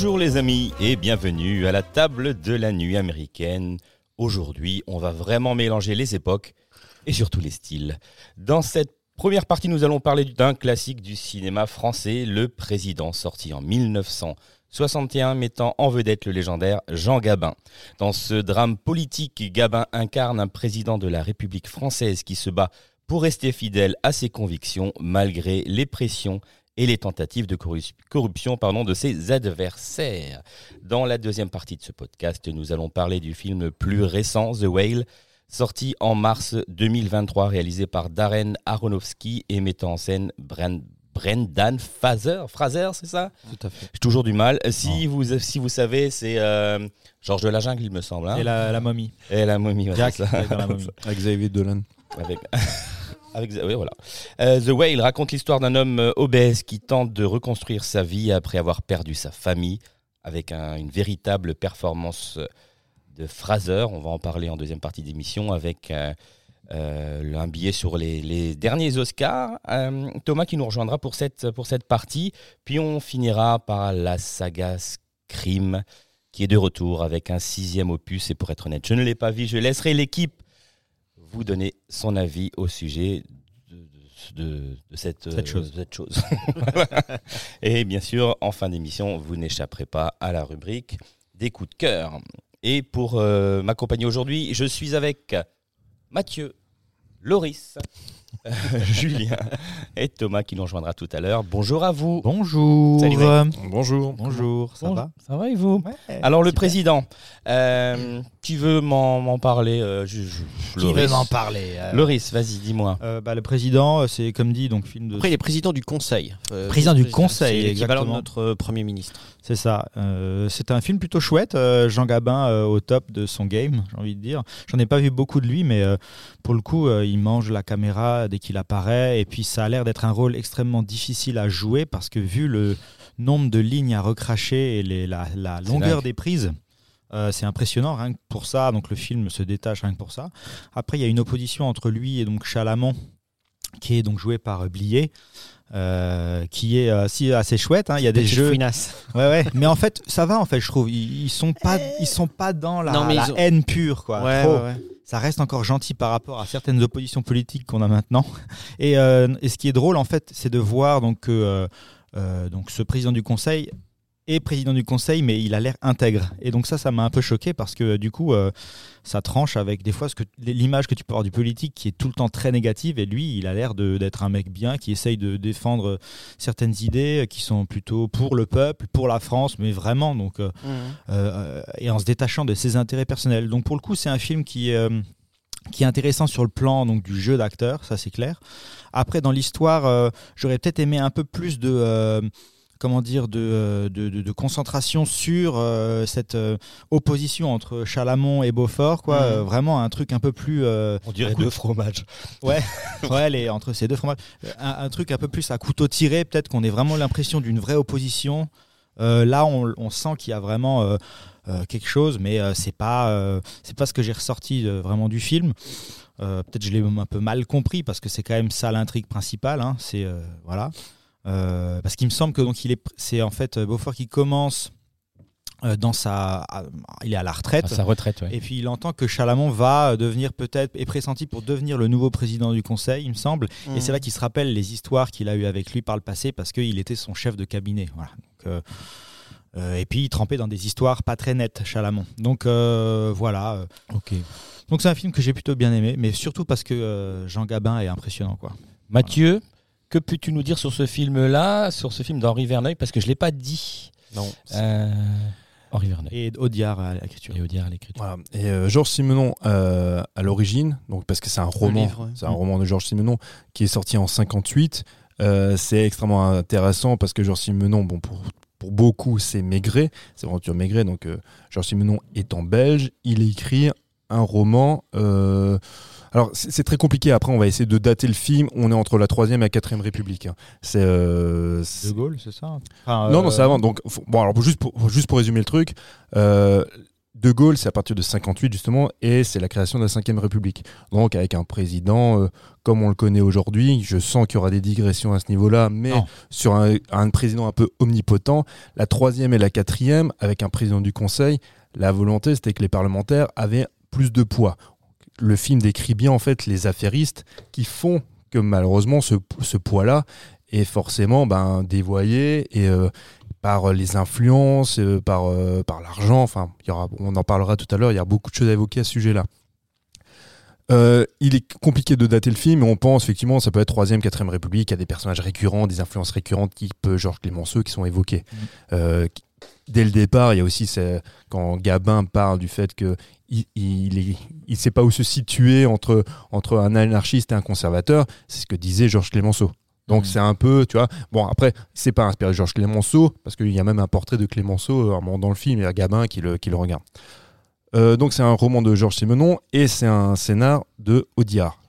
Bonjour les amis et bienvenue à la table de la nuit américaine. Aujourd'hui, on va vraiment mélanger les époques et surtout les styles. Dans cette première partie, nous allons parler d'un classique du cinéma français, Le Président, sorti en 1961, mettant en vedette le légendaire Jean Gabin. Dans ce drame politique, Gabin incarne un président de la République française qui se bat pour rester fidèle à ses convictions malgré les pressions et les tentatives de corru- corruption pardon, de ses adversaires. Dans la deuxième partie de ce podcast, nous allons parler du film plus récent, The Whale, sorti en mars 2023, réalisé par Darren Aronofsky et mettant en scène Bren- Brendan Fraser, Fraser c'est ça? Tout à fait. J'ai toujours du mal. Si vous, si vous savez, c'est euh, Georges de la Jungle, il me semble. hein? Et la, la momie. Et la momie, ouais, Jack, ça. la momie. Avec Xavier Dolan. Avec, avec oui, voilà. Euh, The Whale raconte l'histoire d'un homme euh, obèse qui tente de reconstruire sa vie après avoir perdu sa famille avec un- une véritable performance euh, de Fraser. On va en parler en deuxième partie d'émission avec euh, un billet sur les, derniers Oscars. Thomas qui nous rejoindra pour cette, pour cette partie. Puis on finira par la saga Scream qui est de retour avec un sixième opus. Et pour être honnête, je ne l'ai pas vu. Je laisserai l'équipe vous donner son avis au sujet de, cette, euh, chose. cette chose. Et bien sûr, en fin d'émission, vous n'échapperez pas à la rubrique des coups de cœur. Et pour euh, m'accompagner aujourd'hui, je suis avec Mathieu, Loris, Julien et Thomas qui nous rejoindra tout à l'heure. Bonjour à vous. Bonjour. Salut, Bonjour. Bonjour. Ça Bonjour. va Ça va et vous? Ouais, Alors le président, euh, qui veut m'en parler euh, je- je- Qui Loris. veut m'en parler euh, Loris, vas-y, dis-moi. euh, bah, Le président, euh, c'est comme dit, donc film de. Après, il est président du Conseil. Euh, Président du. Conseil, exactement. de notre Premier ministre. C'est ça. Euh, c'est un film plutôt chouette. euh, Jean Gabin euh, au top de son game, j'ai envie de dire. J'en ai pas vu beaucoup de lui, mais pour le coup, il mange la caméra dès qu'il apparaît. Et puis, ça a l'air d'être un rôle extrêmement difficile à jouer parce que vu le nombre de lignes à recracher et les- la, longueur des prises. euh, c'est impressionnant rien que pour ça, donc le film se détache rien que pour ça. Après, il y a une opposition entre lui et donc Chalamont, qui est donc joué par Blier, euh, qui est euh, si assez chouette. hein. Il y a des jeux, fouinasse. Ouais, ouais. Mais en fait, ça va, en fait, je trouve. Ils, ils sont pas, ils sont pas dans la, Non, mais la ils ont- haine pure, quoi. Ouais, Trop. ouais, ouais. Ça reste encore gentil par rapport à certaines oppositions politiques qu'on a maintenant. Et, euh, et ce qui est drôle, en fait, c'est de voir donc que euh, euh, donc ce président du Conseil est président du Conseil, mais il a l'air intègre. Et donc ça, ça m'a un peu choqué parce que du coup, euh, ça tranche avec des fois ce que l'image que tu peux avoir du politique qui est tout le temps très négative. Et lui, il a l'air d'être un mec bien qui essaye de défendre certaines idées qui sont plutôt pour le peuple, pour la France, mais vraiment donc euh, euh, et en se détachant de ses intérêts personnels. Donc pour le coup, c'est un film qui euh, qui est intéressant sur le plan donc du jeu d'acteur, ça c'est clair. Après dans l'histoire, euh, j'aurais peut-être aimé un peu plus de euh, comment dire de, euh, de, de- de concentration sur euh, cette euh, opposition entre Chalamont et Beaufort quoi. Euh, vraiment un truc un peu plus On dirait deux fromages. ouais. Ouais les, entre ces deux fromages. Un, un truc un peu plus à couteau tiré peut-être qu'on ait vraiment l'impression d'une vraie opposition. Là on, on sent qu'il y a vraiment quelque chose mais c'est pas c'est pas ce que j'ai ressorti vraiment du film. Peut-être je l'ai un peu mal compris parce que c'est quand même ça l'intrigue principale hein, c'est voilà Euh, parce qu'il me semble que donc il est c'est en fait Beaufort qui commence euh, dans sa il est à la retraite À sa retraite, ouais. et puis il entend que Chalamont va devenir peut-être, est pressenti pour devenir le nouveau président du conseil, il me semble. Et Mhm. c'est là qu'il se rappelle les histoires qu'il a eues avec lui par le passé parce qu'il était son chef de cabinet. Voilà. Donc, euh, euh, et puis il trempait dans des histoires pas très nettes, Chalamont. Donc euh, voilà. euh. Ok. Donc c'est un film que j'ai plutôt bien aimé, mais surtout parce que euh, Jean Gabin est impressionnant. Quoi. Mathieu, que peux-tu nous dire sur ce film-là, sur ce film d'Henri Verneuil Parce que je ne l'ai pas dit. Non. Euh, Henri Verneuil. Et Audiard à l'écriture. Et Audiard à l'écriture. Voilà. Et euh, Georges Simenon, euh, à l'origine, donc parce que c'est un roman, livre, ouais. c'est un roman de Georges Simenon qui est sorti en 58. Euh, c'est extrêmement intéressant parce que Georges Simenon, bon, pour, pour beaucoup, c'est Maigret, c'est Venture Maigret. Donc euh, Georges Simenon étant belge, il écrit un roman. euh, alors c'est très compliqué. Après, on va essayer de dater le film. On est entre la troisième et la quatrième République. hein. C'est euh, De Gaulle, c'est ça? Enfin, non, euh, non, c'est avant. Donc, faut- bon, alors juste pour, juste pour résumer le truc, euh, De Gaulle, c'est à partir de 58 justement, et c'est la création de la 5 République. Donc, avec un président euh, comme on le connaît aujourd'hui, je sens qu'il y aura des digressions à ce niveau-là, mais Non. sur un, un président un peu omnipotent. La troisième et la quatrième, avec un président du Conseil, la volonté, c'était que les parlementaires avaient plus de poids. Le film décrit bien en fait les affairistes qui font que malheureusement ce, ce poids-là est forcément ben, dévoyé et euh, par les influences, euh, par, euh, par l'argent. Enfin, il y aura, on en parlera tout à l'heure. Il y a beaucoup de choses à évoquer à ce sujet-là. Euh, il est compliqué de dater le film, mais on pense effectivement ça peut être troisième, quatrième République. Il y a des personnages récurrents, des influences récurrentes, type Georges Clémenceau, qui sont évoqués. Euh, qui- dès le départ, il y a aussi quand Gabin parle du fait que il, il, il sait pas où se situer entre, entre un anarchiste et un conservateur. C'est ce que disait Georges Clémenceau. Donc Mhm. c'est un peu, tu vois. Bon après, c'est pas inspiré de Georges Clémenceau parce qu'il y a même un portrait de Clémenceau euh, dans le film. Il y a Gabin qui le, qui le regarde. Euh, donc c'est un roman de Georges Simenon et c'est un scénar de Audiard.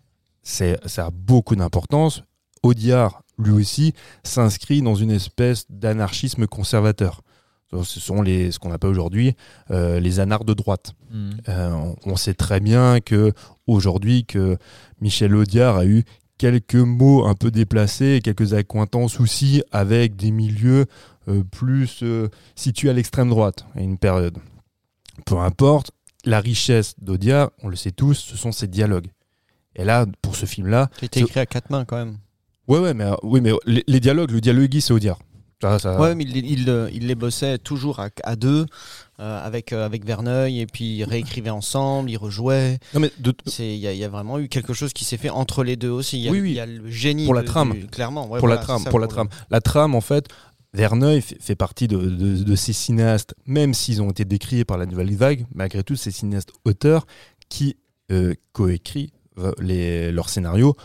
C'est, ça a beaucoup d'importance. Audiard, lui aussi, s'inscrit dans une espèce d'anarchisme conservateur. Donc, Ce sont les, ce qu'on appelle aujourd'hui euh, les anards de droite. hmm. Euh, on- on sait très bien que aujourd'hui que Michel Audiard a eu quelques mots un peu déplacés, et quelques accointances aussi avec des milieux euh, plus euh, situés à l'extrême droite à une période. Peu importe, la richesse d'Audiard, on le sait tous, ce sont ses dialogues. Et là, pour ce film-là, Qui a été écrit à quatre mains quand même. ouais, ouais, mais, euh, oui, mais les, les dialogues, le dialoguiste, c'est Audiard. Ça, ça- Ouais, mais il, il, euh, il les bossait toujours à, à deux, euh, avec, euh, avec Verneuil, et puis ils réécrivaient ensemble, ils rejouaient. De- Il y, y a vraiment eu quelque chose qui s'est fait entre les deux aussi. Il y a, Oui, oui. il y a le génie. Pour la de- trame. du- clairement. ouais, pour la trame, ça, pour la trame. La trame, en fait, Verneuil fait, partie de, de- de ces cinéastes, même s'ils ont été décriés par la nouvelle vague, malgré tout, ces cinéastes auteurs qui euh, coécrit les- leurs scénarios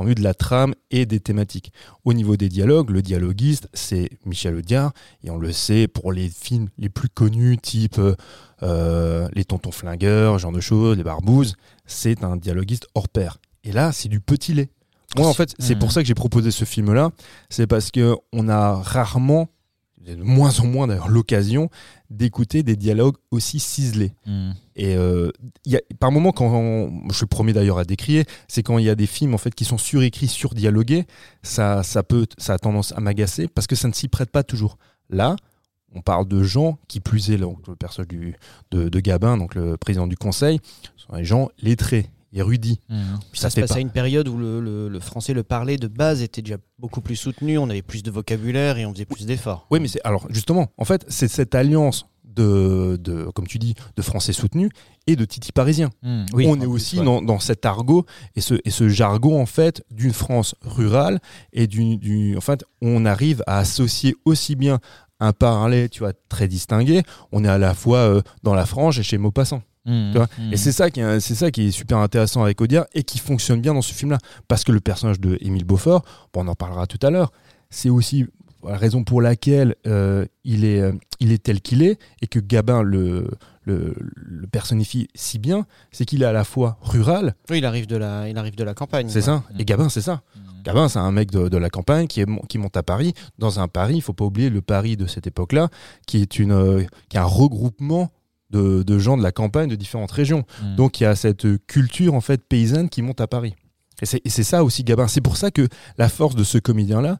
point de vue de la trame et des thématiques. Au niveau des dialogues, le dialoguiste, c'est Michel Audiard, et on le sait pour les films les plus connus, type euh, euh, Les Tontons Flingueurs, genre de choses, Les Barbouzes, c'est un dialoguiste hors pair. Et là, c'est du petit lait. Moi, en fait, c'est pour ça que j'ai proposé ce film-là. C'est parce que on a rarement, de moins en moins d'ailleurs, l'occasion d'écouter des dialogues aussi ciselés. Hmm. Et euh, il y a, par moment, quand on- je suis le premier d'ailleurs à décrier, c'est quand il y a des films en fait qui sont surécrits, surdialogués, ça, ça peut, ça a tendance à m'agacer parce que ça ne s'y prête pas toujours. Là, on parle de gens qui plus est donc, le personnage du, de, de Gabin, donc le président du conseil, sont des gens lettrés, érudits. Hmm. Puis Ça ça, se fait passe pas. à une période où le, le- le français, le parler de base était déjà beaucoup plus soutenu, on avait plus de vocabulaire et on faisait plus d'efforts. Oui, mais c'est alors justement, en fait, c'est cette alliance de, de, comme tu dis, de Français soutenus et de Titi parisien. Hmm. Oui, on est plus, aussi ouais. dans, dans cet argot et ce, et ce jargon en fait d'une France rurale et du, du- en fait on arrive à associer aussi bien un parler tu vois très distingué on est à la fois euh, dans la frange et chez Maupassant Hmm. Hmm. et c'est ça qui est c'est ça qui est super intéressant avec Audiard et qui fonctionne bien dans ce film là parce que le personnage de Émile Beaufort bon, on en parlera tout à l'heure c'est aussi la raison pour laquelle euh, il, est, euh, il est tel qu'il est et que Gabin le, le, le personnifie si bien, c'est qu'il est à la fois rural, Oui, il arrive de la, il arrive de la campagne. c'est ça, et Gabin c'est ça. Hmm. Gabin c'est un mec de, de la campagne qui, est, qui monte à Paris, dans un Paris, il faut pas oublier le Paris de cette époque-là, qui est, une, euh, qui est un regroupement de, de gens de la campagne de différentes régions. Hmm. Donc il y a cette culture en fait paysanne qui monte à Paris. Et c'est et c'est ça aussi Gabin. C'est pour ça que la force de ce comédien-là,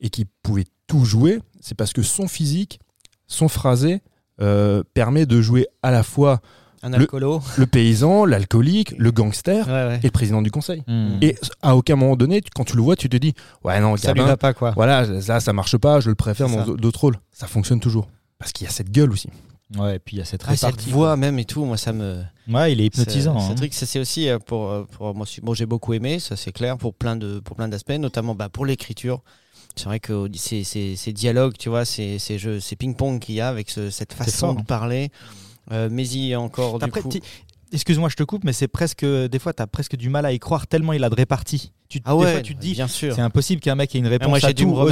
et qui pouvait tout jouer, c'est parce que son physique, son phrasé, euh, permet de jouer à la fois Un Le- alcoolo. le paysan, l'alcoolique, le gangster Ouais, ouais. et le président du conseil. Hmm. Et à aucun moment donné, tu- quand tu le vois, tu te dis Ouais, non, Ça lui Gabin, va pas, quoi. voilà, là, ça marche pas, je le préfère C'est dans d'autres rôles. Ça fonctionne toujours. Parce qu'il y a cette gueule aussi. Ouais, et puis il y a cette Ah, cette répartie. voix même et tout, moi ça me. Ouais, il est hypnotisant. Ce, ce hein. truc, ça c'est aussi euh, pour, euh, pour moi. Bon, j'ai beaucoup aimé, ça c'est clair, pour plein de pour plein d'aspects, notamment bah, pour l'écriture. C'est vrai que ces, ces, ces dialogues, tu vois, ces, ces jeux, ces ping-pong qu'il y a avec ce- cette façon fort, de hein. parler. Euh, mais il y a encore du coup. Excuse-moi, je te coupe, mais c'est presque. Des fois, tu as presque du mal à y croire tellement il a de répartie. Tu, Ah des ouais, fois, tu te dis, bien sûr. c'est impossible qu'un mec ait une Ah, réponse moi à tout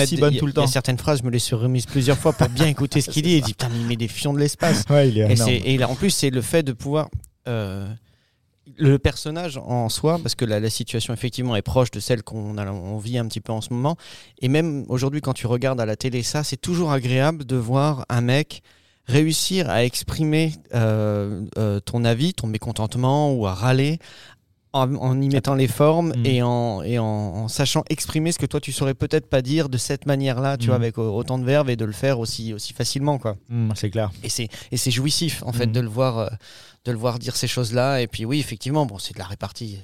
aussi des- bonne y tout le Il y a temps. certaines phrases, je me les suis remises plusieurs fois pour bien écouter ce qu'il dit. Et dit putain, mais il met des fions de l'espace. Ouais, il est Et, et là, en plus, c'est le fait de pouvoir. euh, le personnage en soi, parce que la, situation effectivement est proche de celle qu'on vit un petit peu en ce moment. Et même aujourd'hui, quand tu regardes à la télé ça, c'est toujours agréable de voir un mec réussir à exprimer euh, euh, ton avis, ton mécontentement ou à râler en, en y mettant les formes Mm. et, en, et en, en sachant exprimer ce que toi tu saurais peut-être pas dire de cette manière-là, tu Mm. vois, avec euh, autant de verbes et de le faire aussi, aussi facilement, quoi Hum, c'est clair. et c'est et c'est jouissif en fait de le voir euh, de le voir dire ces choses là et puis oui effectivement bon c'est de la répartie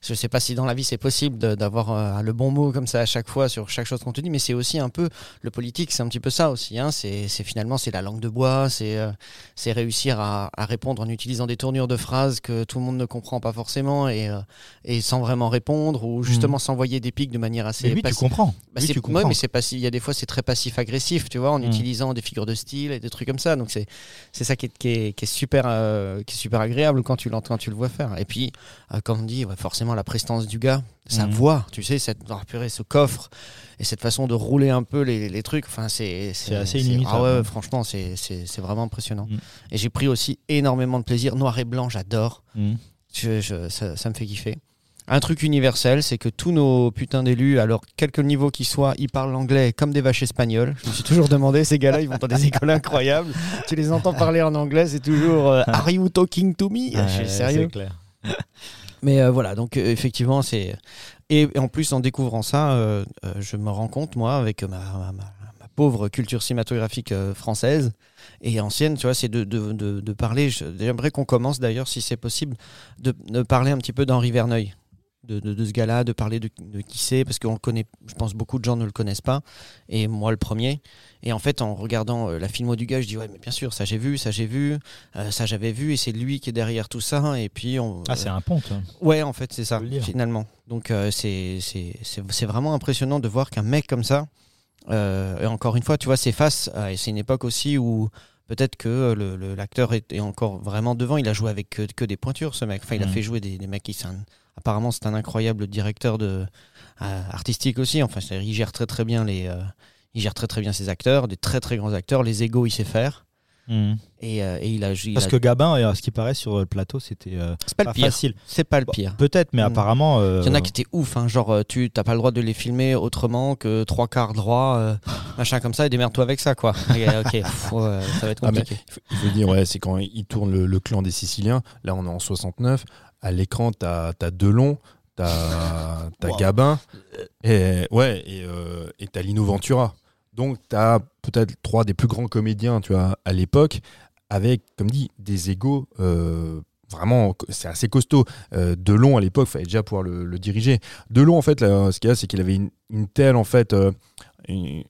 je sais pas si dans la vie c'est possible d'avoir euh, le bon mot comme ça à chaque fois sur chaque chose qu'on te dit mais c'est aussi un peu le politique c'est un petit peu ça aussi hein. c'est finalement c'est la langue de bois c'est euh, c'est réussir à, à répondre en utilisant des tournures de phrases que tout le monde ne comprend pas forcément et euh, et sans vraiment répondre ou justement s'envoyer des pics de manière assez Mais lui, tu comprends. Bah, tu ouais, comprends. mais c'est passif. Il y a des fois, c'est très passif-agressif, tu vois, en Mm. utilisant des figures de style et des trucs comme ça. Donc c'est c'est ça qui est, qui est, qui est super qui est super agréable quand tu l'entends, quand tu le vois faire. Et puis, comme on dit, ouais, forcément la prestance du gars, sa Mm. voix, tu sais, cette oh, purée, ce coffre et cette façon de rouler un peu les, les trucs. Enfin, c'est assez inimitable, Ah ouais, hein. franchement, c'est vraiment impressionnant. Mm. Et j'ai pris aussi énormément de plaisir. Noir et blanc, j'adore. Hum. Je- je- ça, ça me fait kiffer. Un truc universel, c'est que tous nos putains d'élus, alors quel que le niveau qu'ils soient, ils parlent l'anglais comme des vaches espagnoles. Je me suis toujours demandé, ces gars-là, ils vont dans des écoles incroyables. Tu les entends parler en anglais, c'est toujours euh, Are you talking to me? Je suis sérieux. C'est clair. Mais euh, voilà, donc euh, effectivement, c'est. Et, en plus, en découvrant ça, euh, je me rends compte, moi, avec ma, pauvre culture cinématographique française et ancienne, tu vois, c'est de, de, parler. J'aimerais qu'on commence d'ailleurs, si c'est possible, de parler un petit peu d'Henri Verneuil. De, de, de ce gars-là, de parler de, de qui c'est, parce qu'on le connaît, je pense beaucoup de gens ne le connaissent pas, et moi le premier. Et en fait, en regardant euh, la filmo du gars, je dis ouais, mais bien sûr, ça j'ai vu, ça j'ai vu, euh, ça j'avais vu, et c'est lui qui est derrière tout ça. Et puis on, Ah, c'est un pont, toi. Ouais, en fait, c'est ça, finalement. Donc, euh, c'est c'est- vraiment impressionnant de voir qu'un mec comme ça, euh, et encore une fois, tu vois, c'est face, et c'est une époque aussi où peut-être que euh, le- le- l'acteur est, est encore vraiment devant. Il a joué avec que, que des pointures, ce mec. Enfin, il a Mhm. fait jouer des, des mecs qui sont. Apparemment, c'est un incroyable directeur de, euh, artistique aussi. Enfin, il gère très très bien les. euh, il gère très très bien ses acteurs, des très très grands acteurs. Les égaux, il sait faire. Et, euh, et il a. il Parce a- que Gabin, euh, ce qui paraît sur le plateau, c'était euh, c'est pas pas le pire. facile. C'est pas le pire. Peut-être, mais Mm. apparemment. euh, Il y en a qui étaient ouf, hein, genre tu t'as pas le droit de les filmer autrement que trois quarts droit, euh, machin comme ça, et démerde-toi avec ça, quoi. Et, ok, pff, ouais, ça va être Ah, mais compliqué. il faut- il faut dire, ouais, c'est quand il tourne le, le clan des Siciliens. Là, on est en 69. À l'écran, t'as as Delon, t'as as Wow. Gabin, et ouais, et euh, et t'as Lino Ventura. Donc, t'as peut-être trois des plus grands comédiens, tu vois, à l'époque, avec, comme dit, des égaux. euh, Vraiment, c'est assez costaud. Euh, Delon, à l'époque, fallait déjà pouvoir le, le diriger. Delon, en fait, là, ce qu'il y a, c'est qu'il avait une, une telle, en fait, euh, une,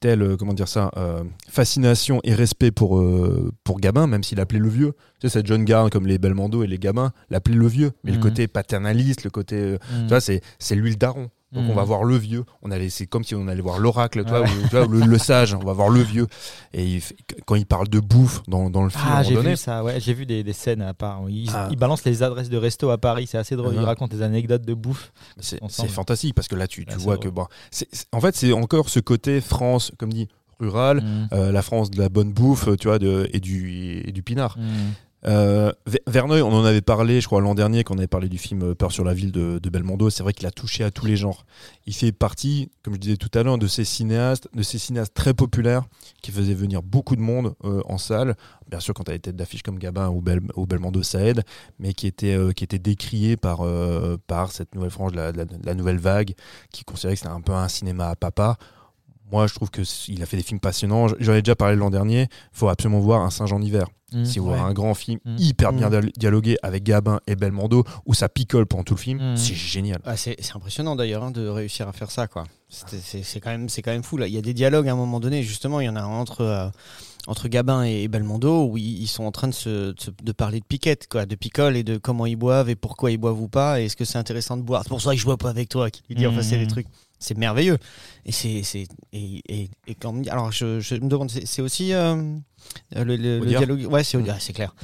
telle, euh, comment dire ça, euh, fascination et respect pour, euh, pour Gabin, même s'il appelait le vieux. Tu sais, c'est John Garn, comme les Belmondo et les Gabins, l'appelait le vieux. Mais Mhm. le côté paternaliste, le côté. hum. Tu vois, c'est, c'est lui le daron. Donc on va voir le vieux. On allait, c'est comme si on allait voir l'oracle, tu vois, ou, tu vois, ou le, le sage. On va voir le vieux. Et il quand il parle de bouffe dans, dans le film, Ah, j'ai vu ça, ouais, j'ai vu des, des scènes à part. Ah. ils balancent les adresses de resto à Paris, c'est assez drôle. Ils Ah. racontent des anecdotes de bouffe. c'est, fantastique parce que là, tu, tu Ah, vois que. Bon, en fait, c'est encore ce côté France, comme dit, rural. Hum, euh, la France de la bonne bouffe, tu vois, de, et, du, et du pinard. hum. Euh, Ver- Verneuil, on en avait parlé, je crois, l'an dernier, quand on avait parlé du film euh, Peur sur la ville de, Belmondo. C'est vrai qu'il a touché à tous les genres. Il fait partie, comme je disais tout à l'heure, de ces cinéastes, de ces cinéastes très populaires qui faisaient venir beaucoup de monde euh, en salle. Bien sûr, quand tu as des têtes d'affiche comme Gabin ou, Bel- ou Belmondo, ça aide, mais qui étaient, euh, qui étaient décriés par, par cette nouvelle frange, la, la nouvelle vague, qui considérait que c'était un peu un cinéma à papa. Moi, je trouve qu'il a fait des films passionnants. J'en ai déjà parlé l'an dernier. Il faut absolument voir Un singe en hiver. Hum, Si vous ouais. voulez un grand film Mm. hyper bien Mm. dia- dialogué avec Gabin et Belmondo, où ça picole pendant tout le film, c'est génial. Ah, c'est impressionnant d'ailleurs hein, de réussir à faire ça, quoi. C'est quand même, c'est quand même fou là. Il y a des dialogues à un moment donné, justement, il y en a entre euh, entre Gabin et Belmondo où ils, ils sont en train de, se, de, se- de parler de piquette, quoi, de picole et de comment ils boivent et pourquoi ils boivent ou pas. Et est-ce que c'est intéressant de boire C'est pour ça que je bois pas avec toi. Qui dit, c'est Mhm. des trucs. C'est merveilleux. Et c'est. Et, et, et quand, alors, je, je me demande, c'est aussi. euh, le, le- le Audiard dialogue. Ouais, c'est Audiard, c'est clair.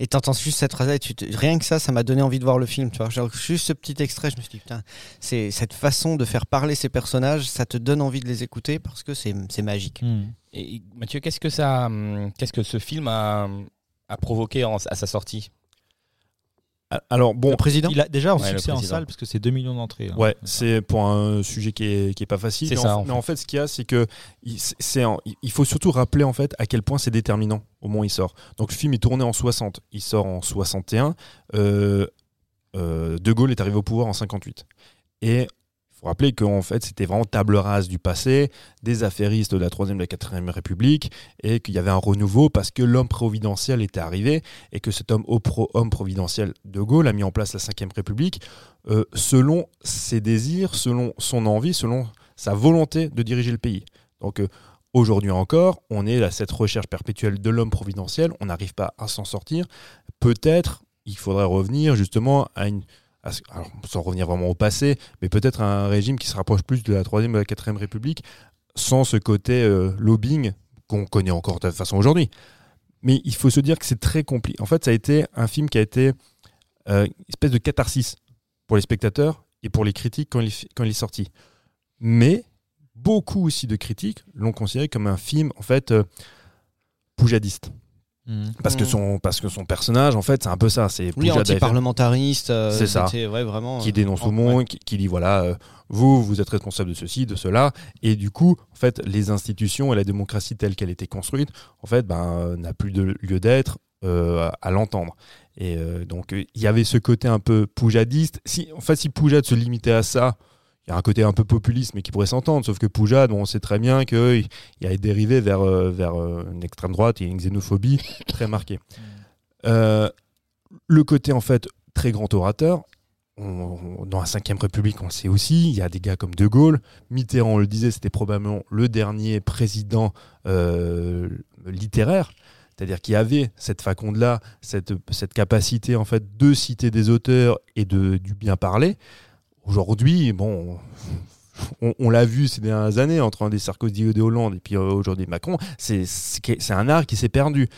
Et t'entends juste cette phrase et tu rien que ça, ça m'a donné envie de voir le film. Tu vois, Genre, juste ce petit extrait, je me suis dit, putain, c'est cette façon de faire parler ces personnages, ça te donne envie de les écouter parce que c'est magique. Hmm. Et Mathieu, qu'est-ce que ça, hum, qu'est-ce que ce film a, a provoqué en- à sa sortie? Ah, Alors bon, le président Il a déjà Ouais, le succès en salle parce que c'est 2 millions d'entrées. hein. Ouais, c'est pour un sujet qui est, qui est pas facile. Mais, ça, en, en mais en fait, ce qu'il y a, c'est que il, c'est- il faut surtout rappeler en fait à quel point c'est déterminant au moment où il sort. Donc le film est tourné en 60, il sort en 61. Euh, euh, de Gaulle est arrivé au pouvoir en 58. Et faut rappeler qu'en fait, c'était vraiment table rase du passé, des affairistes de la 3e et de la 4e République, et qu'il y avait un renouveau parce que l'homme providentiel était arrivé, et que cet homme, homme providentiel de Gaulle a mis en place la 5e République euh, selon ses désirs, selon son envie, selon sa volonté de diriger le pays. Donc euh, aujourd'hui encore, on est à cette recherche perpétuelle de l'homme providentiel, on n'arrive pas à s'en sortir. Peut-être il faudrait revenir justement à une... sans revenir vraiment au passé, mais peut-être un régime qui se rapproche plus de la 3e et de la 4e République, sans ce côté euh, lobbying qu'on connaît encore de toute façon aujourd'hui. Mais il faut se dire que c'est très compliqué. En fait, ça a été un film qui a été euh, une espèce de catharsis pour les spectateurs et pour les critiques quand il, quand il est sorti. Mais beaucoup aussi de critiques l'ont considéré comme un film en fait euh, poujadiste. Hmm. Parce, que Mhm. son, parce que son personnage, en fait, c'est un peu ça. C'est Oui, anti-parlementariste. euh, C'est ça. c'était, Ouais, vraiment. qui euh, dénonce en- tout le monde, qui, qui dit voilà, euh, vous, vous êtes responsable de ceci, de cela, et du coup, en fait, les institutions et la démocratie telle qu'elle était construite, en fait, ben, euh, n'a plus de lieu d'être euh, à l'entendre. Et euh, donc, euh, il y avait ce côté un peu poujadiste. Si, en fait, si Poujade se limitait à ça, y a un côté un peu populiste, mais qui pourrait s'entendre. Sauf que Poujade, bon, on sait très bien qu'il y a dérivé vers, euh, vers euh, une extrême droite et une xénophobie très marquée. Euh, le côté, en fait, très grand orateur, on- on- dans la 5ème République, on le sait aussi, il y a des gars comme De Gaulle. Mitterrand, on le disait, c'était probablement le dernier président euh, littéraire. C'est-à-dire qu'il y avait cette faconde-là, cette, cette capacité en fait de citer des auteurs et de, du bien parler. Aujourd'hui, bon, on, on l'a vu ces dernières années entre un des Sarkozy et des Hollande et puis euh, aujourd'hui Macron, c'est un art qui s'est perdu.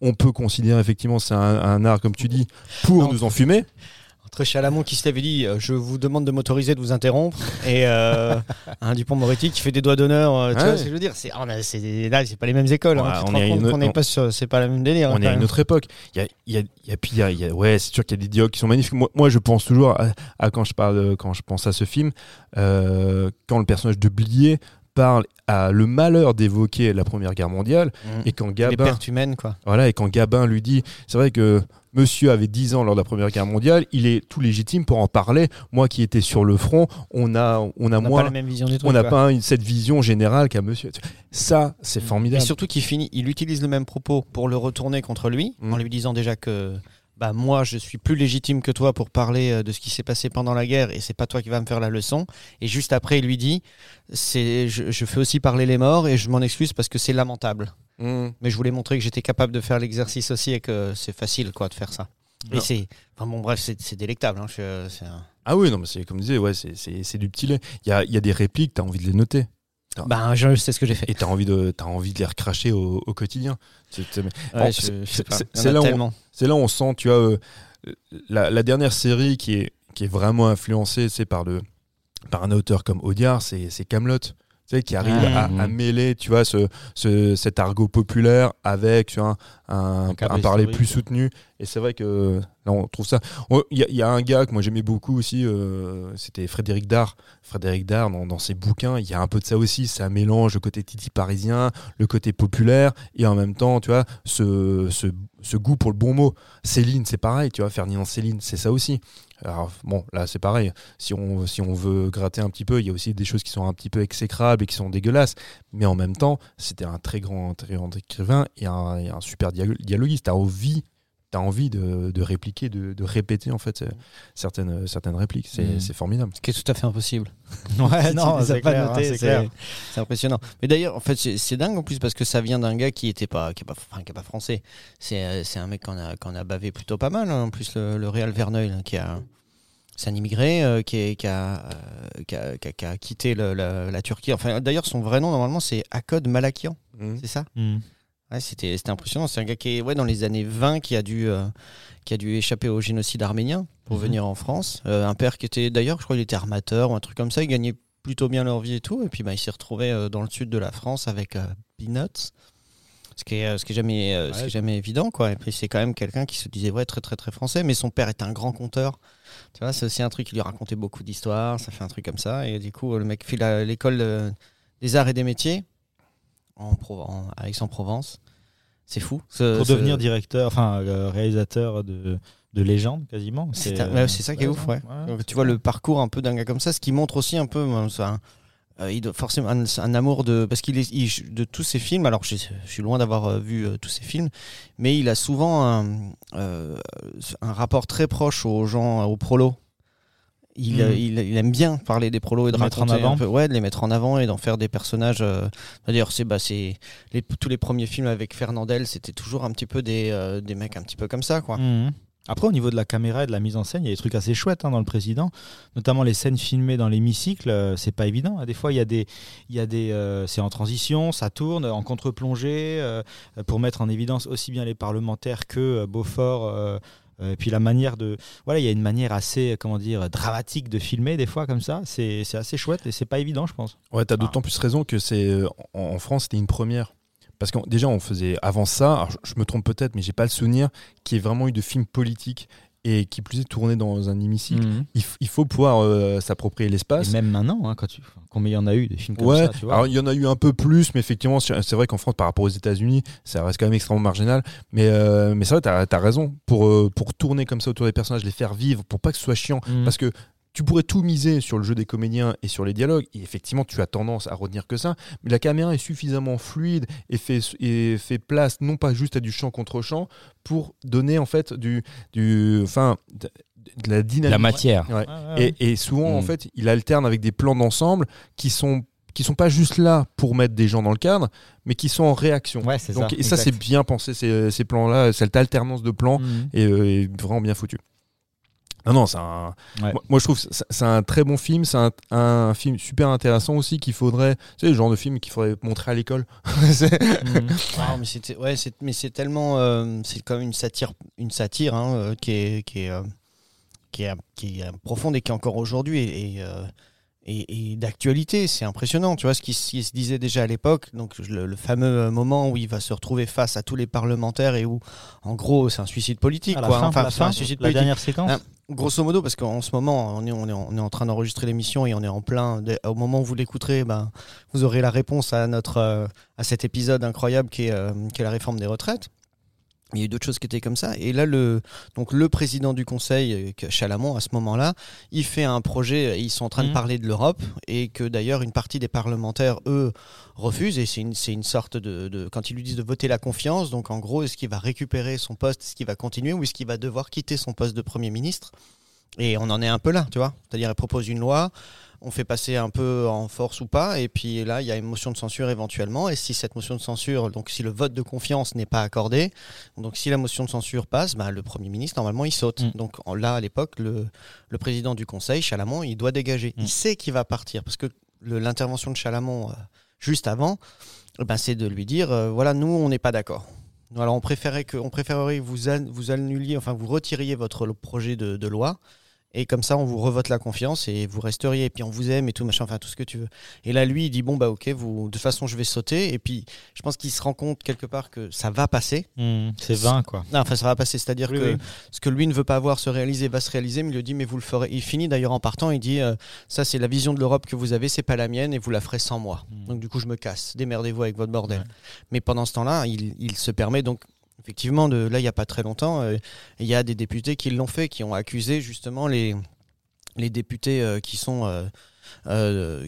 On peut considérer effectivement c'est un, un art, comme tu dis, pour Non. nous enfumer. Entre Chalamon qui se l'avait dit euh, Je vous demande de m'autoriser de vous interrompre, et euh, un Dupont-Moretti qui fait des doigts d'honneur. euh, tu Ouais. vois ce que je veux dire C'est on a- c'est- Là, c'est pas les mêmes écoles. hein, Ouais, tu te on rends est n'est on- pas sur- C'est pas la même délire. hein, on est quand à une autre époque. Il y a, a- a- a- a- ouais, c'est sûr qu'il y a des dialogues qui sont magnifiques. Moi, moi, je pense toujours à, à quand je parle, quand je pense à ce film, euh, quand le personnage de Blier parle à le malheur d'évoquer la Première Guerre mondiale Mm. et quand les Gabin, pertes humaines, quoi. voilà, et quand Gabin lui dit, c'est vrai que Monsieur avait 10 ans lors de la Première Guerre mondiale, il est tout légitime pour en parler. Moi qui étais sur le front, on a, on a On moins, pas la même vision on n'a pas une- cette vision générale qu'a Monsieur. Ça, c'est Et formidable. surtout qu'il finit, il utilise le même propos pour le retourner contre lui, Mm. en lui disant déjà que bah moi je suis plus légitime que toi pour parler euh, de ce qui s'est passé pendant la guerre et c'est pas toi qui vas me faire la leçon. Et juste après il lui dit c'est je, je fais aussi parler les morts et je m'en excuse parce que c'est lamentable. Mm. Mais je voulais montrer que j'étais capable de faire l'exercice aussi et que c'est facile quoi de faire ça. Et c'est enfin bon bref c'est délectable. hein, je- c'est un- Ah oui, non, mais c'est comme je disais, ouais, c'est- c'est c'est du petit lait. Il y a, il y a des répliques, tu as envie de les noter. Ben je sais ce que j'ai fait. Et tu as, envie de- t'as envie de les recracher au, au quotidien. C'est Ouais, Bon, là on- là où on sent, tu vois, euh, la, la dernière série qui est, qui est vraiment influencée c'est par, le, par un auteur comme Audiard, c'est c'est Camelot. Tu sais, qui arrive Ah. à, à mêler, tu vois, ce, ce- cet argot populaire avec tu vois, un, Un cadre un parler plus soutenu. Et c'est vrai que là, on trouve ça. Oh, Il y, a- il y a un gars que moi j'aimais beaucoup aussi, euh, c'était Frédéric Dard. Frédéric Dard, dans, dans ses bouquins, il y a un peu de ça aussi. Ça mélange le côté titi parisien, le côté populaire, et en même temps, tu vois, ce, ce, ce goût pour le bon mot. Céline, c'est pareil, tu vois, Ferdinand Céline, c'est ça aussi. Alors, bon, là, c'est pareil. Si on, si on veut gratter un petit peu, il y a aussi des choses qui sont un petit peu exécrables et qui sont dégueulasses. Mais en même temps, c'était un très grand, très grand écrivain et un, et un super dialo- dialoguiste. T'as envie tu as envie de, de répliquer, de, de répéter en fait euh, certaines, certaines répliques. C'est Mm. c'est formidable. Ce qui est tout à fait impossible. Ouais, non, c'est pas hein, c'est impressionnant. Mais d'ailleurs, en fait, c'est c'est dingue en plus parce que ça vient d'un gars qui était pas, qui est pas, enfin, qui est pas français. C'est euh, c'est un mec qu'on a, qu'on a bavé plutôt pas mal. hein. En plus, le, le Réal Verneuil, là, qui a, c'est un immigré euh, qui, est- qui, a, euh, qui, a, qui a- qui a quitté le- la, la Turquie. Enfin, d'ailleurs, son vrai nom normalement, c'est Akod Malakian. C'est ça? Mm. Ouais, c'était c'était impressionnant. C'est un gars qui est ouais, dans les années 20 qui a dû, euh, qui a dû échapper au génocide arménien pour Mhm. venir en France. Euh, un père qui était d'ailleurs, je crois, il était armateur ou un truc comme ça. Il gagnait plutôt bien leur vie et tout. Et puis bah, il s'est retrouvé euh, dans le sud de la France avec Peanuts. Ce qui est, ce qui est jamais, ce qui est jamais évident, quoi. Et puis c'est quand même quelqu'un qui se disait ouais très très très français, mais son père est un grand conteur. Tu vois, c'est aussi un truc qui lui racontait beaucoup d'histoires. Ça fait un truc comme ça. Et du coup, le mec file à l'école des arts et des métiers en, en- Aix-en-Provence. C'est fou. Ce- Pour ce- devenir directeur, enfin euh, réalisateur de, de légende quasiment. C'est c'est ça qui est ouf, ouais. Tu vois le parcours un peu d'un gars comme ça, ce qui montre aussi un peu euh, ça, euh, il doit forcément un, un amour de parce qu'il est il- de tous ses films. Alors je, je suis loin d'avoir euh, vu euh, tous ses films, mais il a souvent un, euh, un rapport très proche aux gens, aux prolos. Il, euh, il, il aime bien parler des prolos et de Les mettre en raconter avant. un peu, ouais, de les mettre en avant et d'en faire des personnages. euh, D'ailleurs, c'est bah, les- tous les premiers films avec Fernandel, c'était toujours un petit peu des, euh, des mecs un petit peu comme ça, quoi. Mhm. Après, au niveau de la caméra et de la mise en scène, il y a des trucs assez chouettes hein, dans le président, notamment les scènes filmées dans l'hémicycle. euh, c'est pas évident. Des fois, il y a des, il y a des, euh, c'est en transition, ça tourne en contre-plongée euh, pour mettre en évidence aussi bien les parlementaires que Beaufort. Euh, euh, et puis la manière de, voilà, il y a une manière assez, comment dire, dramatique de filmer des fois comme ça. C'est, c'est assez chouette et c'est pas évident, je pense. Ouais, t'as d'autant plus raison que c'est euh, en, France, c'était une première. Parce que déjà, on faisait avant ça, alors je, je me trompe peut-être, mais j'ai pas le souvenir qu'il y ait vraiment eu de films politiques et qui plus est tourné dans un hémicycle. Il, f- il faut pouvoir euh, s'approprier l'espace. Et même maintenant, hein, quand tu, combien il y en a eu des films comme Ouais, ça, tu vois. alors il y en a eu un peu plus, mais effectivement, c'est vrai qu'en France, par rapport aux États-Unis, ça reste quand même extrêmement marginal. Mais, euh, mais c'est vrai, t'as as raison. Pour, euh, pour tourner comme ça autour des personnages, les faire vivre, pour pas que ce soit chiant. Mhm. Parce que tu pourrais tout miser sur le jeu des comédiens et sur les dialogues, et effectivement, tu as tendance à retenir que ça. Mais la caméra est suffisamment fluide et fait, et fait place non pas juste à du champ contre champ pour donner en fait du, du, enfin, de, de la dynamique. La matière. Ouais. Ouais, ouais, ouais. Et, et souvent, en Mm. fait, il alterne avec des plans d'ensemble qui sont qui sont pas juste là pour mettre des gens dans le cadre, mais qui sont en réaction. Ouais, c'est Donc, ça. et ça, c'est bien pensé, ces, ces plans-là, cette alternance de plans est, euh, est vraiment bien foutu. Non, non, c'est un. Ouais. Moi, moi, je trouve que c'est un très bon film. C'est un, un film super intéressant aussi qu'il faudrait. Tu sais, le genre de film qu'il faudrait montrer à l'école. C'est-. Ah, mais ouais, c'est mais c'est tellement euh, c'est quand même une satire une satire hein, euh, qui est qui est euh, qui est qui est profonde et qui est encore aujourd'hui et, et, euh, et- et d'actualité, c'est impressionnant, tu vois ce qui, se disait déjà à l'époque, donc le, le fameux moment où il va se retrouver face à tous les parlementaires et où en gros c'est un suicide politique À la quoi, fin, enfin la, c'est fin, un suicide la politique. dernière séquence. Ah, Grosso modo, parce qu'en ce moment, on est, on est, en, on est en train d'enregistrer l'émission et on est en plein. de- au moment où vous l'écouterez, ben, vous aurez la réponse à, notre, euh, à cet épisode incroyable qui est, euh, qui est la réforme des retraites. Il y a eu d'autres choses qui étaient comme ça. Et là, le, donc le président du Conseil, euh, Chalamont, à ce moment-là, il fait un projet. Ils sont en train de Mhm. parler de l'Europe et que d'ailleurs, une partie des parlementaires, eux, refusent. Et c'est une, c'est une sorte de, de- Quand ils lui disent de voter la confiance, donc en gros, est-ce qu'il va récupérer son poste Est-ce qu'il va continuer Ou est-ce qu'il va devoir quitter son poste de Premier ministre? Et on en est un peu là, tu vois. C'est-à-dire, il propose une loi, on fait passer un peu en force ou pas, et puis là, il y a une motion de censure éventuellement. Et si cette motion de censure, donc si le vote de confiance n'est pas accordé, donc si la motion de censure passe, bah, le Premier ministre, normalement, il saute. Mm. Donc en- là, à l'époque, le, le président du Conseil, Chalamont, il doit dégager. Mm. Il sait qu'il va partir, parce que l'intervention de Chalamont, euh, juste avant, eh ben, c'est de lui dire, euh, voilà, nous, on n'est pas d'accord. Alors on préférait que, on préférerait que vous, an- vous annuliez, enfin vous retiriez votre projet de, de loi, et comme ça on vous revote la confiance et vous resteriez, et puis on vous aime et tout machin, enfin tout ce que tu veux. Et là lui il dit bon bah ok, vous, de toute façon je vais sauter, et puis je pense qu'il se rend compte quelque part que ça va passer. Mhm. C'est 20 quoi. Non, enfin ça va passer, c'est-à-dire Oui, que oui. ce que lui ne veut pas voir se réaliser va se réaliser, mais il lui dit mais vous le ferez. Il finit d'ailleurs en partant, il dit euh, ça c'est la vision de l'Europe que vous avez, c'est pas la mienne et vous la ferez sans moi. Mhm. Donc du coup je me casse, démerdez-vous avec votre bordel. Ouais. Mais pendant ce temps-là, il, il se permet donc effectivement de là il y a pas très longtemps, euh, il y a des députés qui l'ont fait, qui ont accusé justement les députés euh, qui sont euh,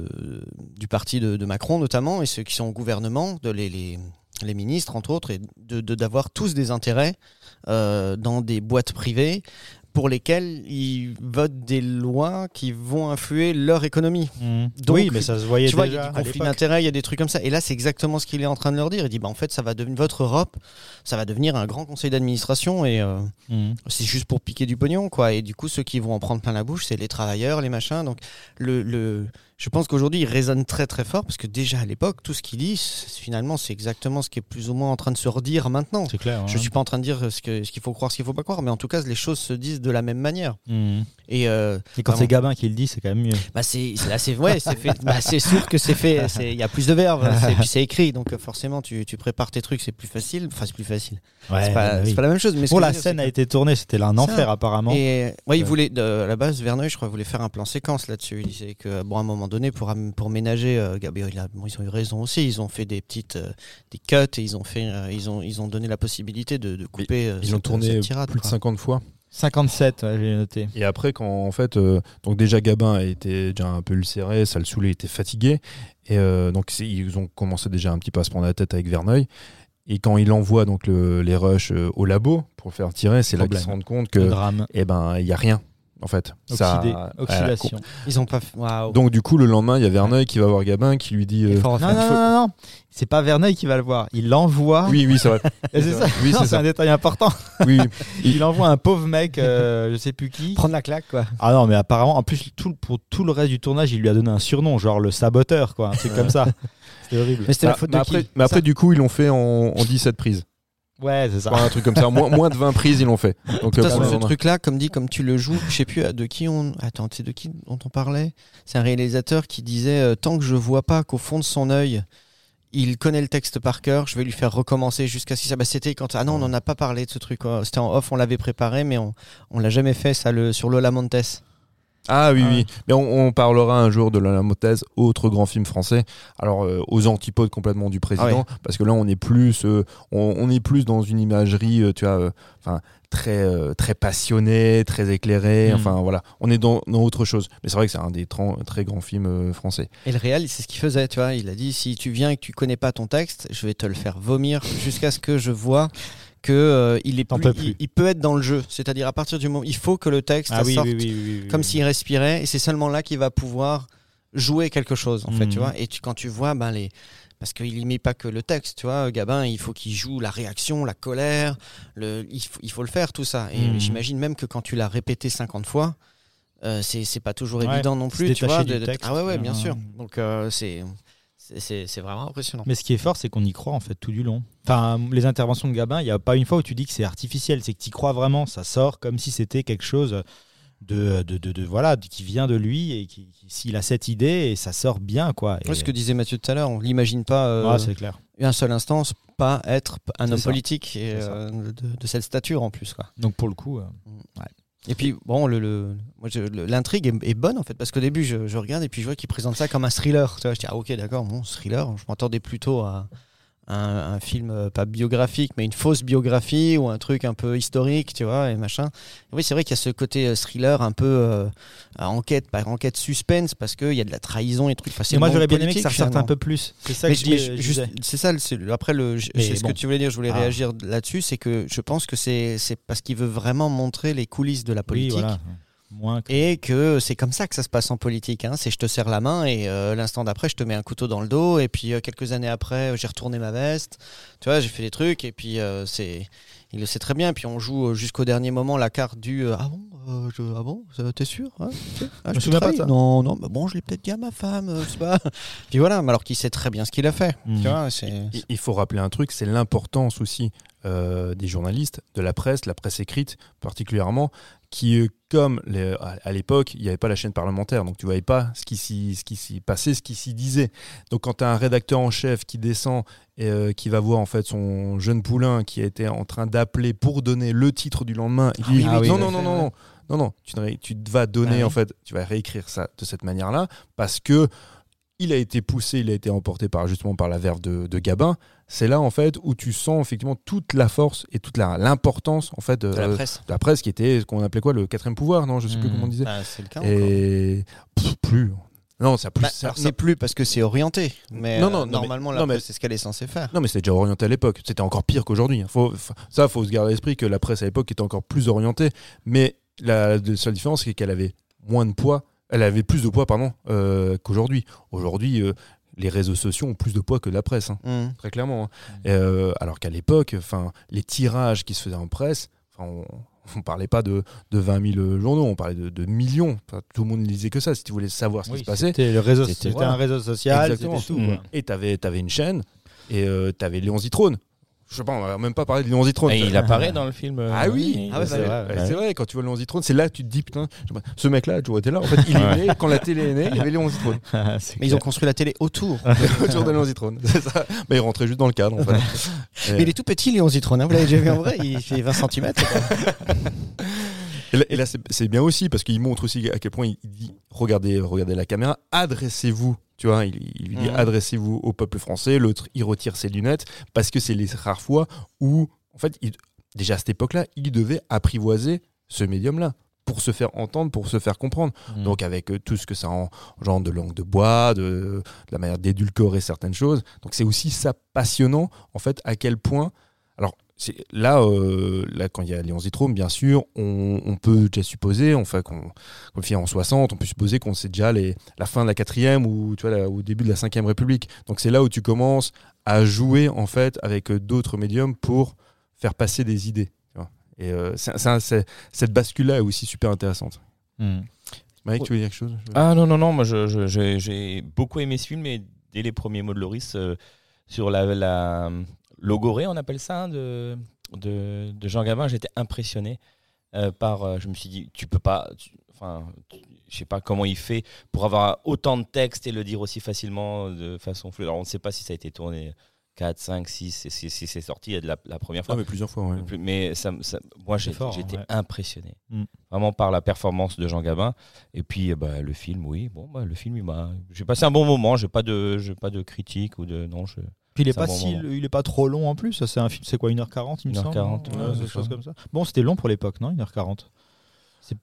du parti de, Macron notamment et ceux qui sont au gouvernement de les, ministres entre autres, et d'avoir tous des intérêts dans des boîtes privées pour lesquelles ils votent des lois qui vont influer leur économie. Donc, oui, mais ça se voyait tu vois, il y déjà a des conflits d'intérêts, il y a des trucs comme ça. Et là, c'est exactement ce qu'il est en train de leur dire. Il dit, bah, en fait, ça va devenir votre Europe, ça va devenir un grand conseil d'administration et euh, Mhm. c'est juste pour piquer du pognon, quoi. Et du coup, ceux qui vont en prendre plein la bouche, c'est les travailleurs, les machins. Donc, le, le... je pense qu'aujourd'hui, il résonne très très fort parce que déjà à l'époque, tout ce qu'il dit, finalement, c'est exactement ce qui est plus ou moins en train de se redire maintenant. C'est clair. Je hein. suis pas en train de dire ce qu'il faut croire, ce qu'il faut pas croire, mais en tout cas, les choses se disent de la même manière. Mhm. Et euh, Et quand c'est Gabin qui le dit, c'est quand même mieux. bah c'est c'est- là c'est ouais c'est fait bah c'est sûr que c'est fait il y a plus de verbes c'est- puis c'est écrit donc euh, forcément tu, tu prépares tes trucs c'est plus facile enfin c'est plus facile Ouais, c'est pas, bah oui. c'est pas la même chose mais Bon, la dire, scène a été tournée, c'était là un enfer apparemment. et ouais il Ouais. voulait de- à la base Verneuil je crois voulait faire un plan séquence là-dessus il disait que bon à un moment donné pour pour ménager euh, Gabriel il a- bon, ils ont eu raison aussi ils ont fait des petites euh, des cuts et ils ont fait euh, ils ont ils ont donné la possibilité de, de couper Ils cette- ont tourné cette tirade, plus de quoi. 50 fois. 57, ouais, j'ai noté. Et après, quand en fait, euh, donc déjà Gabin était déjà un peu ulcéré, ça le saoulait, il était fatigué. Et euh, donc ils ont commencé déjà un petit peu à se prendre la tête avec Verneuil. Et quand il envoie donc le- les rushs au labo pour faire tirer, c'est là qu'ils se rendent compte Le que drame. eh ben il y a rien en fait. Ça- Oxydé, euh, oxydation. ils ont pas fait waouh donc du coup le lendemain il y a Verneuil qui va voir Gabin qui lui dit euh. Non, non, non, non, non. C'est pas Verneuil qui va le voir. Il l'envoie. oui oui c'est vrai c'est ça. oui Non, c'est c'est ça un détail important. oui Il envoie un pauvre mec, euh, je sais plus qui. prendre la claque quoi Ah non, mais apparemment, en plus, tout, pour tout le reste du tournage, il lui a donné un surnom, genre le saboteur, quoi, un truc comme ça. C'était horrible. mais c'était la Ah, faute mais de après, qui mais après du coup ils l'ont fait en, en 17 prises Ouais, c'est ça. Enfin, un truc comme ça moins, moins de 20 prises ils l'ont fait donc De euh, toute façon, pour le ce truc-là, comme dit, comme tu le joues, je sais plus euh, de qui on. Attends, c'est de qui dont on parlait? C'est un réalisateur qui disait euh, tant que je vois pas qu'au fond de son œil, il connaît le texte par cœur, je vais lui faire recommencer jusqu'à ce qu'il. Bah, c'était quand. Ah non, on n'en a pas parlé de ce truc. quoi. C'était en off, on l'avait préparé, mais on on l'a jamais fait ça le sur Lola Montes. Ah oui, Ah oui. Mais on, on parlera un jour de La Montez, autre grand film français. Alors, euh, aux antipodes complètement du président, Ah parce que là, on est plus, euh, on, on est plus dans une imagerie, euh, tu vois, enfin, très, très passionné, très éclairé. Mm. Enfin, voilà. On est dans, dans autre chose. Mais c'est vrai que c'est un des très grands films français. Et le réel, c'est ce qu'il faisait, tu vois. Il a dit si tu viens et que tu connais pas ton texte, je vais te le faire vomir jusqu'à ce que je vois que euh, il est plus- plus. Il, il peut être dans le jeu. C'est-à-dire à partir du moment, il faut que le texte Ah sorte oui, oui, oui, oui, comme s'il respirait et c'est seulement là qu'il va pouvoir jouer quelque chose en fait Mhm. tu vois et tu, quand tu vois ben les parce qu'il n'y met pas que le texte tu vois Gabin il faut qu'il joue la réaction la colère le il, faut, il faut le faire tout ça et Mhm. j'imagine même que quand tu l'as répété 50 fois euh, c'est pas toujours Ouais, évident non plus tu vois de- ah ouais ouais bien sûr donc euh, c'est c'est- vraiment impressionnant Mais ce qui est fort, c'est qu'on y croit en fait tout du long. Enfin, les interventions de Gabin, il n'y a pas une fois où tu dis que c'est artificiel, c'est que tu y crois vraiment, ça sort comme si c'était quelque chose de, de, de, de- voilà, qui vient de lui et qui, qui- s'il a cette idée et ça sort bien quoi. Et- Ouais, ce que disait Mathieu tout à l'heure on l'imagine pas euh, Ah, c'est clair. un seul instant pas être un homme ça. politique et euh, de, de cette stature en plus quoi Donc pour le coup, euh, Et puis, bon, le, l'intrigue est, bonne en fait, parce qu'au début, je, regarde et puis je vois qu'il présente ça comme un thriller. Tu vois, je dis, ah ok, d'accord, bon, thriller. Je m'attendais plutôt à un, un film, euh, pas biographique, mais une fausse biographie ou un truc un peu historique, tu vois, et machin. Et oui, c'est vrai qu'il y a ce côté euh, thriller un peu euh, à enquête, pas enquête suspense, parce qu'il y a de la trahison et trucs. Enfin, c'est Et moi j'aurais bien aimé que ça ressorte un peu plus. C'est ça Mais que je- mais juste, c'est ça. après, le, c'est ce bon. que tu voulais dire. Je voulais Ah. réagir là-dessus. C'est que je pense que c'est c'est parce qu'il veut vraiment montrer les coulisses de la Oui, politique. voilà. Moins que- Et que c'est comme ça que ça se passe en politique. Hein. C'est je te serre la main et euh, l'instant d'après, je te mets un couteau dans le dos. Et puis euh, quelques années après, j'ai retourné ma veste. Tu vois, j'ai fait des trucs. Et puis euh, c'est, il le sait très bien. Et puis on joue jusqu'au dernier moment la carte du euh, ah bon, euh, je- ah bon, t'es sûr hein? Ah, me te souviens pas de ça. Non, non, bah bon, je l'ai peut-être dit à ma femme. euh, je pas. puis voilà. Mais alors qu'il sait très bien ce qu'il a fait. Mhm. Tu vois, c'est. Il- Il faut rappeler un truc, c'est l'importance aussi euh, des journalistes, de la presse, la presse écrite particulièrement, qui, euh, comme les- à l'époque, il n'y avait pas la chaîne parlementaire, donc tu voyais pas ce qui s'y passait, ce qui s'y disait. Donc quand tu as un rédacteur en chef qui descend et euh, qui va voir en fait son jeune poulain qui était en train d'appeler pour donner le titre du lendemain, il dit oui, ah oui, non non non non non non non, tu, ne tu vas donner Ah oui. en fait, tu vas réécrire ça de cette manière-là parce que il a été poussé, il a été emporté par justement par la verve de, de Gabin. C'est là en fait où tu sens effectivement toute la force et toute l'importance en fait de, De la de presse. la presse qui était ce qu'on appelait quoi le quatrième pouvoir, non Je sais plus Mhm. comment on disait. Bah, c'est le cas. Et pff, plus. Non, ça plus. Bah, ça- ça- plus parce que c'est orienté, mais Non, euh, non, non, mais- normalement la presse, c'est ce qu'elle est censée faire. Non, mais c'était déjà orienté à l'époque. C'était encore pire qu'aujourd'hui. Faut- ça, faut se garder à l'esprit que la presse à l'époque était encore plus orientée. Mais la, la seule différence, c'est qu'elle avait moins de poids. Elle avait plus de poids, pardon, euh, qu'aujourd'hui. Aujourd'hui, euh, les réseaux sociaux ont plus de poids que la presse, hein, Hmm. très clairement. hein. Euh, alors qu'à l'époque, enfin, les tirages qui se faisaient en presse, enfin, on. On parlait pas de, de 20 000 journaux, on parlait de, de millions. Enfin, tout le monde ne lisait que ça. Si tu voulais savoir ce qui se passait, C'était le réseau, C'était- c'était voilà. un réseau social, c'était tout. Et tu avais, une chaîne, et tu avais Léon Zitrone. Je sais pas, on va même pas parler de Léon Zitrone. Et il apparaît dans le film. euh, Ah oui, Ah ouais, c'est vrai, ouais. c'est vrai, quand tu vois Léon Zitrone, c'est là que tu te dis, putain, je sais pas, ce mec-là a toujours été là. En fait, il est né, quand la télé est née, il y avait Léon Zitrone. C'est Mais ils ont clair. construit la télé autour. autour de Léon Zitrone. C'est ça. Mais il rentrait juste dans le cadre, en fait. Mais il est tout petit, Léon Zitrone. hein, Vous l'avez déjà vu en vrai Il fait 20 cm. Et là, c'est bien aussi, parce qu'il montre aussi à quel point il dit, regardez, regardez la caméra, adressez-vous. Tu vois, il, il lui dit, Mhm. adressez-vous au peuple français. L'autre, il retire ses lunettes, parce que c'est les rares fois où, en fait, il- déjà à cette époque-là, il devait apprivoiser ce médium-là pour se faire entendre, pour se faire comprendre. Mm. Donc avec euh, tout ce que ça engendre de langue de bois, de, de la manière d'édulcorer certaines choses. Donc c'est aussi ça passionnant, en fait, à quel point... Alors là, euh, là, quand il y a Léon Zitrone, bien sûr, on, on peut déjà supposer, enfin, qu'on fait en 60, on peut supposer qu'on sait déjà les, la fin de la quatrième ou tu vois, la- au début de la cinquième République. Donc c'est là où tu commences à jouer, en fait, avec euh, d'autres médiums pour faire passer des idées. tu vois. Et euh, cette bascule-là est aussi super intéressante. Mm. Mike, tu veux dire quelque chose? Ah non, non, non, moi je- je- je- j'ai beaucoup aimé ce film et dès les premiers mots de Loris euh, sur la, la logorée, on appelle ça, hein, de, de, de Jean Gabin, j'étais impressionné euh, par. euh, je me suis dit, tu peux pas. tu- Enfin, tu- je sais pas comment il fait pour avoir autant de texte et le dire aussi facilement de façon fluide. Alors on ne sait pas si ça a été tourné 4, 5, 6, si, si c'est sorti la, la première fois. Ah, mais plusieurs fois, ouais. Mais ça, ça- moi, j'ai C'est fort, j'étais ouais. impressionné. Mm. Vraiment par la performance de Jean Gabin. Et puis, eh ben, le film, oui. Bon, bah, le film, il m'a. J'ai passé un bon moment. J'ai pas de, j'ai pas de critique ou de. Non, je. Puis il est C'est pas bon si, moment. il est pas trop long en plus. Ça, C'est un film, c'est quoi 1h40 il me 1h40, semble ouais, Ouais, c'est quelque chose ça. comme ça. Bon, c'était long pour l'époque, non 1h40.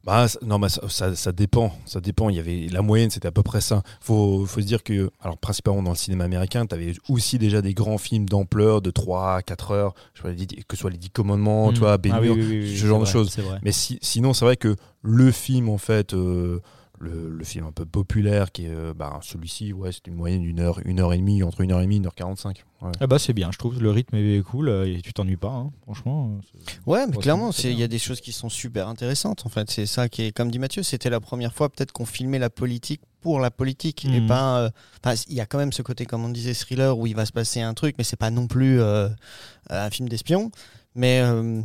Bah, ça- non, mais ça, ça, ça dépend. Ça dépend. Il y avait la moyenne, c'était à peu près ça. Faut, faut se dire que, alors principalement dans le cinéma américain, tu avais aussi déjà des grands films d'ampleur de 3 à 4 heures. Je dix- que ce soit les 10 commandements, Mm. tu vois, Ah oui, oui, oui, ce genre de choses. Mais si- sinon, c'est vrai que le film, en fait, euh, le, le film un peu populaire, qui est euh, bah, celui-ci, ouais, c'est une moyenne d'une heure, une heure et demie, entre une heure et demie, une heure quarante-cinq. Ouais. Ah bah c'est bien, je trouve. Le rythme est cool euh, et tu t'ennuies pas, hein, franchement. euh, Ouais, mais clairement, il y a des choses qui sont super intéressantes. En fait, c'est ça qui est, comme dit Mathieu, c'était la première fois peut-être qu'on filmait la politique pour la politique et Mhm. pas. euh, enfin, il y a quand même ce côté, comme on disait, thriller où il va se passer un truc, mais c'est pas non plus euh, un film d'espion. Mais euh,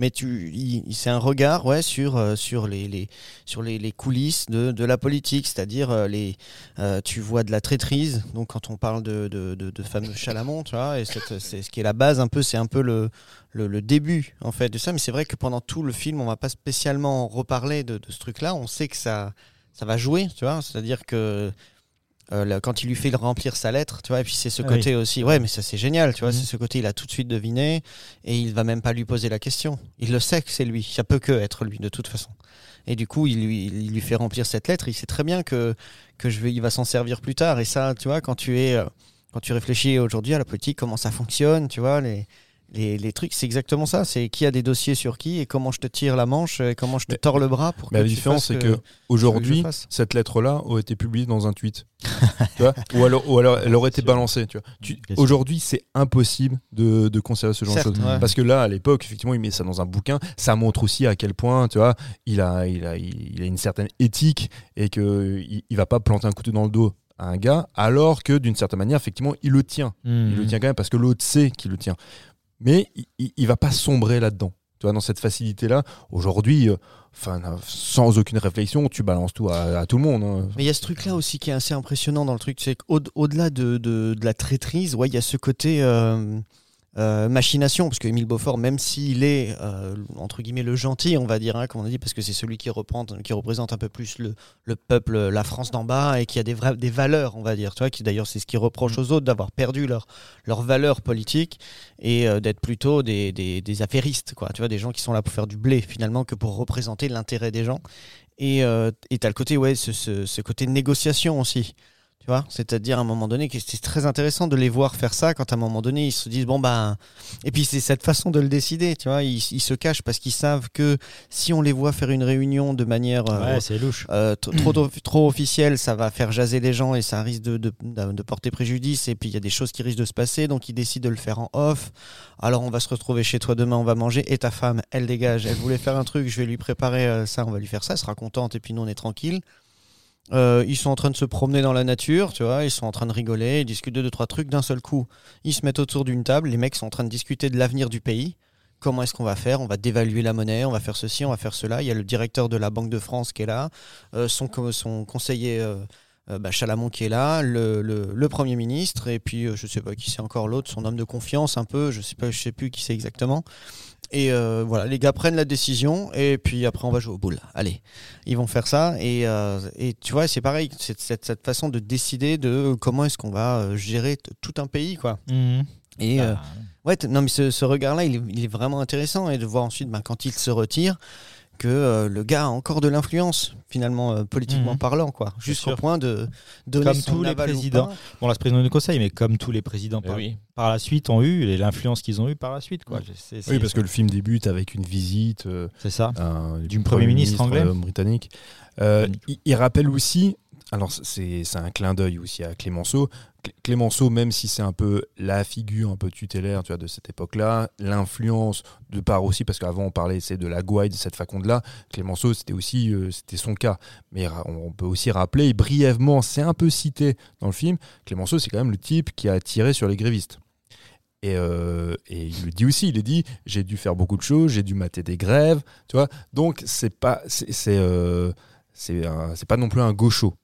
mais tu, c'est un regard, ouais, sur euh, sur les, les sur les, les coulisses de, de la politique, c'est-à-dire euh, les, euh, tu vois de la traîtrise. Donc quand on parle de de, de, de fameux Chalamont, tu vois, et c'est ce qui est la base un peu, c'est un peu le le, début en fait de ça. Mais c'est vrai que pendant tout le film, on va pas spécialement reparler de, de ce truc-là. On sait que ça ça va jouer, tu vois. C'est-à-dire que euh, là, quand il lui fait remplir sa lettre, tu vois, et puis c'est ce Ah côté aussi, ouais, mais ça c'est génial, tu vois, Mhm. c'est ce côté, il a tout de suite deviné et il va même pas lui poser la question. Il le sait que c'est lui, ça peut que être lui de toute façon. Et du coup, il lui, il lui fait remplir cette lettre. Il sait très bien que que je vais, il va s'en servir plus tard. Et ça, tu vois, quand tu es, euh, quand tu réfléchis aujourd'hui à la politique, comment ça fonctionne, tu vois, les les, les trucs, c'est exactement ça. C'est qui a des dossiers sur qui et comment je te tire la manche et comment je te Mais- tords le bras pour que Mais la tu différence, fasses c'est que aujourd'hui, cette lettre-là aurait été publiée dans un tweet. tu vois ou, alors, ou alors elle aurait été balancée. Tu vois. Aujourd'hui, c'est impossible de, de conserver ce genre Certes, de choses. ouais. Parce que là, à l'époque, effectivement, il met ça dans un bouquin. Ça montre aussi à quel point, tu vois, il a, il a, il a une certaine éthique et qu'il il, il va pas planter un couteau dans le dos à un gars, alors que d'une certaine manière, effectivement, il le tient. Il le tient quand même parce que l'autre sait qu'il le tient. Mais il, il va pas sombrer là-dedans. Tu dans cette facilité-là, aujourd'hui, euh, sans aucune réflexion, tu balances tout à, tout le monde. hein. Mais il y a ce truc-là aussi qui est assez impressionnant dans le truc, c'est qu'au-delà de, de, de la traîtrise, ouais, il y a ce côté euh, euh, machination, parce que Émile Beaufort, même s'il est euh, entre guillemets le gentil, on va dire, hein, comme on a dit, parce que c'est celui qui, reprend, qui représente un peu plus le, le peuple, la France d'en bas, et qui a des, vra- des valeurs, on va dire, tu vois, qui d'ailleurs c'est ce qu'il reproche aux autres d'avoir perdu leur, leurs valeurs politiques et euh, d'être plutôt des, des, des affairistes, quoi, tu vois, des gens qui sont là pour faire du blé finalement que pour représenter l'intérêt des gens. Et et t'as le côté, ouais, ce, ce, ce côté négociation aussi. Tu vois, c'est-à-dire à un moment donné que c'est très intéressant de les voir faire ça quand à un moment donné ils se disent bon ben et puis c'est cette façon de le décider, tu vois, ils, ils se cachent parce qu'ils savent que si on les voit faire une réunion de manière euh, Ouais, louche. euh, trop, trop, trop officiel, ça va faire jaser les gens et ça risque de, de, de- de porter préjudice. Et puis il y a des choses qui risquent de se passer, donc ils décident de le faire en off. Alors on va se retrouver chez toi demain, on va manger. Et ta femme, elle dégage, elle voulait faire un truc, je vais lui préparer euh, ça, on va lui faire ça, elle sera contente et puis nous on est tranquille. Euh, ils sont en train de se promener dans la nature, tu vois, ils sont en train de rigoler, ils discutent de deux, trois trucs d'un seul coup. Ils se mettent autour d'une table, les mecs sont en train de discuter de l'avenir du pays. Comment est-ce qu'on va faire? On va dévaluer la monnaie, on va faire ceci, on va faire cela. Il y a le directeur de la Banque de France qui est là, euh, son, co- son conseiller euh, bah, Chalamont qui est là, le, Premier ministre, et puis je sais pas qui c'est encore l'autre, son homme de confiance un peu, je sais pas, je sais plus qui c'est exactement. Et euh, voilà, les gars prennent la décision, et puis après on va jouer au boule. Allez, ils vont faire ça, et, euh, et tu vois, c'est pareil, c'est cette, cette façon de décider de comment est-ce qu'on va euh, gérer tout un pays, quoi. Mhm. Et euh, Bah, Ouais, non, mais ce, ce regard-là, il, est- il est vraiment intéressant et de voir ensuite, ben, quand il se retire, que euh, le gars a encore de l'influence, finalement, euh, politiquement Mhm. parlant, quoi. Jusqu'au point de donner Comme son tous les présidents. pas. Bon, là, c'est président du conseil, mais comme tous les présidents Eh par, oui. par la suite ont eu, et l'influence qu'ils ont eu par la suite, quoi. C'est, c'est- Oui, parce que le film débute avec une visite euh, c'est ça. Du Premier ministre anglais. euh, britannique. Euh, il, il rappelle aussi, alors c'est c'est un clin d'œil aussi à Clémenceau. Clé- Clémenceau, même si c'est un peu la figure un peu tutélaire tu vois, de cette époque-là, l'influence de part aussi, parce qu'avant on parlait c'est de la gouaille de cette faconde-là, Clémenceau c'était aussi euh, c'était son cas. Mais on peut aussi rappeler, et brièvement, c'est un peu cité dans le film, Clémenceau c'est quand même le type qui a tiré sur les grévistes. Et, euh, il le dit aussi, il est dit j'ai dû faire beaucoup de choses, j'ai dû mater des grèves, tu vois. Donc c'est pas c'est c'est euh, pas non plus un gaucho.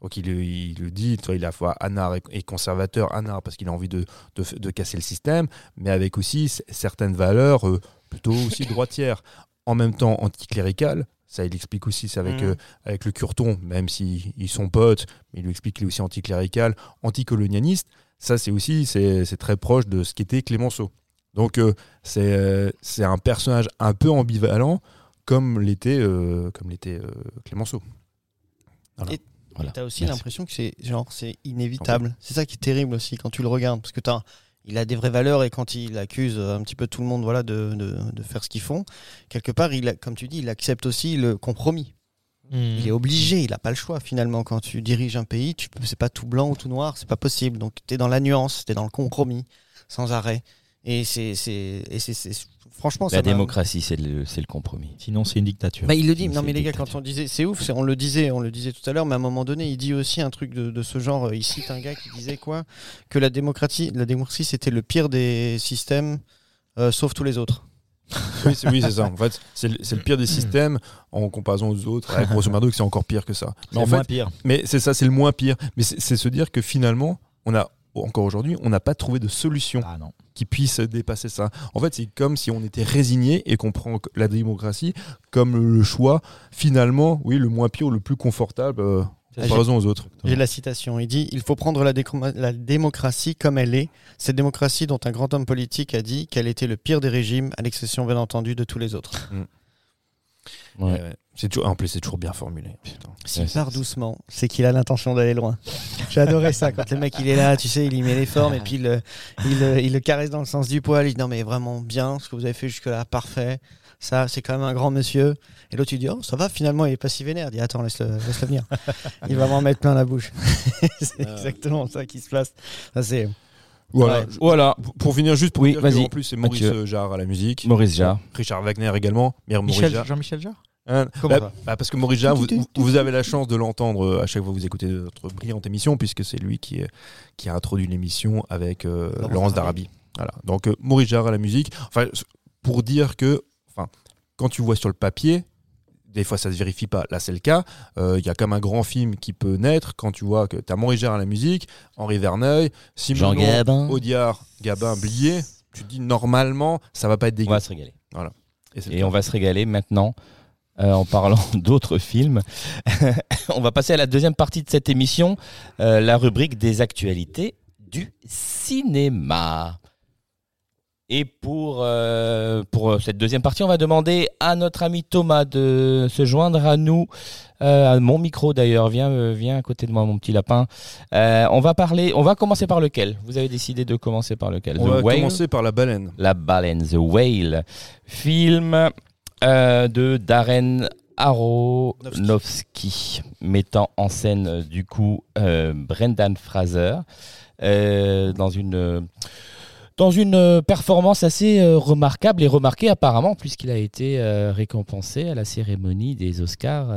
Donc il, il le dit, il est à la fois anard et, conservateur, anard parce qu'il a envie de, de, de casser le système, mais avec aussi certaines valeurs euh, plutôt aussi droitières. En même temps anticlérical, ça il explique aussi, c'est avec, Mhm. euh, avec le curton, même s'ils ils sont potes, mais il lui explique qu'il est aussi anticlérical, anticolonialiste. Ça c'est aussi, c'est c'est très proche de ce qu'était Clémenceau. Donc euh, c'est euh, c'est un personnage un peu ambivalent comme l'était comme l'était euh, Voilà. T'as aussi Merci. l'impression que c'est genre c'est inévitable. C'est ça qui est terrible aussi quand tu le regardes, parce que t'as il a des vraies valeurs et quand il accuse un petit peu tout le monde voilà de, de, de faire ce qu'ils font, quelque part il a, comme tu dis, il accepte aussi le compromis. Il est obligé, il n'a pas le choix finalement. Quand tu diriges un pays, tu peux, c'est pas tout blanc ou tout noir, c'est pas possible. Donc tu es dans la nuance, tu es dans le compromis, sans arrêt. Et c'est, franchement, La démocratie, c'est le, compromis. Sinon, c'est une dictature. Bah, il le dit. Non, mais les gars, quand on disait, c'est ouf, on le disait, on le disait tout à l'heure, mais à un moment donné, il dit aussi un truc de, de ce genre. Il cite un gars qui disait quoi? Que la démocratie, la démocratie, c'était le pire des systèmes, euh, sauf tous les autres. Oui, c'est oui, ça. En fait, c'est le, pire des systèmes en comparaison aux autres. Avec grosso modo, c'est encore pire que ça. c'est Mais en moins fait, pire. mais c'est ça, c'est le moins pire. Mais c'est se dire que finalement, on a encore aujourd'hui, on n'a pas trouvé de solution Ah non. qui puisse dépasser ça. En fait, c'est comme si on était résigné et qu'on prend la démocratie comme le choix, finalement, oui, le moins pire ou le plus confortable euh, comparaison aux autres. J'ai la citation. Il dit Il faut prendre la, démocratie comme elle est. Cette démocratie dont un grand homme politique a dit qu'elle était le pire des régimes, à l'exception, bien entendu, de tous les autres. Ouais. Euh, c'est toujours, en plus, c'est toujours bien formulé. S'il Ouais, part doucement, c'est qu'il a l'intention d'aller loin. J'ai adoré ça. Quand le mec il est là, tu sais, il y met les formes et puis il, le- il, le- il le caresse dans le sens du poil. Il dit non, mais vraiment bien ce que vous avez fait jusque-là, parfait. Ça, c'est quand même un grand monsieur. Et l'autre, il dit oh, ça va, finalement, il est pas si vénère. Il dit attends, laisse-le laisse venir. Il va m'en mettre plein la bouche. c'est exactement ça qui se passe. Ça, c'est. Voilà. Ouais. Voilà, Pour, finir, juste pour Oui, dire que, en plus, c'est Maurice Mathieu. Jarre à la musique. Maurice Jarre. Richard Wagner également. Jean-Michel Jarre? Hein, Comment bah, ça bah, Parce que Maurice Jarre, vous, avez la chance de l'entendre euh, à chaque fois que vous écoutez notre brillante émission, puisque c'est lui qui, est- qui a introduit l'émission avec euh, Laurence Laurence Darabi. Voilà. Donc euh, Maurice Jarre à la musique. Enfin, pour dire que, enfin, quand tu vois sur le papier, des fois ça se vérifie pas. Là, c'est le cas. Euh, Il y a comme un grand film qui peut naître quand tu vois que tu as Maurice Jarre à la musique, Henri Verneuil, Jean Simon Gabin. Audiard, Gabin, Blier. Tu te dis normalement, ça va pas être On dégueu. va se régaler. le Et on va se régaler maintenant euh, en parlant d'autres films. on va passer à la deuxième partie de cette émission, euh, la rubrique des actualités du cinéma. Et pour, euh, pour cette deuxième partie, on va demander à notre ami Thomas de se joindre à nous, euh, à mon micro d'ailleurs. Viens, viens à côté de moi, mon petit lapin. Euh, on va parler. On va commencer par lequel? Vous avez décidé de commencer par lequel? On The va Whale? commencer par la baleine. La baleine, The Whale, film euh, de Darren Aronofsky, mettant en scène euh, du coup euh, Brendan Fraser dans une dans une euh, performance assez euh, remarquable et remarquée apparemment puisqu'il a été euh, récompensé à la cérémonie des Oscars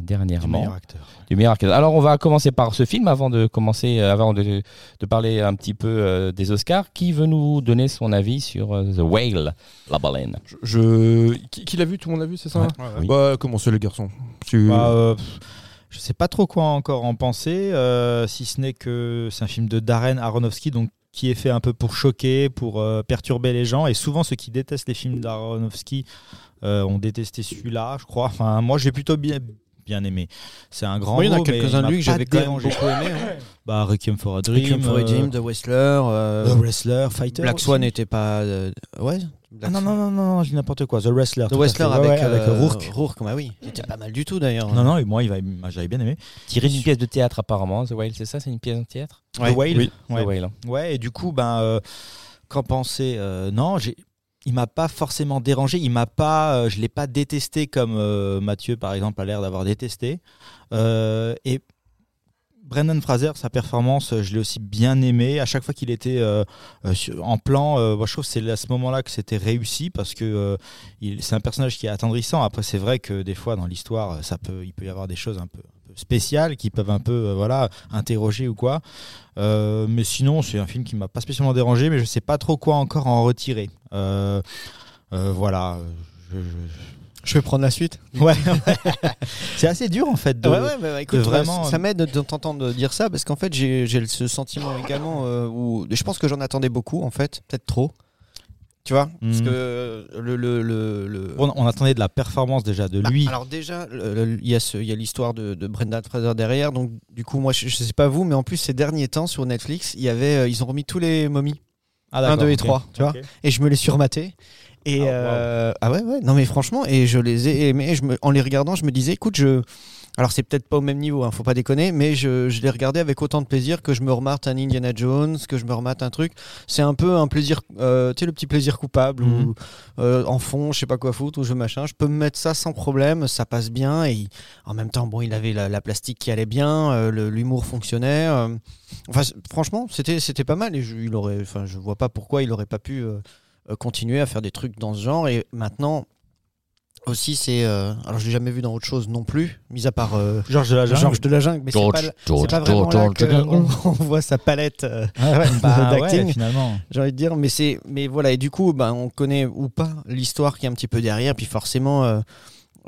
dernièrement meilleur acteur. du meilleur acteur. Alors on va commencer par ce film avant de commencer, avant de, de parler un petit peu des Oscars. Qui veut nous donner son avis sur The Whale, la baleine? Je, je- qui, qui l'a vu? Tout le monde l'a vu, c'est ça? Ouais. Oui. Bah, commencez les garçons? Tu- Bah, euh, je sais pas trop quoi encore en penser, euh, si ce n'est que c'est un film de Darren Aronofsky, donc qui est fait un peu pour choquer, pour euh, perturber les gens. Et souvent, ceux qui détestent les films d'Aronofsky euh, ont détesté celui-là, je crois. Enfin, moi, j'ai plutôt bien bien aimé. C'est un grand Oui, il y en a quelques-uns de lui que j'avais quand même beaucoup aimé. hein. Bah, Requiem for a Dream, Requiem for a euh, Dream, The Wrestler. euh, The Wrestler, Fighter. Black aussi. Swan n'était pas. euh, ouais Ah non, non, non, non, non, je dis n'importe quoi. The Wrestler. The Wrestler avec, ouais, avec euh, Rourke. Rourke, bah oui, qui était pas mal du tout d'ailleurs. Non, non, et moi, j'avais bien aimé. Tiré d'une pièce de théâtre apparemment. The Whale, c'est ça C'est une pièce de théâtre? Ouais. The Whale? Oui. Ouais. The Whale. Ouais, et du coup, ben, euh, qu'en penser euh, Non, j'ai. Il m'a pas forcément dérangé. Il m'a pas. euh, je l'ai pas détesté comme euh, Mathieu, par exemple, a l'air d'avoir détesté. Euh, et Brendan Fraser, sa performance, je l'ai aussi bien aimé. À chaque fois qu'il était en plan, moi, je trouve que c'est à ce moment-là que c'était réussi parce que c'est un personnage qui est attendrissant. Après, c'est vrai que des fois dans l'histoire, ça peut, il peut y avoir des choses un peu spéciales qui peuvent un peu, euh, voilà, interroger ou quoi. Euh, mais sinon, c'est un film qui m'a pas spécialement dérangé, mais je sais pas trop quoi encore en retirer. Euh, voilà. je- je- Je vais prendre la suite. Ouais, c'est assez dur en fait. De... ouais, ouais, bah, écoute, de vraiment- ça m'aide de t'entendre dire ça parce qu'en fait, j'ai j'ai ce sentiment également euh, où je pense que j'en attendais beaucoup, en fait, peut-être trop. Tu vois Parce Mhm. que le. le, le, le- On, on attendait de la performance déjà de Bah, lui. alors déjà, il y a ce- il y a l'histoire de, de Brendan Fraser derrière. Donc du coup, moi, je, je sais pas vous, mais en plus ces derniers temps sur Netflix, il y avait, euh, ils ont remis tous les momies Ah, un, d'accord, deux et ok. trois, tu vois. Et je me les suis rematés. Et Ah, wow. euh, ah ouais ouais non mais franchement et je les ai aimés. Je me, en les regardant, je me disais écoute je alors c'est peut-être pas au même niveau, hein, faut pas déconner, mais je, je les regardais avec autant de plaisir que je me remate un Indiana Jones, que je me remate un truc. C'est un peu un plaisir, euh, tu sais le petit plaisir coupable Mhm. ou euh, en fond, je sais pas quoi foutre ou je machin. Je peux me mettre ça sans problème, ça passe bien et il- en même temps bon il avait la, la plastique qui allait bien, euh, l'humour fonctionnait. enfin franchement c'était c'était pas mal et je, il aurait, enfin je vois pas pourquoi il aurait pas pu continuer à faire des trucs dans ce genre et maintenant aussi c'est euh, alors je l'ai jamais vu dans autre chose non plus mis à part euh, Georges de la Jungle. Georges de la jungle mais c'est pas, George, pas vraiment George, là on, on voit sa palette euh, Ah ouais, bah ouais, d'acting. finalement. j'ai envie de dire mais c'est mais voilà et du coup ben on connaît ou pas l'histoire qui est un petit peu derrière puis forcément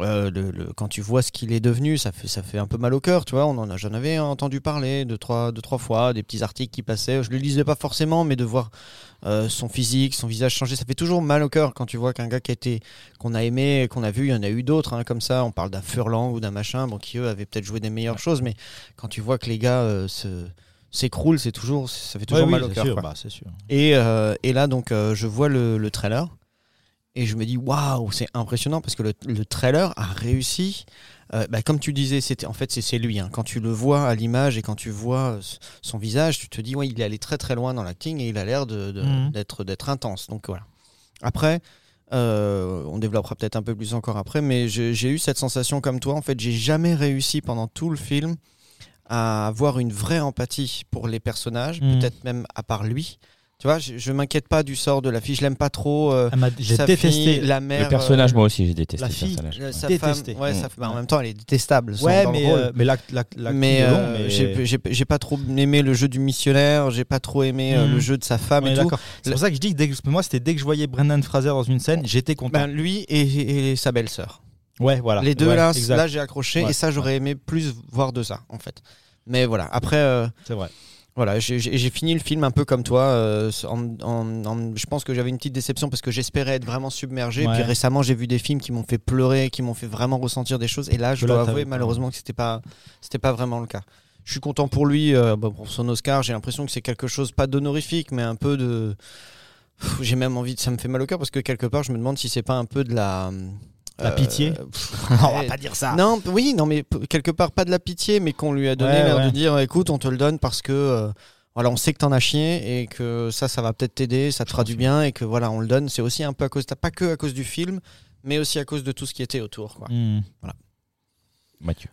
euh, le- le- quand tu vois ce qu'il est devenu, ça fait, ça fait un peu mal au cœur, tu vois. On en a, j'en avais entendu parler deux trois, deux, trois fois, des petits articles qui passaient. Je le lisais pas forcément, mais de voir euh, son physique, son visage changer, ça fait toujours mal au cœur quand tu vois qu'un gars qui a été, qu'on a aimé, qu'on a vu, il y en a eu d'autres, hein, comme ça. On parle d'un Furlan ou d'un machin, bon, qui eux avaient peut-être joué des meilleures choses, mais quand tu vois que les gars euh, se s'écroulent, c'est toujours, ça fait toujours Ouais, mal oui, au cœur. sûr, bah, sûr. Et, et là, donc, je vois le, le trailer et je me dis waouh, c'est impressionnant parce que le, le trailer a réussi. Euh, bah, comme tu disais, c'était en fait c'est lui. hein. Quand tu le vois à l'image et quand tu vois euh, son visage, tu te dis ouais, il est allé très très loin dans l'acting et il a l'air de- de- Mhm. d'être intense. Donc voilà. Après. euh, on développera peut-être un peu plus encore après, mais j'ai j'ai eu cette sensation comme toi. En fait, j'ai jamais réussi pendant tout le film à avoir une vraie empathie pour les personnages, Mhm. peut-être même à part lui. Tu vois, je, je m'inquiète pas du sort de la fille, je l'aime pas trop. euh, m'a- J'ai détesté. fille, la mère. Le personnage, euh, moi aussi, j'ai détesté la le fille, personnage. euh, sa détesté. femme, ouais, sa- Mm. bah, en même temps, elle est détestable. Ouais, le mais, euh, mais euh, j'ai pas trop aimé le jeu du missionnaire, j'ai pas trop aimé le jeu de sa femme Ouais, et tout. C'est pour ça que je dis que dès que, moi, c'était dès que je voyais Brendan Fraser dans une scène, j'étais content. Ben, lui et, et sa belle-sœur. ouais, voilà. Les deux Ouais, là, exact. là j'ai accroché Ouais, et ça j'aurais aimé plus voir de ça en fait. Mais voilà, après euh, c'est vrai. Voilà, j'ai- fini le film un peu comme toi. euh, en- en- en- je pense que j'avais une petite déception parce que j'espérais être vraiment submergé. Ouais. Puis récemment, j'ai vu des films qui m'ont fait pleurer, qui m'ont fait vraiment ressentir des choses. Et là, je dois avouer malheureusement que c'était pas, c'était pas vraiment le cas. Je suis content pour lui, euh, bah, pour son Oscar. J'ai l'impression que c'est quelque chose, pas d'honorifique, mais un peu de. J'ai même envie, de, ça me fait mal au cœur parce que quelque part, je me demande si c'est pas un peu de la. La pitié pff, On va pas dire ça. Non, oui, non, mais quelque part pas de la pitié, mais qu'on lui a donné Ouais, l'air ouais. de dire, écoute, on te le donne parce que euh, voilà, on sait que t'en as chié et que ça, ça va peut-être t'aider, ça te fera du bien et que voilà, on le donne. C'est aussi un peu à cause, pas que à cause du film, mais aussi à cause de tout ce qui était autour. Quoi. Hmm. Mathieu.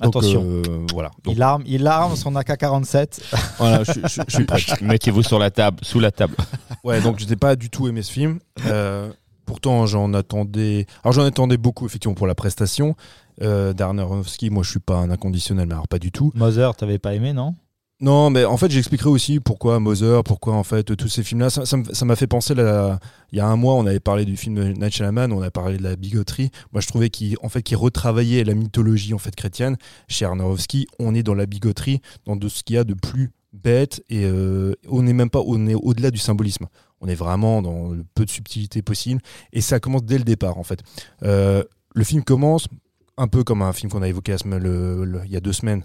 Donc, Attention. euh, voilà. Donc, Il arme, il arme son AK-47. voilà, je. Mettez-vous sur la table, sous la table. Ouais, donc je n'ai pas du tout aimé ce film. Euh, pourtant, j'en attendais. Alors, j'en attendais beaucoup, effectivement, pour la prestation. Euh, Darnowski, moi, je suis pas un inconditionnel, mais alors pas du tout. Mother, t'avais pas aimé, non? Non, mais en fait, j'expliquerai aussi pourquoi Mother, pourquoi en fait tous ces films-là. Ça m'a fait penser, là, il y a un mois, on avait parlé du film de Night Shyamalan, on a parlé de la bigoterie. Moi, je trouvais qu'il en fait, qu'il retravaillait la mythologie en fait chrétienne. Chez Aronofsky, on est dans la bigoterie, dans de ce qu'il y a de plus bête, et euh, on n'est même pas, on est au-delà du symbolisme. On est vraiment dans le peu de subtilité possible, et ça commence dès le départ en fait. Euh, le film commence un peu comme un film qu'on a évoqué le- le- il y a deux semaines,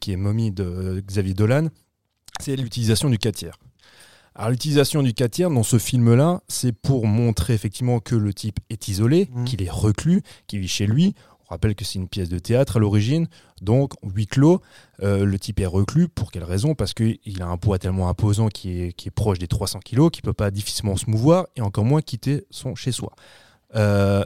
qui est Mommy de Xavier Dolan, c'est l'utilisation du 4 tiers. Alors l'utilisation du 4 tiers dans ce film-là, c'est pour montrer effectivement que le type est isolé, Mhm. qu'il est reclus, qu'il vit chez lui. Rappelle que c'est une pièce de théâtre à l'origine, donc huis clos. Euh, le type est reclus, pour quelle raison? Parce qu'il a un poids tellement imposant qui est, qui est proche des 300 kilos, qu'il ne peut pas difficilement se mouvoir et encore moins quitter son chez-soi. Euh,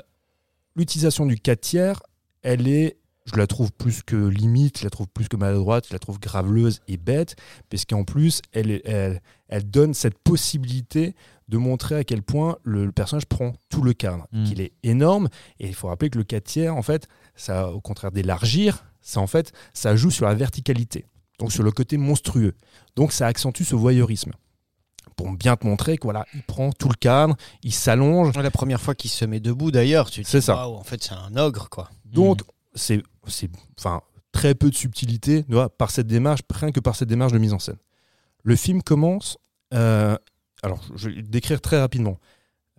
L'utilisation du 4 tiers, elle est, je la trouve plus que limite, je la trouve plus que maladroite, je la trouve graveleuse et bête, parce qu'en plus, elle, est- elle, elle donne cette possibilité de montrer à quel point le, le personnage prend tout le cadre, Mm. qu'il est énorme, et il faut rappeler que le 4 tiers, en fait, ça, au contraire d'élargir, ça en fait, ça joue sur la verticalité, donc sur le côté monstrueux. Donc ça accentue ce voyeurisme. Pour bien te montrer que voilà, il prend tout le cadre, il s'allonge, La première fois qu'il se met debout, d'ailleurs, tu te dis, ça. en fait, c'est un ogre, quoi. Donc, c'est c'est enfin très peu de subtilité tu vois, par cette démarche, rien que par cette démarche de mise en scène. Le film commence. euh, alors, je vais le décrire très rapidement.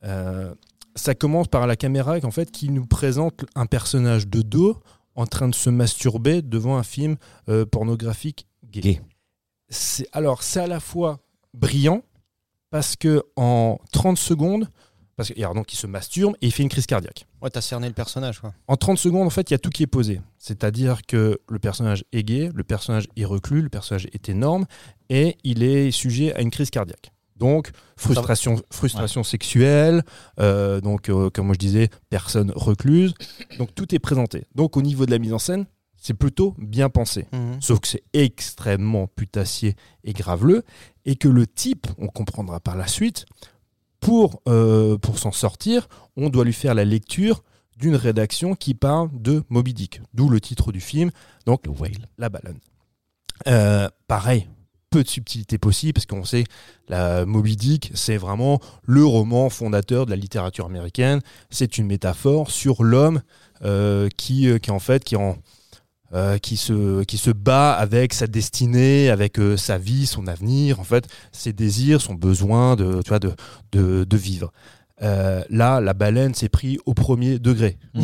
Euh, ça commence par la caméra en fait, qui nous présente un personnage de dos en train de se masturber devant un film euh, pornographique gay. Gay. C'est alors c'est à la fois brillant parce que en 30 secondes, parce que alors, donc il se masturbe et il fait une crise cardiaque. Ouais, t'as cerné le personnage, quoi. En 30 secondes, en fait, il y a tout qui est posé. C'est-à-dire que le personnage est gay, le personnage est reclus, le personnage est énorme et il est sujet à une crise cardiaque. Donc, frustration, frustration sexuelle, euh, donc, euh, comme je disais, personne recluse. Donc, tout est présenté. Donc, au niveau de la mise en scène, c'est plutôt bien pensé. Mhm. Sauf que c'est extrêmement putassier et graveleux, et que le type, on comprendra par la suite, pour, euh, pour s'en sortir, on doit lui faire la lecture d'une rédaction qui parle de Moby Dick, d'où le titre du film, donc Le whale. La baleine. Euh, pareil, peu de subtilité possible, parce qu'on sait, la Moby Dick, c'est vraiment le roman fondateur de la littérature américaine, c'est une métaphore sur l'homme euh, qui, qui en fait, qui en euh, qui, se, qui se bat avec sa destinée, avec euh, sa vie, son avenir, en fait, ses désirs, son besoin de, tu vois, de, de, de vivre. Euh, là, la baleine s'est pris au premier degré.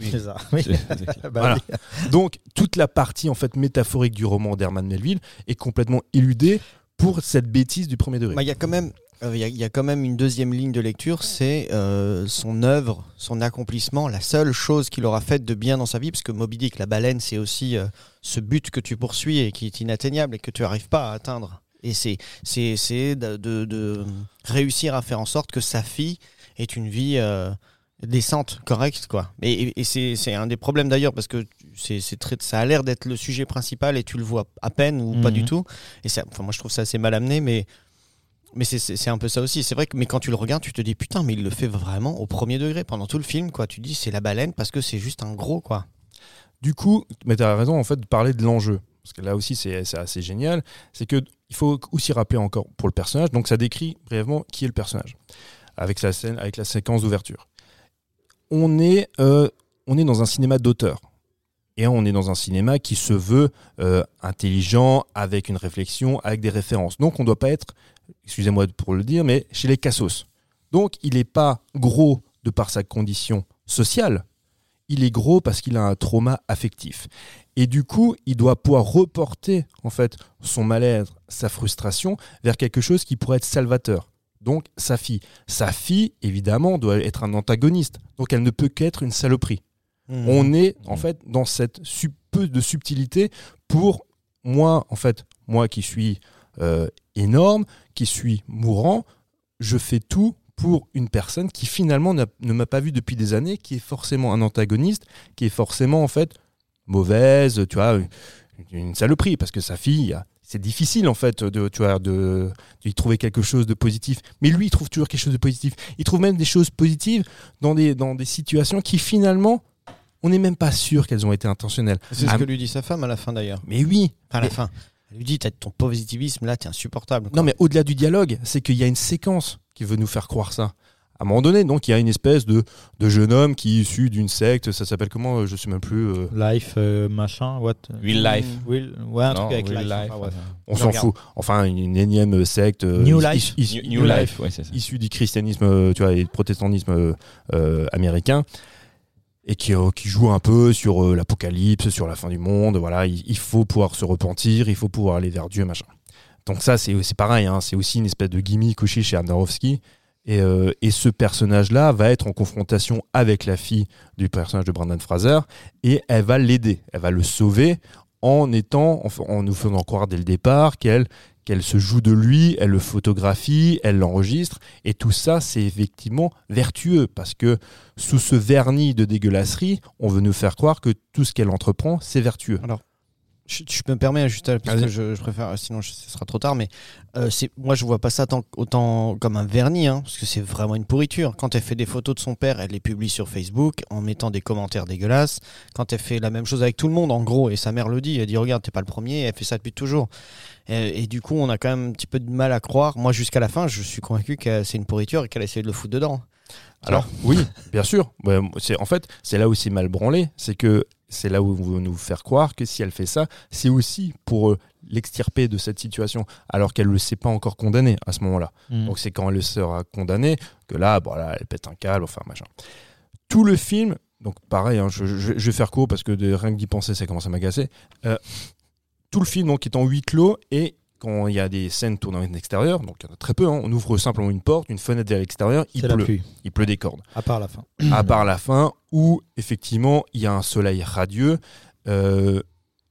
C'est ça. Oui. Voilà. oui. Donc, toute la partie en fait métaphorique du roman d'Herman Melville est complètement éludée pour cette bêtise du premier degré. Bah, Il y a quand même. Euh, Il y, a- il y a quand même une deuxième ligne de lecture, c'est euh, son œuvre, son accomplissement, la seule chose qu'il aura faite de bien dans sa vie, parce que Moby Dick, la baleine, c'est aussi euh, ce but que tu poursuis et qui est inatteignable et que tu n'arrives pas à atteindre. Et c'est c'est c'est de, de- de réussir à faire en sorte que sa fille ait une vie euh, décente, correcte, quoi. Et, et- et c'est c'est un des problèmes d'ailleurs parce que c'est c'est très ça a l'air d'être le sujet principal et tu le vois à peine ou pas Mhm. du tout. Et ça, enfin, moi je trouve ça assez mal amené, mais mais c'est- un peu ça aussi. C'est vrai que mais quand tu le regardes, tu te dis putain, mais il le fait vraiment au premier degré pendant tout le film, quoi. Tu dis c'est la baleine parce que c'est juste un gros, quoi. Du coup, mais tu as raison en fait de parler de l'enjeu. Parce que là aussi, c'est c'est assez génial. C'est que il faut aussi rappeler encore pour le personnage. Donc, ça décrit brièvement qui est le personnage avec la scène, avec la séquence d'ouverture. On est, euh, on est dans un cinéma d'auteur. Et on est dans un cinéma qui se veut euh, intelligent, avec une réflexion, avec des références. Donc on ne doit pas être, excusez-moi pour le dire, mais chez les cassos. Donc il n'est pas gros de par sa condition sociale, il est gros parce qu'il a un trauma affectif. Et du coup, il doit pouvoir reporter en fait son mal-être, sa frustration vers quelque chose qui pourrait être salvateur. donc sa fille. Sa fille, évidemment, doit être un antagoniste. Donc elle ne peut qu'être une saloperie. Mhm. On est en Mhm. fait dans cette peu de subtilité pour moi, en fait, moi qui suis euh, énorme, qui suis mourant, je fais tout pour une personne qui finalement n'a- ne m'a pas vu depuis des années, qui est forcément un antagoniste, qui est forcément en fait mauvaise, tu vois, une, saloperie, parce que sa fille, c'est difficile en fait de, tu vois, de, trouver quelque chose de positif. Mais lui, il trouve toujours quelque chose de positif. Il trouve même des choses positives dans des, dans des situations qui finalement, on n'est même pas sûr qu'elles ont été intentionnelles. C'est Ah, ce que lui dit sa femme à la fin d'ailleurs. Mais oui, à la Mais- fin. Elle lui dit T'as ton positivisme là, t'es insupportable. Non, mais au-delà du dialogue, c'est qu'il y a une séquence qui veut nous faire croire ça. À un moment donné, donc, il y a une espèce de, de jeune homme qui est issu d'une secte, ça s'appelle comment euh, Je sais même plus. euh, Life, euh, machin, what Will Life. Will, ouais, un Non, truc avec Will life. Life, enfin, ouais. on s'en fout. Enfin, une, énième secte. euh, New Life. is- New, New Life, ouais, c'est ça. issue du christianisme tu vois, et du protestantisme euh, euh, américain et qui, euh, qui joue un peu sur euh, l'apocalypse, sur la fin du monde. Voilà, il, faut pouvoir se repentir, il faut pouvoir aller vers Dieu, machin. Donc ça, c'est pareil, hein, c'est aussi une espèce de gimmick couché chez Aronofsky. Et, euh, et ce personnage-là va être en confrontation avec la fille du personnage de Brandon Fraser et elle va l'aider, elle va le sauver en étant, en nous faisant croire dès le départ qu'elle qu'elle se joue de lui, elle le photographie, elle l'enregistre, et tout ça, c'est effectivement vertueux, parce que sous ce vernis de dégueulasserie, on veut nous faire croire que tout ce qu'elle entreprend, c'est vertueux. Je, je me permets juste parce que je, je préfère, sinon je- ce sera trop tard. Mais euh, moi, je vois pas ça tant, autant comme un vernis, hein, parce que c'est vraiment une pourriture. Quand elle fait des photos de son père, elle les publie sur Facebook en mettant des commentaires dégueulasses. Quand elle fait la même chose avec tout le monde, en gros, et sa mère le dit, elle dit regarde, t'es pas le premier, elle fait ça depuis toujours. Et, et du coup, on a quand même un petit peu de mal à croire. Moi, jusqu'à la fin, je suis convaincu que c'est une pourriture et qu'elle essaie de le foutre dedans. Alors oui, bien sûr. C'est en fait, c'est là où c'est mal branlé, c'est que c'est là où on veut nous faire croire que si elle fait ça, c'est aussi pour euh, l'extirper de cette situation, alors qu'elle ne le sait pas encore condamné à ce moment-là. Mm. Donc c'est quand elle sera condamnée que là, bon, là, elle pète un câble, enfin machin. Tout le film, donc pareil, hein, je, je- je vais faire court parce que de, rien que d'y penser, ça commence à m'agacer. Euh, tout le film donc est en huis clos et quand il y a des scènes tournées en extérieur, donc il y en a très peu, hein, on ouvre simplement une porte, une fenêtre vers l'extérieur, il pleut, pluie, il pleut des cordes à part la fin. à part la fin où effectivement il y a un soleil radieux. Euh,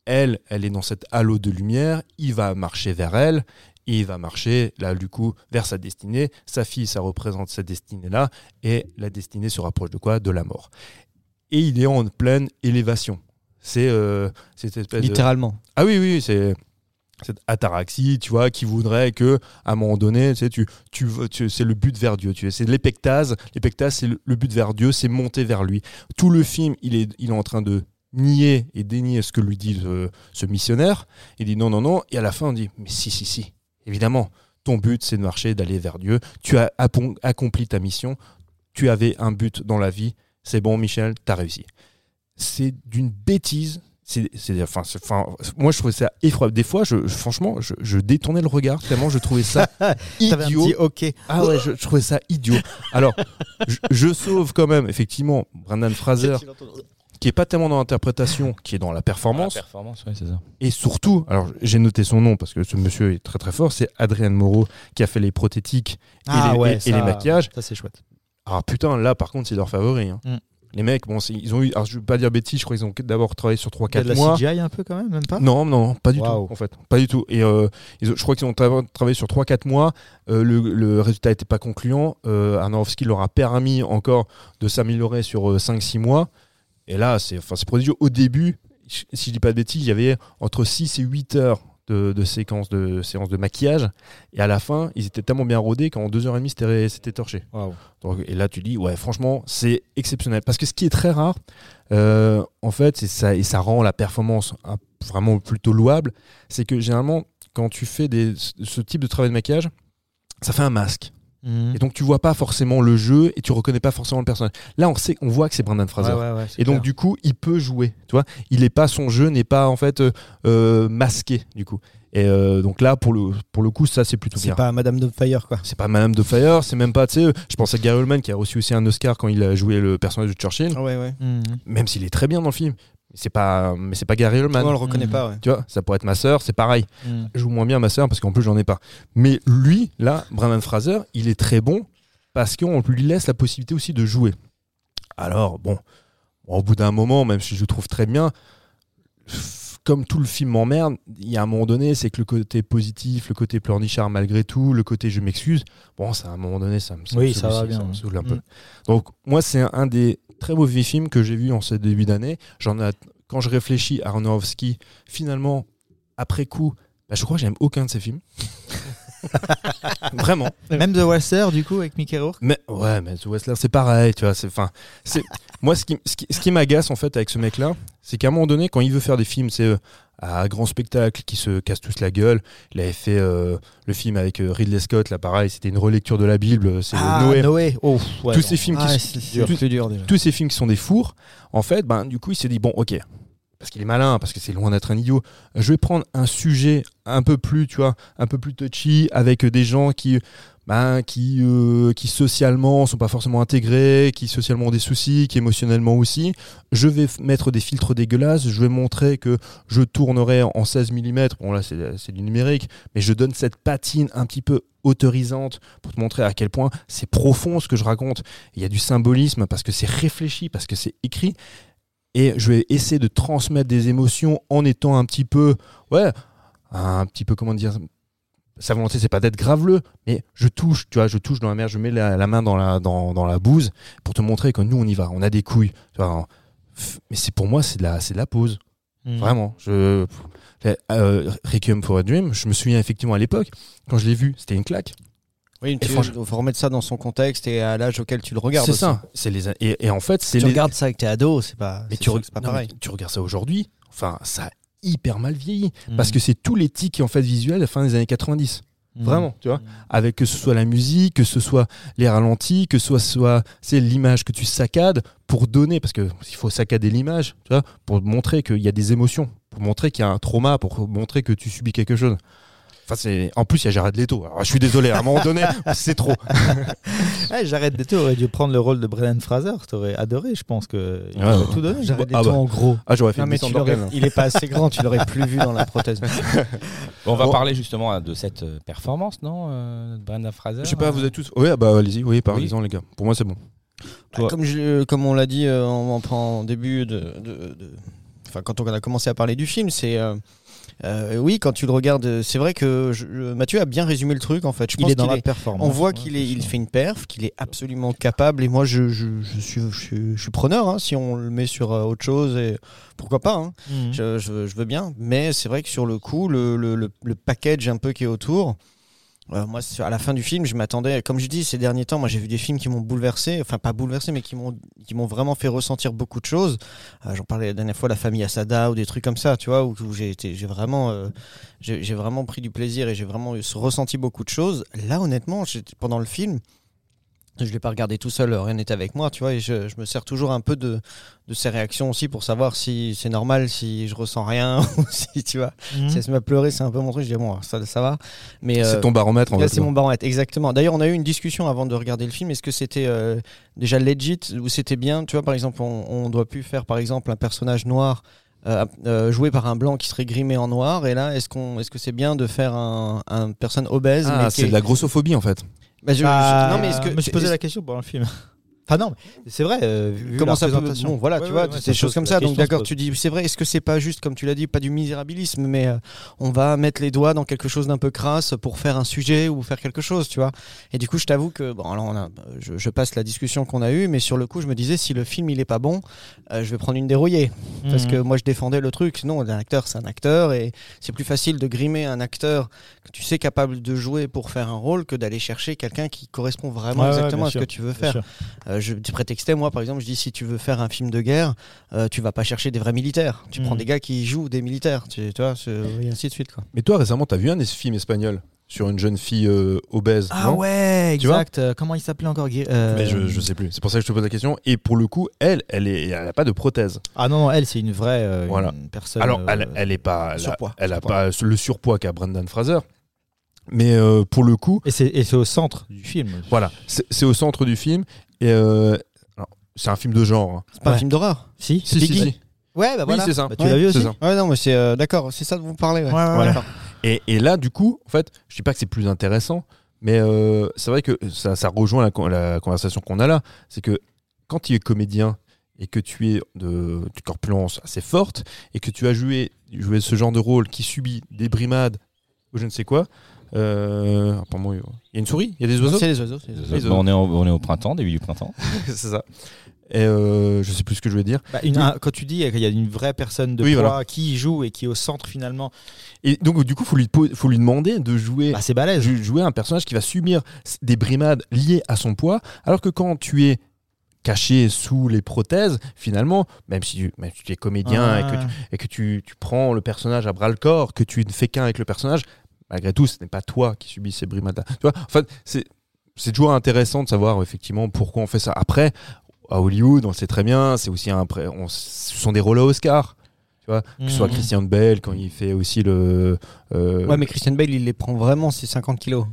elle, elle est dans cette halo de lumière. Il va marcher vers elle. Et il va marcher là du coup vers sa destinée. Sa fille, ça représente cette destinée-là. Et la destinée se rapproche de quoi? De la mort. Et il est en pleine élévation. C'est euh, cette espèce de- Littéralement. ah oui, oui, c'est cette ataraxie, tu vois, qui voudrait que, à un moment donné, tu sais, tu, tu, c'est le but vers Dieu. Tu sais, c'est l'épectase. L'épectase, c'est le, le but vers Dieu, c'est monter vers lui. Tout le film, il est, il est en train de nier et dénier ce que lui dit ce, ce missionnaire. Il dit non, non, non. Et à la fin, on dit, mais si, si, si, évidemment, ton but, c'est de marcher, d'aller vers Dieu. Tu as accompli ta mission. Tu avais un but dans la vie. C'est bon, Michel, t'as réussi. C'est d'une bêtise. C'est, c'est- enfin, c'est- enfin, moi, je trouvais ça effroyable. Des fois, je, franchement, je, je détournais le regard tellement je trouvais ça idiot. ok. Ah ouais, je, je trouvais ça idiot. Alors, je, je sauve quand même, effectivement, Brendan Fraser, qui est pas tellement dans l'interprétation, qui est dans la performance. La performance, ouais, c'est ça. Et surtout, alors j'ai noté son nom parce que ce monsieur est très très fort, c'est Adrien Moreau qui a fait les prothétiques et, les, et- et les maquillages. Ça, c'est chouette. Ah putain, là par contre, c'est leur favori. hein. Mm. Les mecs, bon, ils ont eu, alors je veux pas dire bêtise, je crois qu'ils ont d'abord travaillé sur Il y a 3-4 de la mois. CGI un peu quand même, même pas? Non, non, pas du tout, en fait. Pas du tout. Et euh, ils ont- je crois qu'ils ont tra- travaillé sur 3-4 mois. Euh, le, le résultat n'était pas concluant. Euh, Aronofsky leur a permis encore de s'améliorer sur 5-6 mois. Et là, c'est prodigieux. Au début, si je dis pas de bêtises, il y avait entre 6 et 8 heures de, de séquences de séances de maquillage. Et à la fin, ils étaient tellement bien rodés qu'en 2h30, c'était c'était torché. Waouh. Donc, et là, tu dis, ouais, franchement, c'est exceptionnel. Parce que ce qui est très rare, euh, en fait, c'est ça, et ça rend la performance vraiment plutôt louable, c'est que généralement, quand tu fais des, ce type de travail de maquillage, ça fait un masque. Mhm. Et donc, tu vois pas forcément le jeu et tu reconnais pas forcément le personnage. Là, on sait, on voit que c'est Brendan Fraser. Ouais, ouais, ouais, c'est Et donc clair. du coup, il peut jouer, tu vois. Il est pas son jeu n'est pas en fait euh, euh, masqué du coup. Et euh, donc là, pour le pour le coup, ça c'est plutôt C'est bien. pas Madame de Fire, quoi. C'est pas Madame de Fire, c'est même pas, tu sais, je pense à Gary Oldman qui a reçu aussi un Oscar quand il a joué le personnage de Churchill, ouais, ouais. Mhm. même s'il est très bien dans le film. C'est pas, mais c'est pas Gary Oldman. on le reconnaît Mm. pas. ouais. Tu vois, ça pourrait être ma sœur, c'est pareil. Mm. Je joue moins bien ma sœur parce qu'en plus j'en ai pas. Mais lui, là, Brandon Fraser, il est très bon parce qu'on lui laisse la possibilité aussi de jouer. Alors, bon, au bout d'un moment, même si je le trouve très bien, comme tout le film m'emmerde, il y a un moment donné, c'est que le côté positif, le côté pleurnichard malgré tout, le côté je m'excuse, bon, c'est à un moment donné, ça me, ça Oui, saoule ça va me saoule un peu. Donc, moi, c'est un, un des très mauvais films que j'ai vu en ce début d'année. J'en ai, quand je réfléchis à Aronofsky, finalement, après coup, bah, je crois que j'aime aucun de ses films. Vraiment. Même The Wrestler, du coup, avec Mickey Rourke Mais ouais, mais The Wrestler, c'est pareil, tu vois. C'est, c'est moi ce qui, ce qui, ce qui m'agace en fait avec ce mec-là, c'est qu'à un moment donné, quand il veut faire des films, c'est euh, à grand spectacle qui se cassent tous la gueule. Il avait fait euh, le film avec euh, Ridley Scott, là, pareil, c'était une relecture de la Bible, c'est Ah, Noé. Noé. Oh, ouais, Tous ces films qui Ah, sont- dur, tous- dur tous ces films qui sont des fours, en fait, ben, du coup, il s'est dit, bon, ok, parce qu'il est malin, parce que c'est loin d'être un idiot, je vais prendre un sujet un peu plus, tu vois, un peu plus touchy, avec des gens qui, ben, qui, euh, qui socialement sont pas forcément intégrés, qui socialement ont des soucis, qui émotionnellement aussi. Je vais mettre des filtres dégueulasses, je vais montrer que je tournerai en 16 mm, bon là c'est du numérique, mais je donne cette patine un petit peu autorisante pour te montrer à quel point c'est profond ce que je raconte. Il y a du symbolisme parce que c'est réfléchi, parce que c'est écrit. Et je vais essayer de transmettre des émotions en étant un petit peu, ouais, un petit peu, comment dire, sa volonté, c'est pas d'être graveleux, mais je touche, tu vois, je touche dans la mer, je mets la, la main dans la, dans, dans la bouse pour te montrer que nous, on y va, on a des couilles. Tu vois, mais c'est pour moi, c'est de la, c'est de la pause. Mm. Vraiment. Je, euh, Requiem for a Dream, je me souviens effectivement à l'époque, quand je l'ai vu, c'était une claque. Oui, franchement- faut remettre ça dans son contexte et à l'âge auquel tu le regardes. C'est ça. C'est les, et, et en fait, c'est Tu les, regardes ça avec tes ados, c'est pas. Mais tu, re- pas non, pareil. mais tu regardes ça aujourd'hui, enfin, ça a hyper mal vieilli. Mm. Parce que c'est tous les tics en fait visuels à la fin des années 90. Mm. Vraiment, tu vois. Avec que ce soit la musique, que ce soit les ralentis, que ce soit c'est l'image que tu saccades pour donner, parce que il faut saccader l'image, tu vois, pour montrer qu'il y a des émotions, pour montrer qu'il y a un trauma, pour montrer que tu subis quelque chose. Enfin, c'est... En plus, il y a Jared Leto. Alors, je suis désolé, à un moment donné, c'est trop. Ouais, J'arrête d'été aurait dû prendre le rôle de Brendan Fraser. T'aurais adoré, je pense que il Ouais, aurait ouais. tout donné. Des Ah tons bah. en gros. Ah, j'aurais fait Non, une mais tu il est pas assez grand, tu l'aurais plus vu dans la prothèse. Bon, on va Bon. parler justement hein, de cette euh, performance, non euh, de Brenda Fraser Je sais pas, euh, vous êtes tous. Oui, ah bah allez-y, oui, parlez-en, les gars. Pour moi, c'est bon. Toi. Comme, je- comme on l'a dit euh, en, en- en début de, de- de- Enfin, quand on a commencé à parler du film, c'est. euh, euh, oui, quand tu le regardes, c'est vrai que je- Mathieu a bien résumé le truc en fait. Je Il est dans la performance. On voit qu'il est, il fait une perf, qu'il est absolument capable. Et moi, je, je, je suis, preneur. hein, si on le met sur euh, autre chose, et pourquoi pas. hein. Mhm. je, veux bien. Mais c'est vrai que sur le coup, le, le, le- le package un peu qui est autour. Euh, moi, à la fin du film, je m'attendais, comme je dis, ces derniers temps, moi j'ai vu des films qui m'ont bouleversé, enfin pas bouleversé, mais qui m'ont vraiment fait ressentir beaucoup de choses. Euh, J'en parlais la dernière fois, la famille Asada ou des trucs comme ça, tu vois, où, j'ai été, j'ai vraiment, euh, j'ai vraiment pris du plaisir et j'ai vraiment ressenti beaucoup de choses. Là, honnêtement, pendant le film, je l'ai pas regardé tout seul, rien n'était avec moi, tu vois, et je, je me sers toujours un peu de, de ces réactions aussi pour savoir si c'est normal, si je ressens rien, ou si tu vois. Mhm. Si elle se met à pleurer, c'est un peu mon truc, je dis bon, ça, ça va. Mais C'est euh, ton baromètre, en fait. c'est mon baromètre, exactement. D'ailleurs, on a eu une discussion avant de regarder le film. Est-ce que c'était euh, déjà legit ou c'était bien Tu vois, par exemple, on, on doit plus faire, par exemple, un personnage noir euh, joué par un blanc qui serait grimé en noir. Et là, est-ce qu'on, est-ce que c'est bien de faire un, un personne obèse Ah, c'est est- de la grossophobie, en fait. Bah, je- je- Bah, non, mais est-ce que je me suis posé la question pendant le film. Enfin non, c'est vrai. euh, vu- Comment la ça peut représentation. bon voilà Ouais, tu ouais, vois ouais, des choses comme ça donc d'accord tu dis c'est vrai est-ce que c'est pas juste comme tu l'as dit pas du misérabilisme mais euh, on va mettre les doigts dans quelque chose d'un peu crasse pour faire un sujet ou faire quelque chose tu vois et du coup je t'avoue que bon alors on a- je, je passe la discussion qu'on a eue mais sur le coup je me disais si le film il est pas bon euh, je vais prendre une dérouillée parce Mhm. que moi je défendais le truc non un acteur c'est un acteur et c'est plus facile de grimer un acteur que tu sais capable de jouer pour faire un rôle que d'aller chercher quelqu'un qui correspond vraiment Ouais, ouais, exactement à ce que tu veux faire je te prétextais, moi, par exemple, je dis si tu veux faire un film de guerre, euh, tu vas pas chercher des vrais militaires. Tu prends des gars qui jouent des militaires, tu, tu vois, c'est- et ainsi de suite. Quoi. Mais toi, récemment, t'as vu un des films espagnols sur une jeune fille euh, obèse Ah non? ouais, Tu exact. Euh, Comment il s'appelait encore euh, Mais je, je sais plus. C'est pour ça que je te pose la question. Et pour le coup, elle, elle est, elle a pas de prothèse. Ah non, non, elle, c'est une vraie euh, Voilà. une personne. Alors, euh, elle, elle est pas, elle a- surpoids. elle a pas le surpoids qu'a Brendan Fraser. Mais euh, pour le coup, Et c'est et c'est au centre du film. voilà, c'est au centre du film. Et euh, alors, c'est un film de genre. hein. C'est pas un Ouais. film d'horreur. Si, Peggy si. Ouais, bah Oui, voilà. c'est ça. Bah, tu Ouais, l'as vu c'est aussi ça. Ouais, non, mais c'est euh, d'accord, c'est ça dont vous parlez. Ouais. Ouais, ouais. D'accord. Et, et là, du coup, en fait, je dis pas que c'est plus intéressant, mais euh, c'est vrai que ça, ça rejoint la, con- la conversation qu'on a là. C'est que quand tu es comédien et que tu es de, de corpulence assez forte et que tu as joué, joué ce genre de rôle qui subit des brimades ou je ne sais quoi. Euh, apparemment, il y a une souris, il y a des oiseaux. C'est les oiseaux. c'est les oiseaux. Les Bon, on, est au, on est au printemps, début du printemps. c'est ça. Et euh, je sais plus ce que je voulais dire. Bah, une- un- quand tu dis qu'il y a une vraie personne de Oui, poids voilà. qui joue et qui est au centre finalement, Et donc, du coup, faut lui, faut lui demander de jouer bah, c'est balèze. jou- jouer un personnage qui va subir des brimades liées à son poids, alors que quand tu es caché sous les prothèses, finalement, même si tu, même si tu es comédien et que, tu, et que tu, tu prends le personnage à bras le corps, que tu ne fais qu'un avec le personnage, malgré tout, ce n'est pas toi qui subis ces brimades. Tu vois, en fait, c'est c'est toujours intéressant de savoir effectivement pourquoi on fait ça. Après, à Hollywood, on le sait très bien, c'est aussi un, on, ce sont des rôles à Oscar. Tu vois, que ce soit Mhm. Christian Bale quand il fait aussi le. euh, Ouais, mais Christian Bale, il les prend vraiment, ces 50 kilos.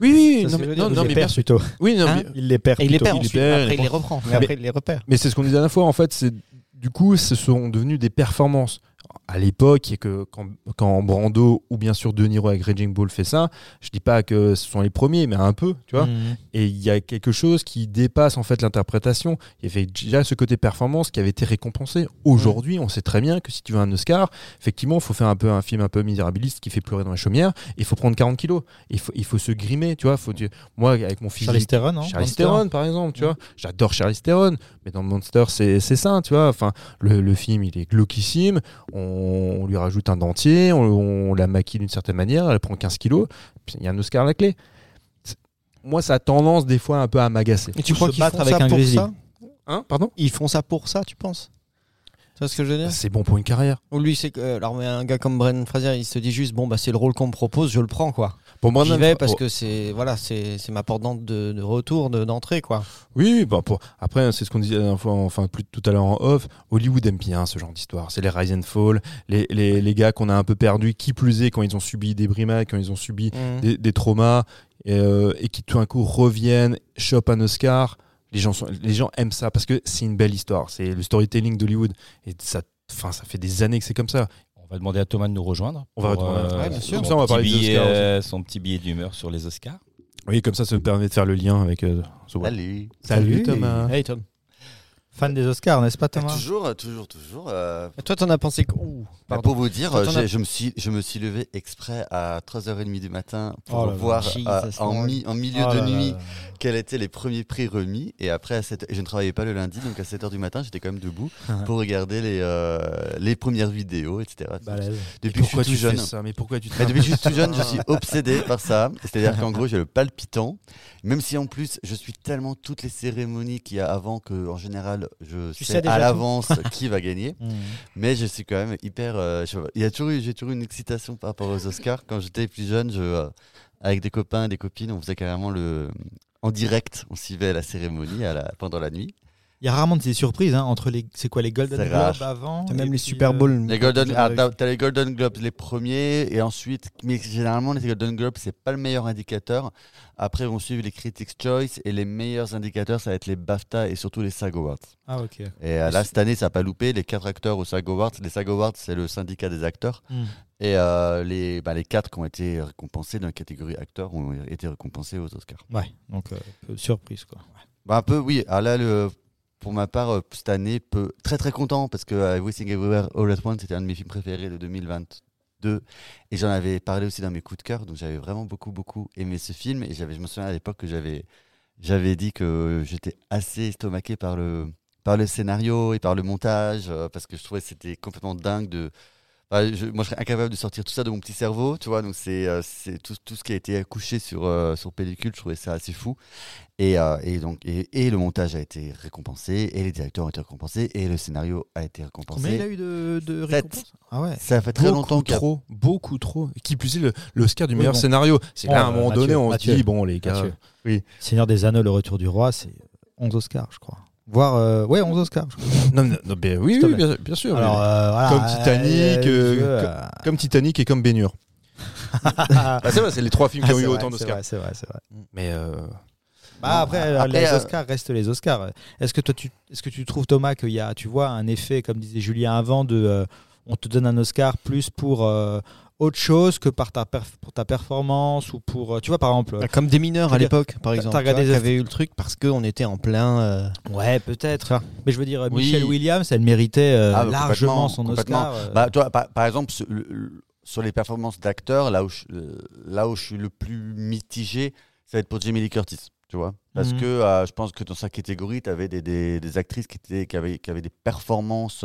oui, oui, Ça, non, mais, non, il mais les perd plutôt. oui, non, Hein mais- Il les perd Et il les plutôt. perd il les perd, Après, il les prend- reprend. Mais Mais- après, il les repère. Mais c'est ce qu'on disait la dernière fois, en fait, c'est du coup, ce sont devenus des performances. À l'époque, et que quand, quand Brando ou bien sûr De Niro avec Raging Bull fait ça, je dis pas que ce sont les premiers, mais un peu, tu vois. Mhm. Et il y a quelque chose qui dépasse en fait l'interprétation. Il y avait déjà ce côté performance qui avait été récompensé. Aujourd'hui, on sait très bien que si tu veux un Oscar, effectivement, il faut faire un peu un film un peu misérabiliste qui fait pleurer dans la chaumière. Il faut prendre 40 kilos. Il faut, il faut se grimer, tu vois. Faut, moi, avec mon physique, Charlize Theron, Charlize Monster Theron, par exemple, tu vois. J'adore Charlize Theron, mais dans Monster, c'est c'est ça, tu vois. Enfin, le, le film, il est glauquissime. On, on lui rajoute un dentier, on, on la maquille d'une certaine manière, elle prend 15 kilos, puis il y a un Oscar à la clé. C'est- Moi, ça a tendance des fois un peu à m'agacer. Et tu crois qu'ils font avec ça un pour ça Hein, pardon? Ils font ça pour ça, tu penses? Vois ce que je veux dire? C'est bon pour une carrière. Ou lui, c'est que. euh, Alors, mais un gars comme Brennan Fraser, il se dit juste bon, bah, c'est le rôle qu'on me propose, je le prends, quoi. Pour moi, J'y vais parce que c'est voilà, c'est c'est ma porte de, de retour, de- d'entrée, quoi. Oui, oui, bah, pour... après, c'est ce qu'on disait la fois, enfin, plus tout à l'heure en off. Hollywood aime bien ce genre d'histoire. C'est les rise and fall, les, les, les gars qu'on a un peu perdus, qui plus est quand ils ont subi des brimades, quand ils ont subi des, des traumas, et, euh, et qui tout d'un coup reviennent, chopent un Oscar. Les gens, sont, les gens aiment ça parce que c'est une belle histoire. C'est le storytelling d'Hollywood. Et ça, enfin, ça fait des années que c'est comme ça. On va demander à Thomas de nous rejoindre. On va retourner. euh, Ouais, bien sûr. son Comme ça, on va petit parler des billet, Oscars euh, Son petit billet d'humeur sur les Oscars. Oui, comme ça, ça me permet de faire le lien avec euh, Wall. Salut. Salut, Thomas. Hey Tom. Fan des Oscars, n'est-ce pas Thomas? Toujours, toujours, toujours. euh, Et toi, t'en as pensé quoi? Ouh, bah, pour vous dire, Toi, je, me suis, je me suis levé exprès à 3h30 du matin pour Oh voir euh, en, Lord. mi- en milieu Oh de là nuit là. quels étaient les premiers prix remis. Et après, à 7 et je ne travaillais pas le lundi, donc à 7h du matin, j'étais quand même debout pour regarder les, euh, les premières vidéos, etc. Depuis que je suis tu tout jeune. Mais pourquoi tu depuis que je suis tout jeune, je suis obsédé par ça. C'est-à-dire qu'en gros, j'ai le palpitant. Même si en plus, je suis tellement toutes les cérémonies qu'il y a avant que, en général, je Tu sais, à l'avance qui va gagner. Mhm. Mais je suis quand même hyper. euh, je il y a toujours eu, j'ai toujours une excitation par rapport aux Oscars. Quand j'étais plus jeune, je, euh, avec des copains, des copines, on faisait carrément le. En direct, on suivait la cérémonie à la, pendant la nuit. Il y a rarement des surprises hein, entre les. C'est quoi les Golden Globes rare. avant T'as même les Super euh, Bowl. Les Golden, ah, t'as, les Golden Globes les premiers et ensuite, mais généralement les Golden Globes c'est pas le meilleur indicateur. Après vont suivre les Critics Choice et les meilleurs indicateurs ça va être les BAFTA et surtout les SAG Awards. Ah ok. Et euh, là cette année ça a pas loupé les quatre acteurs aux SAG Awards. Les SAG Awards c'est le syndicat des acteurs Mhm. et euh, les bah, les quatre qui ont été récompensés dans la catégorie acteurs ont été récompensés aux Oscars. Ouais, donc euh, peu surprise quoi. Bah, un peu oui. Ah, là le pour ma part, euh, cette année, peu, très très content parce que euh, Everything Everywhere All at Once c'était un de mes films préférés de 2022 et j'en avais parlé aussi dans mes coups de cœur donc j'avais vraiment beaucoup beaucoup aimé ce film. Et j'avais je me souviens à l'époque que j'avais j'avais dit que j'étais assez estomaqué par le par le scénario et par le montage euh, parce que je trouvais que c'était complètement dingue de Enfin, je- moi je serais incapable de sortir tout ça de mon petit cerveau tu vois donc c'est euh, c'est tout, tout ce qui a été accouché sur euh, sur pellicule je trouvais ça assez fou et, euh, et donc et, et le montage a été récompensé et les directeurs ont été récompensés et le scénario a été récompensé Combien il a eu de, de récompenses? Ah ouais. ça fait très beaucoup longtemps qu'il a- trop, beaucoup trop. Qui plus est le- l'Oscar du Oui, meilleur bon. scénario. C'est là à un moment Mathieu, donné, on se dit bon les gars. Oui. Seigneur des Anneaux, le retour du roi, c'est 11 Oscars, je crois. Voire, euh, ouais, 11 Oscars. Non, non, non, oui, bien, bien sûr. Alors, euh, voilà, Comme Titanic, euh, comme- comme Titanic et comme Bénure. Ah, c'est vrai, c'est les trois films qui ah, ont eu vrai, autant d'Oscars. C'est vrai, c'est vrai. Mais Bah, après, après, les Oscars restent les Oscars. Est-ce que toi, tu, est-ce que tu trouves Thomas qu'il y a, tu vois, un effet, comme disait Julien avant, de, on te donne un Oscar plus pour autre chose que par ta, perf- pour ta performance ou pour, euh, tu vois, par exemple. Bah, Comme des mineurs à l'époque, par exemple. regardé tu qui avaient eu le truc parce qu'on était en plein. euh, Ouais, peut-être. Mais je veux dire, Oui. Michelle Williams, elle méritait euh, Ah, bah, largement son. Oscar. euh. Bah, toi, par, par exemple, sur, le- le- sur les performances d'acteurs, là, où je- euh, là où je suis le plus mitigé, ça va être pour Jamie Lee Curtis. Tu vois Parce Mhm. que euh, je pense que dans sa catégorie, tu avais des, des- des actrices qui, étaient, qui, avaient, qui avaient des performances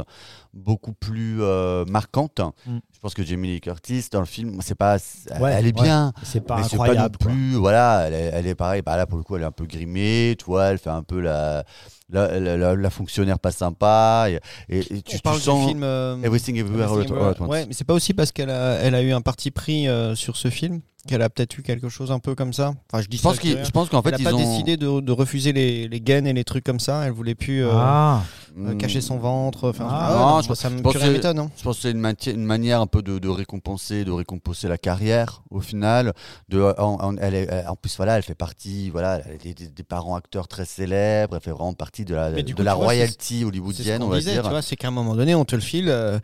beaucoup plus euh, marquantes. Mhm. Je pense que Jamie Lee Curtis, dans le film, c'est pas, Ouais, elle est ouais. bien. c'est pas mais c'est pas non incroyable. quoi. plus, voilà, elle est, elle est pareil. Bah là, pour le coup, elle est un peu grimée, tu vois, elle fait un peu la, la, la- la- la fonctionnaire pas sympa. Et, et- et tu, on tu parle sens du film. euh, Everything Everywhere All Everything at- All at Everywhere. Once. Ouais, mais c'est pas aussi parce qu'elle a, elle a eu un parti pris sur ce film qu'elle a peut-être eu quelque chose un peu comme ça. Enfin, je dis Je pense je pense qu'en fait, elle a ils pas ont. décidé de, de refuser les, les gains et les trucs comme ça. Elle voulait plus euh, Ah, euh, cacher son ventre. Enfin, Ah, ouais, non, non, je moi, ça me pense plus que rien c'est- m'étonne. hein. Je pense que c'est une, manière un peu de, de récompenser, de récompenser la carrière au final. De, en, en- elle est- elle- en plus, voilà, elle fait partie, voilà, elle des, parents acteurs très célèbres. Elle fait vraiment partie de la, de coup, la royalty hollywoodienne, on qu'on va disait, dire. tu vois, c'est qu'à un moment donné, on te le file. euh,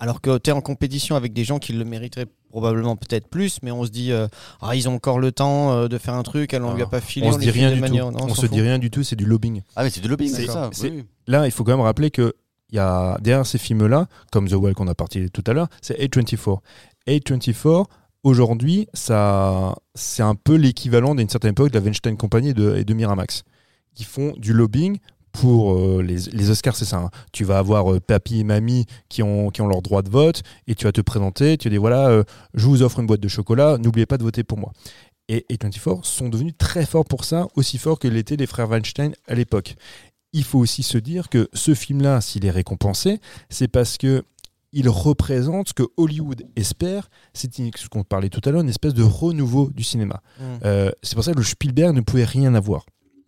alors que tu es en compétition avec des gens qui le mériteraient probablement peut-être plus, mais on se dit, euh, ah, ils ont encore le temps euh, de faire un truc, elle on lui a pas filé. on se dit file rien du tout. non, on se fout. dit rien du tout, c'est du lobbying. Ah, mais c'est du lobbying, c'est ça. oui. Là, il faut quand même rappeler que il y a derrière ces films-là, comme The Well qu'on a parlé tout à l'heure, c'est A24. A24, aujourd'hui, ça, c'est un peu l'équivalent d'une certaine époque de la Weinstein Company et de, et de Miramax, qui font du lobbying pour euh, les, les Oscars, c'est ça. hein. Tu vas avoir euh, papy et mamie qui ont, qui ont leur droit de vote et tu vas te présenter, tu vas dire voilà, euh, je vous offre une boîte de chocolat, n'oubliez pas de voter pour moi. Et A24 sont devenus très forts pour ça, aussi forts que l'étaient les frères Weinstein à l'époque il faut aussi se dire que ce film-là, s'il est récompensé, c'est parce que il représente ce que Hollywood espère, c'est ce qu'on parlait tout à l'heure, une espèce de renouveau du cinéma. Mm. Euh, c'est pour ça que le Spielberg ne pouvait rien avoir.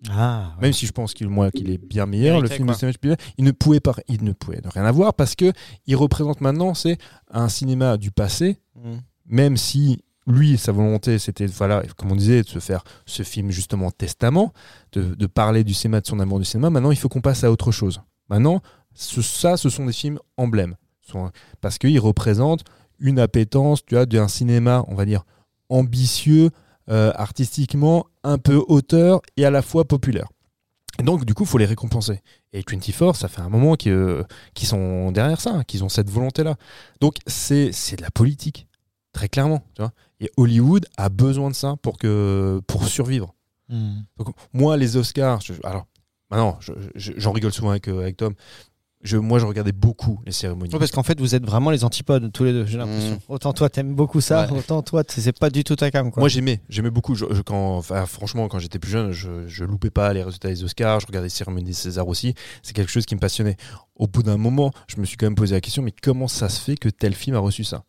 Ah ouais. Même si je pense qu'il est bien meilleur, le film quoi. de Steven Spielberg, il ne pouvait pas, il ne pouvait rien avoir parce que il représente maintenant c'est un cinéma du passé, Mm. même si lui, sa volonté, c'était, voilà, comme on disait, de se faire ce film justement testament, de, de parler du cinéma, de son amour du cinéma. Maintenant, il faut qu'on passe à autre chose. Maintenant, ce- ça, ce sont des films emblèmes. Parce qu'ils représentent une appétence, tu vois, d'un cinéma, on va dire, ambitieux, euh, artistiquement, un peu auteur et à la fois populaire. Et donc, du coup, il faut les récompenser. Et 24, ça fait un moment qu'ils euh, qu'ils sont derrière ça, hein, qu'ils ont cette volonté-là. Donc, c'est c'est de la politique, très clairement. Tu vois et Hollywood a besoin de ça pour, que, pour survivre. Hmm. Donc, moi, les Oscars, je- alors, maintenant, je- je- j'en rigole souvent avec, euh, avec Tom. Je, moi, je regardais beaucoup les cérémonies. Parce qu'en fait, vous êtes vraiment les antipodes tous les deux, j'ai l'impression. Mm. Autant toi, t'aimes beaucoup ça, Ouais. autant toi, c'est pas du tout ta cam. Quoi. Moi j'aimais, j'aimais beaucoup. Je, je- quand, enfin, franchement, quand j'étais plus jeune, je, je loupais pas les résultats des Oscars, je regardais les cérémonies des Césars aussi. C'est quelque chose qui me passionnait. Au bout d'un moment, je me suis quand même posé la question, mais comment ça se fait que tel film a reçu ça?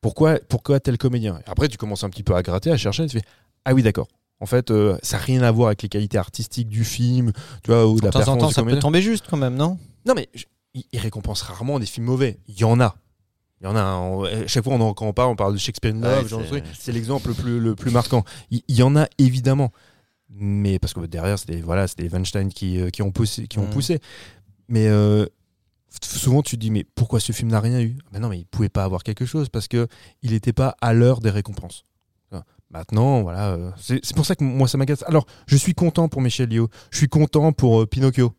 Pourquoi, pourquoi tel comédien? Et Après, tu commences un petit peu à gratter, à chercher, et tu fais ah oui d'accord. En fait, euh, ça n'a rien à voir avec les qualités artistiques du film, tu vois, ou de de la temps en temps, ça peut comédien. tomber juste quand même, non? Non, mais je- il, il récompense rarement des films mauvais. Il y en a. Il y en a. hein. On- à chaque fois, on en- quand on parle, on parle de Shakespeare in Love, Ouais, c'est- l'exemple le plus, le plus marquant. Il, il y en a évidemment. Mais parce que derrière, c'était voilà, c'était les Weinstein qui, euh, qui ont poussé. Qui ont Mm. poussé. Mais euh, souvent, tu te dis, mais pourquoi ce film n'a rien eu? Mais non, mais il pouvait pas avoir quelque chose parce que il n'était pas à l'heure des récompenses. Maintenant, voilà, euh, c'est c'est pour ça que moi ça m'agace. Alors, je suis content pour Michel Lio, je suis content pour euh, Pinocchio.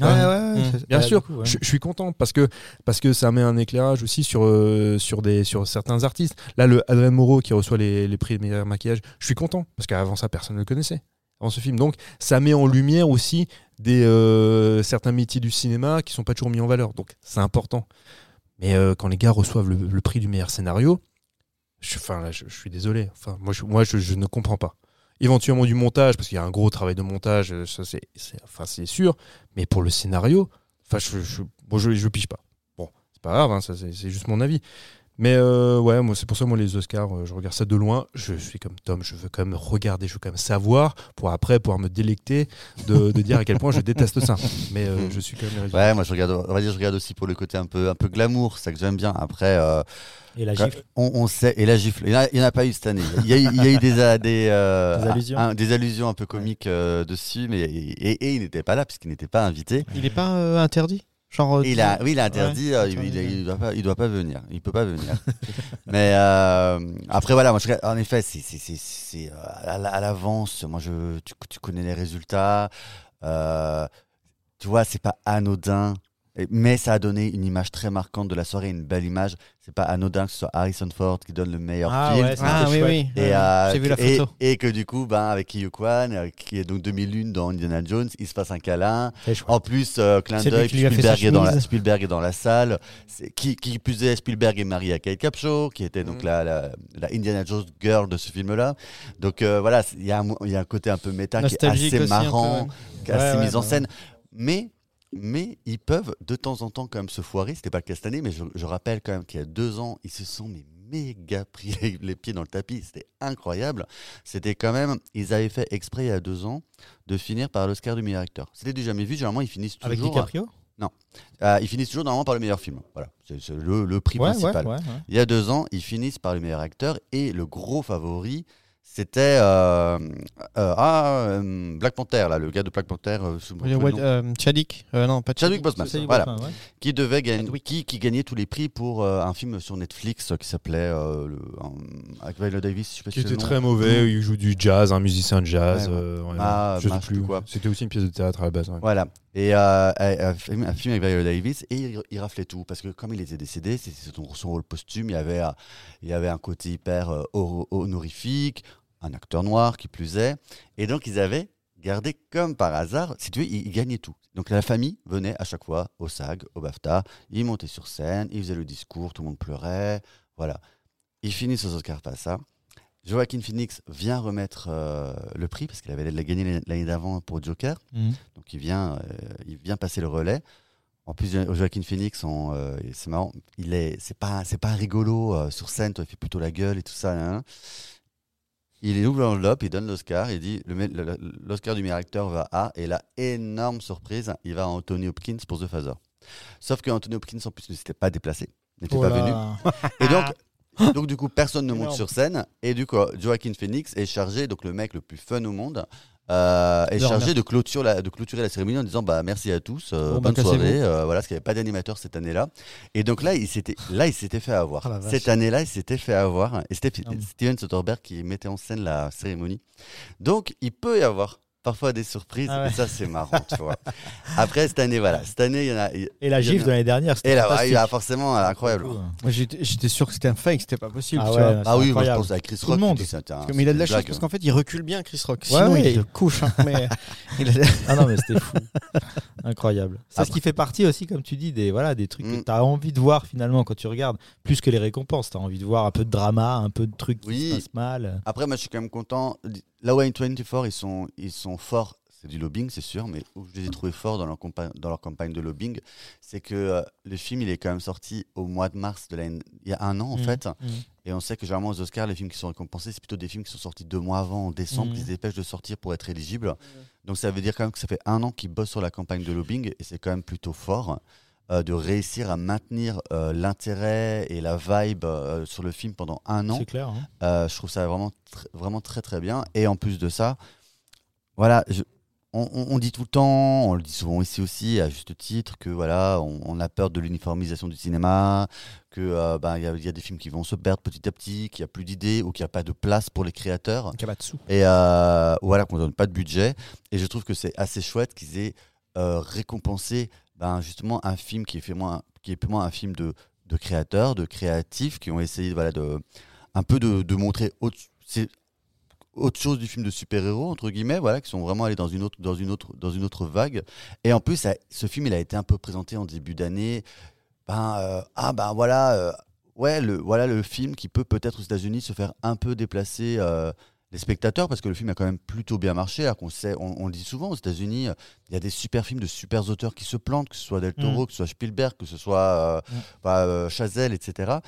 Ouais, ouais, ouais, c'est- Bien sûr, coup, je, je suis content parce que, parce que ça met un éclairage aussi sur, euh, sur, des, sur certains artistes. Là, le Adrien Moreau qui reçoit les, les prix de meilleur maquillage, je suis content parce qu'avant ça, personne ne le connaissait avant ce film. Donc, ça met en lumière aussi des, euh, certains métiers du cinéma qui sont pas toujours mis en valeur. Donc, c'est important. Mais euh, quand les gars reçoivent le, le prix du meilleur scénario, je, enfin, là, je, je suis désolé. Enfin, moi, je, moi je, je ne comprends pas. Éventuellement du montage, parce qu'il y a un gros travail de montage, euh, ça c'est enfin, c'est sûr. Mais pour le scénario, enfin, je, je, pas. Bon, c'est pas grave, hein, ça, c'est juste mon avis. Mais euh, ouais, moi c'est pour ça moi les Oscars, euh, je regarde ça de loin. Je suis comme Tom, je veux quand même regarder, je veux quand même savoir pour après pouvoir me délecter de, de dire à quel point je déteste ça. Mais euh, je suis quand même. Ouais, moi je regarde, on va dire, je regarde aussi pour le côté un peu, un peu glamour, ça que j'aime bien. Après, euh, Et la gifle. On, on sait, et la gifle, il n'y en, a- il y en a pas eu cette année. Il y a, eu- il y a eu des, des, euh, Des allusions. un- des allusions un peu comiques euh, dessus, mais et, et il n'était pas là puisqu'il n'était pas invité. Il est pas euh, interdit? Genre. euh, il a, oui, il a interdit, Ouais, euh, il, il, il doit pas, il doit pas venir, il peut pas venir. mais euh, après voilà, moi je, en effet, c'est à la- à l'avance. Moi je, tu, tu connais les résultats, euh, tu vois, c'est pas anodin. Mais ça a donné une image très marquante de la soirée, une belle image. C'est pas anodin que ce soit Harrison Ford qui donne le meilleur Ah film. ouais, Ah oui, chouette. oui. Et, Ouais, euh, J'ai vu la photo. Et, que du coup, ben, avec Hugh Kwan, euh, qui est donc 2001 dans Indiana Jones, il se passe un câlin. En plus, euh, clin d'œil, Spielberg, est dans la, chemise. Spielberg est dans la salle. Qui, qui plus est, Spielberg est marié à Kate Capshaw, qui était donc Mm. la, la, la Indiana Jones girl de ce film-là. Donc euh, voilà, il y, a un mo- il y a un côté un peu méta qui est assez marrant, ouais. qui est assez Ouais, ouais, mis en scène. Mais, mais ils peuvent de temps en temps quand même se foirer. C'était pas le cas cette année, mais je, je rappelle quand même qu'il y a deux ans, ils se sont mais méga pris les, les pieds dans le tapis. C'était incroyable. C'était quand même, ils avaient fait exprès il y a deux ans de finir par l'Oscar du meilleur acteur. C'était du jamais vu. Généralement, ils finissent Avec toujours. DiCaprio euh, ils finissent toujours normalement par le meilleur film. Voilà, c'est le, le prix ouais, principal. ouais, ouais. Il y a deux ans, ils finissent par le meilleur acteur et le gros favori, c'était euh, euh, ah, euh, Black Panther, là, le gars de Black Panther, euh, euh, Chadwick Euh, Non, pas Chadwick Boseman, C'est- voilà, ouais. qui devait gagner, qui, qui gagnait tous les prix pour euh, un film sur Netflix qui s'appelait euh, avec Viola Davis, je sais pas Qui si était le nom. très mauvais, il joue du jazz, un musicien de jazz. Ouais, ouais. euh, ouais, Ah, je sais bah, plus. quoi. C'était aussi une pièce de théâtre à la base. ouais. Voilà. Et euh, un, film, avec Viola Davis et il, il raflait tout parce que comme il était décédé, c'est c'est son, son rôle posthume. Il y avait, il y avait un côté hyper euh, honorifique, un acteur noir qui plus est, et donc ils avaient gardé comme par hasard. Si tu veux, ils, ils gagnaient tout. Donc la famille venait à chaque fois au SAG, au BAFTA, ils montaient sur scène, ils faisaient le discours, tout le monde pleurait, voilà. Ils finissent aux Oscars pas ça. Joaquin Phoenix vient remettre euh, le prix parce qu'il avait gagné l'année d'avant pour Joker. Mhm. Donc il vient, euh, il vient passer le relais. En plus, Jo- Joaquin Phoenix, euh, c'est marrant, il est, c'est pas, c'est pas rigolo sur scène. Toi, il fait plutôt la gueule et tout ça. hein. Il ouvre l'enveloppe, il donne l'Oscar, il dit l'Oscar du meilleur acteur va à, et là, énorme surprise, il va à Anthony Hopkins pour The Father. Sauf que Anthony Hopkins, en plus, ne s'était pas déplacé, n'était Oh pas venu. Et donc, donc du coup, personne ne monte Énorme. sur scène. Et du coup, Joaquin Phoenix est chargé, donc le mec le plus fun au monde, euh, est chargé de, clôture la, de clôturer la cérémonie en disant bah merci à tous, euh, Bon, bah, bonne cassez-vous. soirée. euh, voilà, parce qu'il n'y avait pas d'animateur cette année-là. Et donc là, il s'était là, il s'était fait avoir. Ah, cette année-là, il s'était fait avoir. Et c'était Ah. Steven Soderbergh qui mettait en scène la cérémonie. Donc, il peut y avoir parfois des surprises. Ah ouais. Et ça, c'est marrant, tu vois. Après cette année, voilà, cette année, il y en a. il- Et la y gifle a- de l'année dernière, c'était Et là, il y a forcément incroyable. Hein. Moi, j'étais sûr que c'était un fake, c'était pas possible. Ah tu ouais, Ah oui, moi, je incroyable. pense à Chris Tout le Rock. monde. c'était un- Comme il a de la chance parce qu'en fait, il recule bien, Chris Rock. Ouais, Sinon, ouais. il te couche. hein, mais il a- Ah non, mais c'était fou. Incroyable. C'est ce Après- qui fait partie aussi, comme tu dis, des, voilà, des trucs que Mm. tu as envie de voir finalement quand tu regardes, plus que les récompenses. Tu as envie de voir un peu de drama, un peu de trucs qui Oui. se passent mal. Après, moi, je suis quand même content. Là où A24, ils sont, ils sont forts, c'est du lobbying, c'est sûr, mais où je les ai trouvés forts dans leur, compa- dans leur campagne de lobbying, c'est que euh, le film, il est quand même sorti au mois de mars de l'année. Il y a un an, en Mm. fait. Mm. Et on sait que généralement, aux Oscars, les films qui sont récompensés, c'est plutôt des films qui sont sortis deux mois avant, en décembre, Mm. qu'ils se dépêchent de sortir pour être éligibles. Donc, ça veut dire quand même que ça fait un an qu'ils bossent sur la campagne de lobbying, et c'est quand même plutôt fort. Euh, de réussir à maintenir euh, l'intérêt et la vibe euh, sur le film pendant un an. C'est clair. hein. Je trouve ça vraiment, tr- vraiment très très bien. Et en plus de ça, voilà, je- on, on- on dit tout le temps, on le dit souvent ici aussi, à juste titre, que voilà, on, on a peur de l'uniformisation du cinéma, que euh, il y, a- il y a des films qui vont se perdre petit à petit, qu'il n'y a plus d'idées ou qu'il n'y a pas de place pour les créateurs. Qu'il y a pas de sous. Et euh, voilà, qu'on donne pas de budget. Et je trouve que c'est assez chouette qu'ils aient euh, récompensé ben, justement un film qui est, fait moins, qui est un film de, de créateurs, de créatifs, qui ont essayé voilà, de, un peu de, montrer autre, autre chose du film de super-héros, entre guillemets, voilà, qui sont vraiment allés dans une autre, dans une autre, dans une autre vague. Et en plus, ce film, il a été un peu présenté en début d'année. Ben, euh, ah ben voilà, euh, ouais, le, voilà le film qui peut peut-être aux États-Unis se faire un peu déplacer euh, les spectateurs parce que le film a quand même plutôt bien marché. alors qu'on sait, on, on le dit souvent aux États-Unis, euh, il y a des super films de super auteurs qui se plantent, que ce soit Del Toro, que ce soit Spielberg, que ce soit euh, Mm. bah, euh, Chazelle, etc.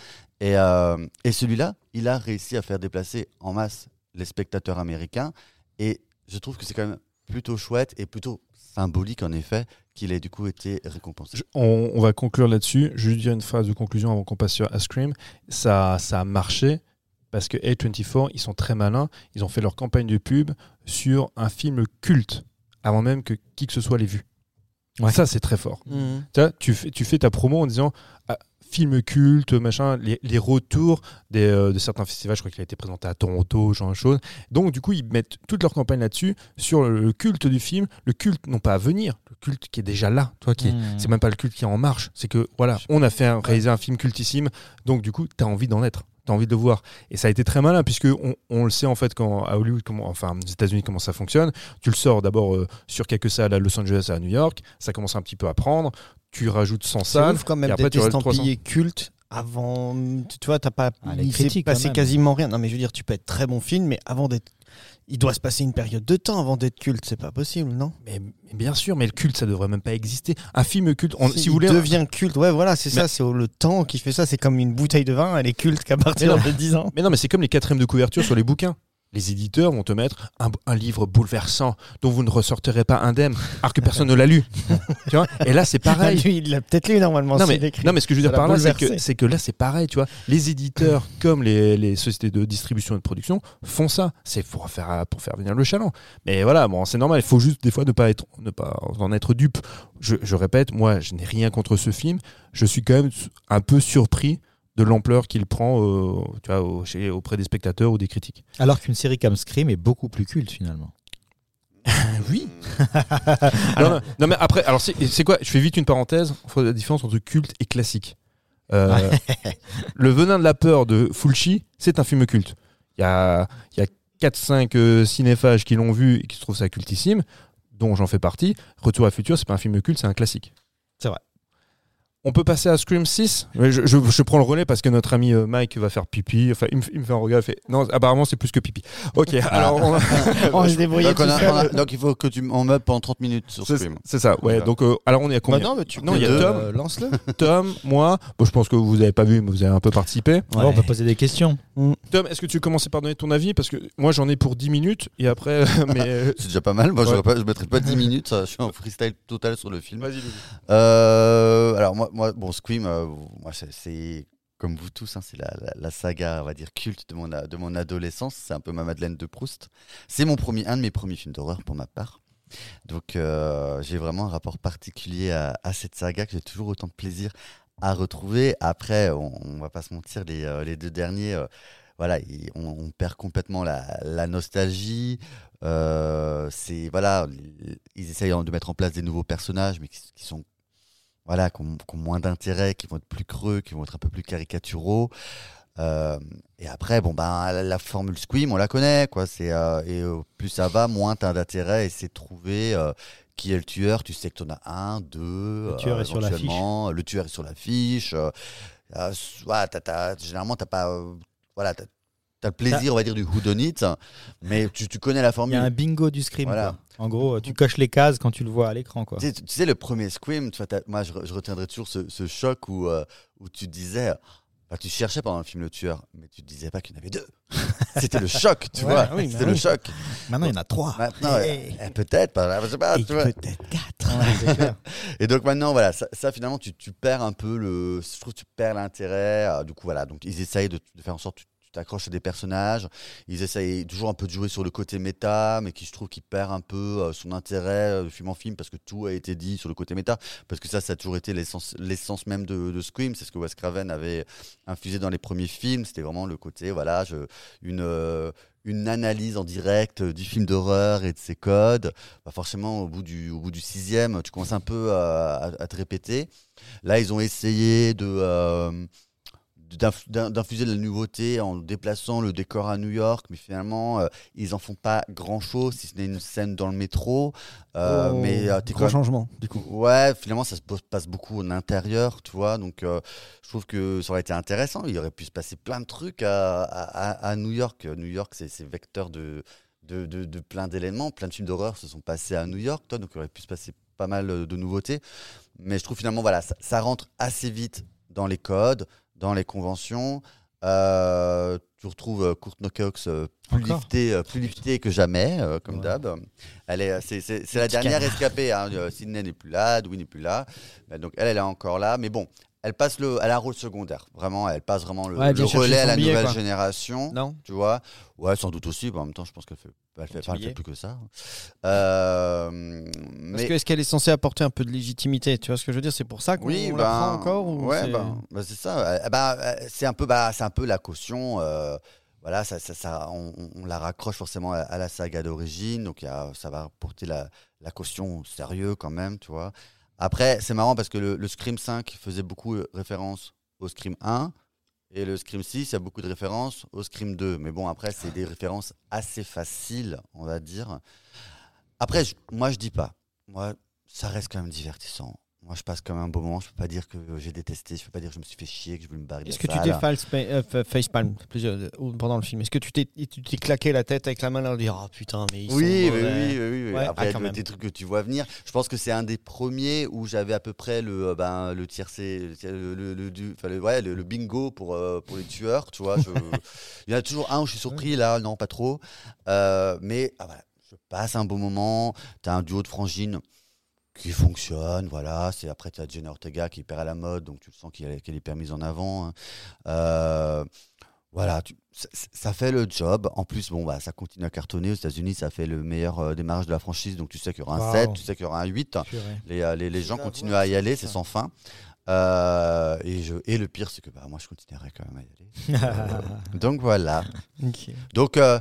Et, euh, et celui-là, il a réussi à faire déplacer en masse les spectateurs américains. Et je trouve que c'est quand même plutôt chouette et plutôt symbolique en effet qu'il ait du coup été récompensé. Je- on, on va conclure là-dessus. Je vais juste dire une phrase de conclusion avant qu'on passe sur Ice Cream. Ça, ça a marché parce que A24, ils sont très malins. Ils ont fait leur campagne de pub sur un film culte avant même que qui que ce soit l'ait vu. Ça, c'est très fort. Mhm. Tu, fais, tu fais ta promo en disant ah, film culte, machin, les, les retours des, euh, de certains festivals. Je crois qu'il a été présenté à Toronto, genre de choses. Donc, du coup, ils mettent toute leur campagne là-dessus, sur le, le culte du film, le culte non pas à venir, le culte qui est déjà là, toi, qui Mmh. c'est même pas le culte qui est en marche. C'est que, voilà, on a fait un- réaliser un film cultissime, donc du coup, tu as envie d'en être. Tu as envie de le voir. Et ça a été très malin, puisque on, on le sait en fait, quand à Hollywood, comment, enfin aux États-Unis, comment ça fonctionne. Tu le sors d'abord euh, sur quelques salles à Los Angeles et à New York. Ça commence un petit peu à prendre. Tu rajoutes 100 C'est salles. ouf quand même et après, d'être tu rajoutes 300. estampillé culte avant. Tu tu vois, t'as pas. Ah, les il s'est passé quasiment rien. Non, mais je veux dire, tu peux être très bon film, mais avant d'être. Il doit se passer une période de temps avant d'être culte, c'est pas possible, non? Mais, mais bien sûr, mais le culte, ça devrait même pas exister. Un film culte, on- si, vous voulez. devient culte. Ouais, voilà, c'est Mais- ça, c'est le temps qui fait ça. C'est comme une bouteille de vin, elle est culte qu'à partir de 10 ans. Mais non, mais c'est comme les quatrièmes de couverture sur les bouquins. Les éditeurs vont te mettre un, un livre bouleversant dont vous ne ressortirez pas indemne, alors que personne ne l'a lu. tu vois? Et là, c'est pareil. Lui, il l'a peut-être lu normalement. Non mais, écrit. non mais ce que je veux dire par là c'est que, que là c'est pareil tu vois les éditeurs comme les, les sociétés de distribution et de production font ça c'est pour faire pour faire venir le chaland mais voilà bon c'est normal il faut juste des fois ne pas être ne pas en être dupe je, je répète moi je n'ai rien contre ce film je suis quand même un peu surpris de l'ampleur qu'il prend euh, tu vois, au- chez- auprès des spectateurs ou des critiques Alors qu'une série comme Scream est beaucoup plus culte finalement. oui non, mais après alors c'est quoi je fais vite une parenthèse entre la différence entre culte et classique Euh, Le Venin de la peur de Fulci, c'est un film culte. Il y a, y a 4-5 euh, cinéphages qui l'ont vu et qui se trouvent ça cultissime, dont j'en fais partie. Retour à futur, c'est pas un film culte, c'est un classique. On peut passer à Scream 6. Mais Je, je- je prends le relais parce que notre ami euh, Mike va faire pipi. Enfin, il me, il me fait un regard. il fait... Non, apparemment, c'est plus que pipi. Ok, alors on- On va se débrouiller Donc, il faut que tu on meubles pendant 30 minutes sur Scream. c'est ça. Ouais. Donc, euh, alors on est à Bah combien non, mais tu Non, il y a peux, Tom. euh, Lance-le. Tom, moi. Bon, je pense que vous avez pas vu, mais vous avez un peu participé. Alors, on peut poser des questions. Tom, est-ce que tu veux commencer par donner ton avis? Parce que moi, j'en ai pour 10 minutes et après, mais C'est déjà pas mal. Moi, Ouais. j'aurais pas- je mettrais pas 10 minutes. Je suis en freestyle total sur le film. vas-y. Euh, alors moi, moi, bon, Scream, euh, moi, c'est- comme vous tous, hein, c'est la, saga, on va dire culte de mon, adolescence. C'est un peu ma Madeleine de Proust. C'est mon premier, un de mes premiers films d'horreur pour ma part. Donc euh, j'ai vraiment un rapport particulier à, cette saga que j'ai toujours autant de plaisir à retrouver. Après, on, on va pas se mentir, les, euh, deux derniers, voilà, on, perd complètement la, nostalgie. C'est voilà, ils essayent de mettre en place des nouveaux personnages, mais qui sont voilà, qui ont, qui ont moins d'intérêt, qui vont être plus creux, qui vont être un peu plus caricaturaux. Euh, et après, bon ben la, la formule Scream, on la connaît, quoi. C'est euh, et euh, plus ça va, moins t'as d'intérêt. Et c'est de trouver qui est le tueur. Tu sais que t'en as un, deux. Le tueur est sur l'affiche. éventuellement. Le tueur est sur l'affiche. Euh, euh, voilà, t'as- généralement t'as pas, voilà, t'as le plaisir, on va dire, du whodunit, mais tu, tu connais la Il y formule. a un bingo du Scream. Voilà. quoi. En gros, tu coches les cases quand tu le vois à l'écran. quoi. Tu sais, tu sais, le premier Scream, tu vois, moi je, je retiendrai toujours ce, ce choc où, euh, où tu disais, bah, tu cherchais pendant le film le tueur, mais tu disais pas qu'il y en avait deux. C'était le choc, tu Ouais, vois. oui, C'était le oui. choc. Maintenant, il y en a trois. Maintenant, Hey. euh, peut-être, je sais pas, Et tu vois. peut-être 4. Et donc maintenant, voilà, ça, ça, finalement, tu, tu perds un peu le. Je trouve que tu perds l'intérêt. euh, du coup, voilà, donc ils essayent de, de faire en sorte que tu t'accroches à des personnages. Ils essayent toujours un peu de jouer sur le côté méta, mais qui je trouve qui perd un peu euh, son intérêt euh, de film en film parce que tout a été dit sur le côté méta. Parce que ça, ça a toujours été l'essence même de, Scream. C'est ce que Wes Craven avait infusé dans les premiers films. C'était vraiment le côté, voilà, une. euh, une analyse en direct euh, du film d'horreur et de ses codes, bah forcément au bout du, au bout du sixième, tu commences un peu à, te répéter. Là, ils ont essayé de, euh, d'infuser de la nouveauté en déplaçant le décor à New York, mais finalement, euh, ils en font pas grand-chose, si ce n'est une scène dans le métro. Euh, Oh, mais euh, grand changement, du coup. Ouais, finalement, ça se passe beaucoup en intérieur, tu vois. Donc, euh, je trouve que ça aurait été intéressant. Il aurait pu se passer plein de trucs à, à- à- à New York. New York, c'est vecteur de, de, de- de plein d'éléments. Plein de films d'horreur se sont passés à New York, toi. Donc, il aurait pu se passer pas mal euh, de nouveautés. Mais je trouve finalement, voilà, ça, ça rentre assez vite dans les codes, dans les conventions. Euh, tu retrouves euh, Courtney Cox euh, plus liftée, plus liftée que jamais, comme Ouais. d'hab. Elle est, c'est, c'est- c'est la dernière escapée. Hein. Sydney n'est plus là, Dewey n'est plus là. Donc elle, elle est encore là. Mais bon, elle passe le, elle a un rôle secondaire. Vraiment, elle passe vraiment le, Ouais, relais à la billet, nouvelle quoi. génération. Non Tu vois Ouais, sans doute aussi. mais en même temps, je pense qu'elle fait, elle fait, elle plus que ça. Euh, Parce mais que est-ce qu'elle est censée apporter un peu de légitimité Tu vois ce que je veux dire? C'est pour ça qu'on oui, la ben, prend encore ou ouais, c'est- ben, ben, c'est ça. Euh, ben, euh, c'est un peu, bah, c'est un peu la caution. euh, voilà, ça, ça, ça- on, la raccroche forcément à, à la saga d'origine, donc il y a- ça va porter la, la caution au sérieux quand même, tu vois. Après, c'est marrant parce que le, le Scream 5 faisait beaucoup euh, référence au Scream 1. Et le Scream 6, il y a beaucoup de références au Scream 2. Mais bon, après, c'est des références assez faciles, on va dire. Après, moi, je dis pas. Moi, ça reste quand même divertissant. Moi, je passe quand même un beau moment. Je peux pas dire que j'ai détesté. Je peux pas dire que je me suis fait chier, que je voulais me barrer Est-ce que tu t'es euh, fa- facepalm euh, pendant le film? Est-ce que tu t'es tu t'es claqué la tête avec la main là, dire oh putain mais ils Oui, sont oui, oui, oui, oui. Ouais, Après, ah, il y quand a même. des trucs que tu vois venir. Je pense que c'est un des premiers où j'avais à peu près le, euh, ben, le tiercé, le, le, le, du- le- ouais, le, bingo pour, euh, pour les tueurs. Tu vois, je- il y en a toujours un où je suis surpris, là, non, pas trop. Mais ah, voilà, je passe un bon moment. Tu as un duo de frangines qui fonctionne, voilà. C'est après tu as Jenna Ortega qui est hyper à la mode, donc tu le sens qu'elle est, hyper mise en avant. hein. Euh, voilà, tu- ça, ça fait le job. En plus, bon, bah, ça continue à cartonner aux États-Unis. Ça fait le meilleur euh, démarrage de la franchise, donc tu sais qu'il y aura un Wow. 7, tu sais qu'il y aura un 8. Purée. Les, euh, les, les gens continuent à y aller, c'est sans fin. Euh, et, je, et le pire, c'est que bah, moi, je continuerai quand même à y aller. Donc voilà. Donc euh,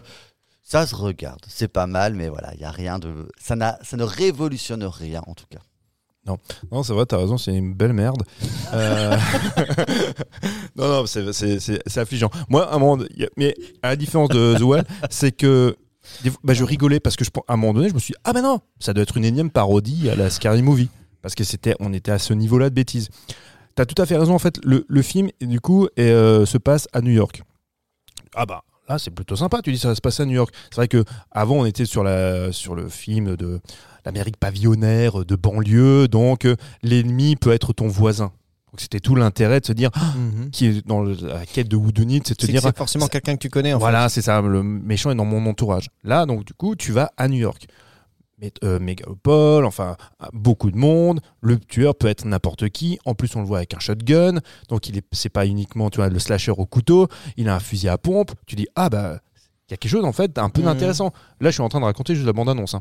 ça se regarde, c'est pas mal, mais voilà, il y a rien de, ça, n'a- ça ne révolutionne rien en tout cas. Non, c'est vrai, t'as raison, c'est une belle merde. Euh, non, non, c'est- affligeant. Moi, à un moment, mais à la différence de The Well, c'est que bah, je rigolais parce que je, à un moment donné, je me suis dit, ah ben non, ça doit être une énième parodie à la Scary Movie. Parce que c'était, on était à ce niveau-là de bêtises. T'as tout à fait raison, en fait, le, le film, du coup, euh, se passe à New York. Ah bah, là, c'est plutôt sympa, tu dis ça va se passer à New York. C'est vrai que avant on était sur, la, sur le film de l'Amérique pavillonnaire, de banlieue, donc euh, l'ennemi peut être ton voisin. Donc c'était tout l'intérêt de se dire, ah, qui est dans la quête de Whodunit, c'est de se dire, c'est forcément quelqu'un que tu connais en voilà, c'est ça, le méchant est dans mon entourage. Là, donc du coup, tu vas à New York. Euh, mégalopole, enfin beaucoup de monde. Le tueur peut être n'importe qui. En plus, on le voit avec un shotgun, donc il est, c'est pas uniquement tu vois le slasher au couteau. Il a un fusil à pompe. Tu dis ah bah il y a quelque chose en fait un peu Mhm. d'intéressant. Là, je suis en train de raconter juste la bande annonce.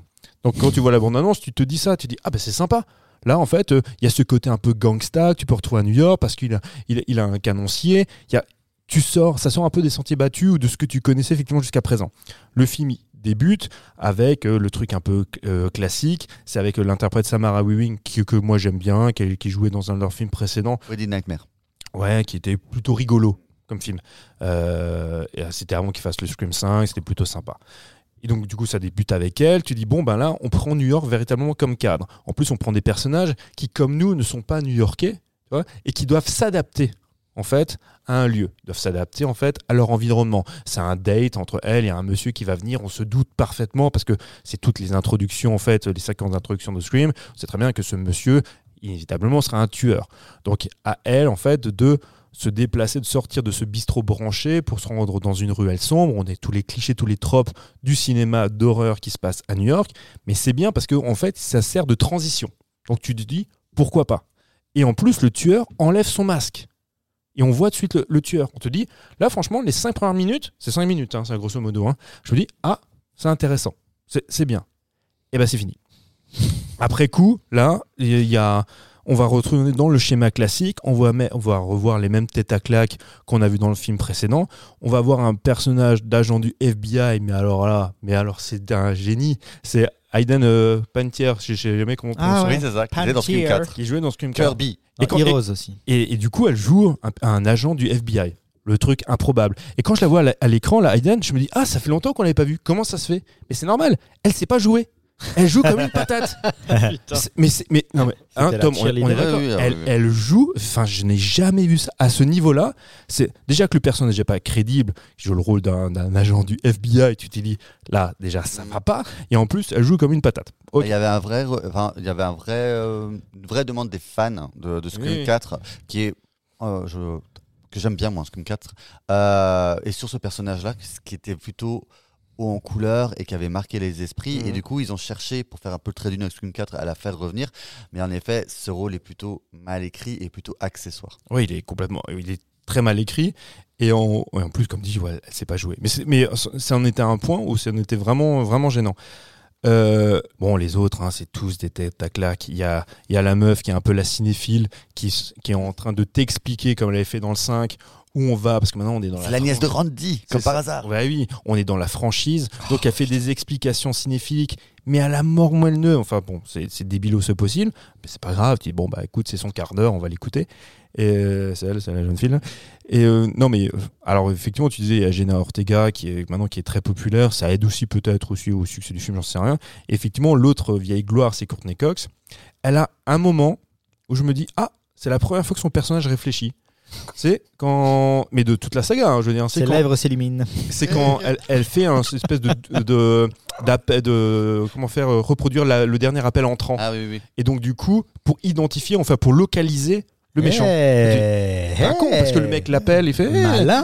Donc quand tu vois la bande annonce, tu te dis ça, tu dis ah bah c'est sympa. Là, en fait, euh, il y a ce côté un peu gangsta que tu peux retrouver à New York parce qu'il a, il, il a un canoncier. Il y a, tu sors, ça sort un peu des sentiers battus ou de ce que tu connaissais effectivement jusqu'à présent. Le film il débute avec euh, le truc un peu euh, classique, c'est avec euh, l'interprète Samara Weaving qui, que moi j'aime bien, qui, qui jouait dans un de leurs films précédents, Nightmare. ouais, qui était plutôt rigolo comme film. C'était avant qu'il fasse le Scream 5, c'était plutôt sympa. Et donc du coup ça débute avec elle, tu dis bon ben là on prend New York véritablement comme cadre. En plus on prend des personnages qui comme nous ne sont pas new-yorkais et qui doivent s'adapter en fait à un lieu, Ils doivent s'adapter en fait à leur environnement. C'est un date entre elle et un monsieur qui va venir, on se doute parfaitement parce que c'est toutes les introductions en fait, les séquences d'introduction de Scream, on sait très bien que ce monsieur inévitablement sera un tueur. Donc à elle en fait de se déplacer, de sortir de ce bistrot branché pour se rendre dans une ruelle sombre. On est tous les clichés, tous les tropes du cinéma d'horreur qui se passe à New York, mais c'est bien parce que en fait, ça sert de transition. Donc tu te dis pourquoi pas? Et en plus, le tueur enlève son masque. Et on voit de suite le, tueur. On te dit, là, franchement, les cinq premières minutes, c'est cinq minutes, hein, c'est grosso modo. hein, je me dis, ah, c'est intéressant, c'est bien. Et ben c'est fini. Après coup, là, il y a, on va retrouver dans le schéma classique, on va, revoir les mêmes têtes à claques qu'on a vu dans le film précédent. On va voir un personnage d'agent du FBI, mais alors là, mais alors c'est un génie. C'est Hayden euh, Pantier, je sais jamais comment on Ah prononce. Oui, c'est ça. Qui est dans Scream Pantier. 4. Qui jouait dans Scream 4. Kirby. Et quand- Heroes aussi. Et, et du coup, elle joue un, un agent du FBI. Le truc improbable. Et quand je la vois à l'écran, la Hayden, je me dis Ah, ça fait longtemps qu'on l'avait pas vue. Comment ça se fait? Mais c'est normal. Elle sait pas jouer. Elle joue comme une patate. Mais, c'est- mais non mais hein, C'était la Tom, on, on est cheerleader. d'accord. Oui, oui, elle, oui, oui. elle joue. Enfin, je n'ai jamais vu ça à ce niveau-là. C'est déjà que le personnage n'est pas crédible. Qui joue le rôle d'un d'un agent du FBI. Tu t'es dit là déjà ça va pas. Et en plus, elle joue comme une patate. Il y avait un vrai, enfin, il y avait un vrai, euh, une vraie demande des fans de, de Scream Oui. 4 qui est, euh, je, que j'aime bien moi, Scream 4. Euh, et sur ce personnage-là, ce qui était plutôt haut en couleur et qui avait marqué les esprits. Mhm. Et du coup, ils ont cherché pour faire un peu le trait d'union avec Scream 4 à la faire revenir. Mais en effet, ce rôle est plutôt mal écrit et plutôt accessoire. Oui, il est complètement, il est très mal écrit. Et en, et en plus, comme dit, ouais, elle sait pas jouer. Mais, mais ça en était à un point où ça en était vraiment, vraiment gênant. Euh, bon, les autres, hein, c'est tous des têtes à claque. Il y a, il y a la meuf qui est un peu la cinéphile, qui, qui est en train de t'expliquer, comme elle avait fait dans le 5, où on va, parce que maintenant on est dans C'est la, la nièce de Randy, comme par ça. hasard. Ouais, oui, on est dans la franchise, donc elle fait des explications cinéphiliques, mais à la mort moelle Enfin bon, c'est c'est débilos ce possible, mais c'est pas grave. Tu dis bon bah écoute, c'est son quart d'heure, on va l'écouter. Et euh, c'est elle, c'est la jeune fille. là. Et euh, non mais euh, alors effectivement, tu disais il y a Jenna Ortega qui est maintenant qui est très populaire, ça aide aussi peut-être aussi au succès du film, j'en sais rien. Et effectivement, l'autre vieille gloire, c'est Courtney Cox. Elle a un moment où je me dis ah, c'est la première fois que son personnage réfléchit. C'est quand, mais de toute la saga, hein, je veux dire, c'est Ses quand, lèvres s'éliminent. c'est quand elle, elle fait un espèce de, de, d'appel- de comment faire euh, reproduire la- le dernier appel entrant. Ah oui, oui. Et donc du coup, pour identifier, enfin pour localiser le méchant. Hey, con parce que le mec l'appelle, il fait.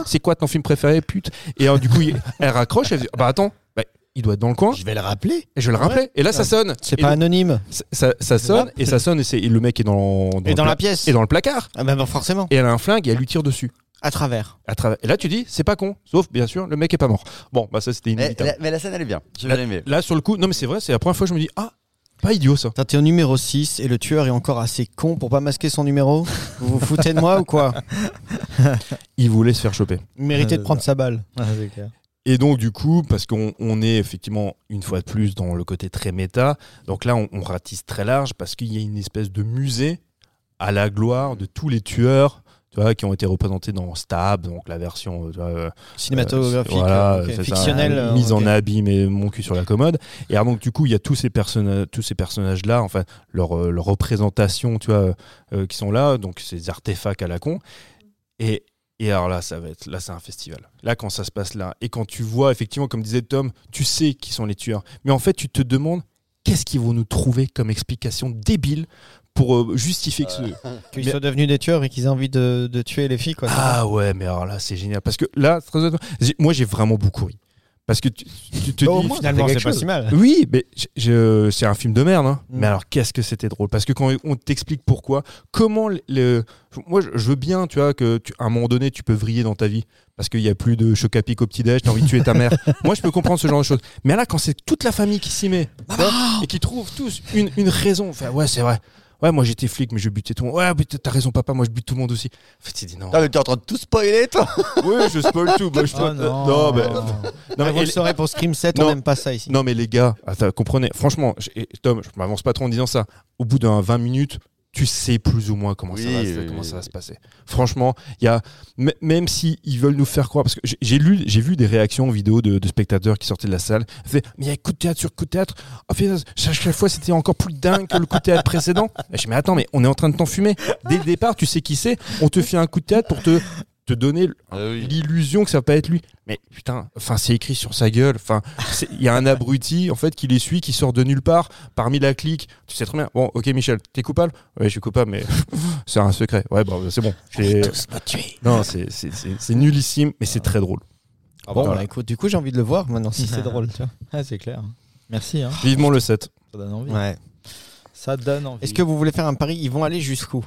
C'est quoi ton film préféré, pute? Et alors, du coup, il- elle raccroche, elle dit bah attends, bah, il doit être dans le coin. Je vais le rappeler. Et je le rappelais. Et là, ça sonne. C'est pas anonyme. ça, ça- sonne et ça sonne et, c'est- et le mec est dans, Et dans le la pièce. et dans le placard. Ah bah, bah, forcément. Et elle a un flingue et elle lui tire dessus. À travers. À travers. Et là, tu dis, c'est pas con. Sauf, bien sûr, le mec est pas mort. Bon, bah ça, c'était Mais, inévitable. la, mais la scène, elle est bien. J'ai bien aimé. Là, sur le coup, non, mais c'est vrai, c'est la première fois que je me dis, ah, pas idiot ça. T'es au numéro 6 et le tueur est encore assez con pour pas masquer son numéro Vous vous foutez de moi ou quoi? Il voulait se faire choper. Il méritait de prendre sa balle. Et donc, du coup, parce qu'on on est effectivement, une fois de plus, dans le côté très méta, donc là, on, on ratisse très large parce qu'il y a une espèce de musée à la gloire de tous les tueurs. Tu vois, qui ont été représentés dans Stab, donc la version tu vois, euh, Cinématographique, Euh, voilà, euh, ok. c'est ça, fictionnel. euh, mise en abîme et mon cul sur la commode. Et alors donc du coup, il y a tous ces personnages, tous ces personnages là, enfin leur, euh, leur représentation, tu vois, euh, qui sont là, donc ces artefacts à la con. Et et alors là, ça va être là, c'est un festival. Là, quand ça se passe là, et quand tu vois effectivement, comme disait Tom, tu sais qui sont les tueurs, mais en fait, tu te demandes qu'est-ce qu'ils vont nous trouver comme explication débile pour euh, justifier que ce, Qu'ils Mais- soient devenus des tueurs et qu'ils aient envie de, de tuer les filles, quoi. Ah ouais, mais alors là, c'est génial. Parce que là, moi, j'ai vraiment beaucoup ri. Parce que tu, tu te Au dis. moins, finalement, quelque c'est pas chose. si mal. Oui, mais je- je- c'est un film de merde. hein. Mm. Mais alors, qu'est-ce que c'était drôle? Parce que quand on t'explique pourquoi, comment le- le. Moi, je veux bien, tu vois, que tu, à un moment donné, tu peux vriller dans ta vie. Parce qu'il n'y a plus de choc à pic au petit-déj, t'as envie de tuer ta mère. Moi, je peux comprendre ce genre de choses. Mais là, quand c'est toute la famille qui s'y met, vois, et qui trouve tous une, une raison, enfin, ouais, c'est vrai. Ouais, moi j'étais flic, mais je butais tout le monde. Ouais, mais t'as raison, papa, moi je bute tout le monde aussi. En fait, tu dis non. Ah, mais t'es en train de tout spoiler, toi Ouais, je spoil tout. Moi, je Oh euh, non. non, mais, Ah, non, vous mais- le saurez pour Scream 7, Non. on n'aime pas ça ici. non, mais les gars, attends, comprenez, franchement, Tom, je m'avance pas trop en disant ça. Au bout d'un 20 minutes, tu sais plus ou moins comment, ça, va, se- oui, comment oui, ça va oui. se passer. Franchement, il y a, même si ils veulent nous faire croire, parce que j'ai- j'ai lu, j'ai vu des réactions vidéo de, de spectateurs qui sortaient de la salle, fait, mais il y a coup de théâtre sur coup de théâtre. En fait, chaque chaque fois, c'était encore plus dingue que le coup de théâtre précédent. Et je dis, mais attends, mais on est en train de t'enfumer. Dès le départ, tu sais qui c'est. On te fait un coup de théâtre pour te, te donner Ah l'illusion que ça va pas être lui. Mais putain, enfin c'est écrit sur sa gueule. Enfin, il y a un abruti en fait qui les suit, qui sort de nulle part parmi la clique. Tu sais très bien. Bon, ok Michel, t'es coupable? Ouais, je suis coupable, mais c'est un secret. Ouais, bon, c'est bon. J'ai- Non, c'est c'est- c'est- c'est nullissime, mais c'est très drôle. Ah bon, Voilà. bah, écoute, du coup, j'ai envie de le voir maintenant si c'est drôle, tu vois. Ah, c'est clair. Merci. Hein. Vivement le 7. Ça donne envie. Ouais. Ça donne envie. Est-ce que vous voulez faire un pari? Ils vont aller jusqu'où?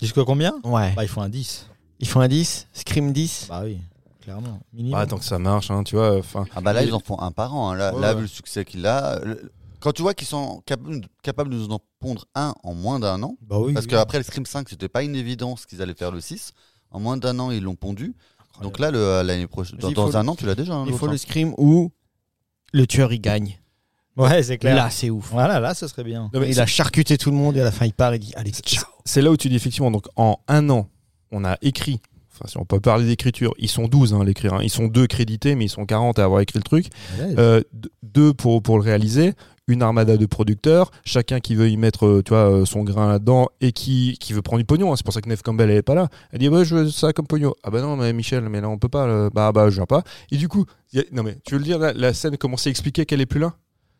Jusqu'à combien? Ouais. Bah, il faut un 10. Ils font un 10 Scream 10 Bah oui, clairement. Minimum. Ah, tant que ça marche, hein, tu vois. Enfin, Ah bah là, ils en font un par an. hein. Là, Ouais, là, ouais. vu le succès qu'il a, le- quand tu vois qu'ils sont capables, capables de nous en pondre un en moins d'un an, bah oui. parce oui. qu'après le Scream 5, c'était pas une évidence qu'ils allaient faire le 6. En moins d'un an, ils l'ont pondu. Donc là, l'année prochaine, dans, Il un an, tu l'as déjà. hein, Il faut le Scream où le tueur y gagne. Ouais, c'est clair. Là, c'est ouf. Voilà, là, ce serait bien. Non, mais il a charcuté tout le monde et à la fin, il part et dit Allez, ciao. C'est là où tu dis effectivement, donc en un an, on a écrit, enfin si on peut parler d'écriture, ils sont 12 hein, à l'écrire, hein. ils sont deux crédités, mais ils sont 40 à avoir écrit le truc, Euh, d- deux pour, pour le réaliser, une armada de producteurs, chacun qui veut y mettre euh, tu vois, euh, son grain là-dedans et qui, qui veut prendre du pognon. hein. C'est pour ça que Neve Campbell elle est pas là. Elle dit ouais, je veux ça comme pognon. Ah bah non, mais Michel, mais là on peut pas. le- Bah bah je viens pas. Et du coup, a- non mais tu veux le dire, la, la scène commence à expliquer qu'elle est plus là?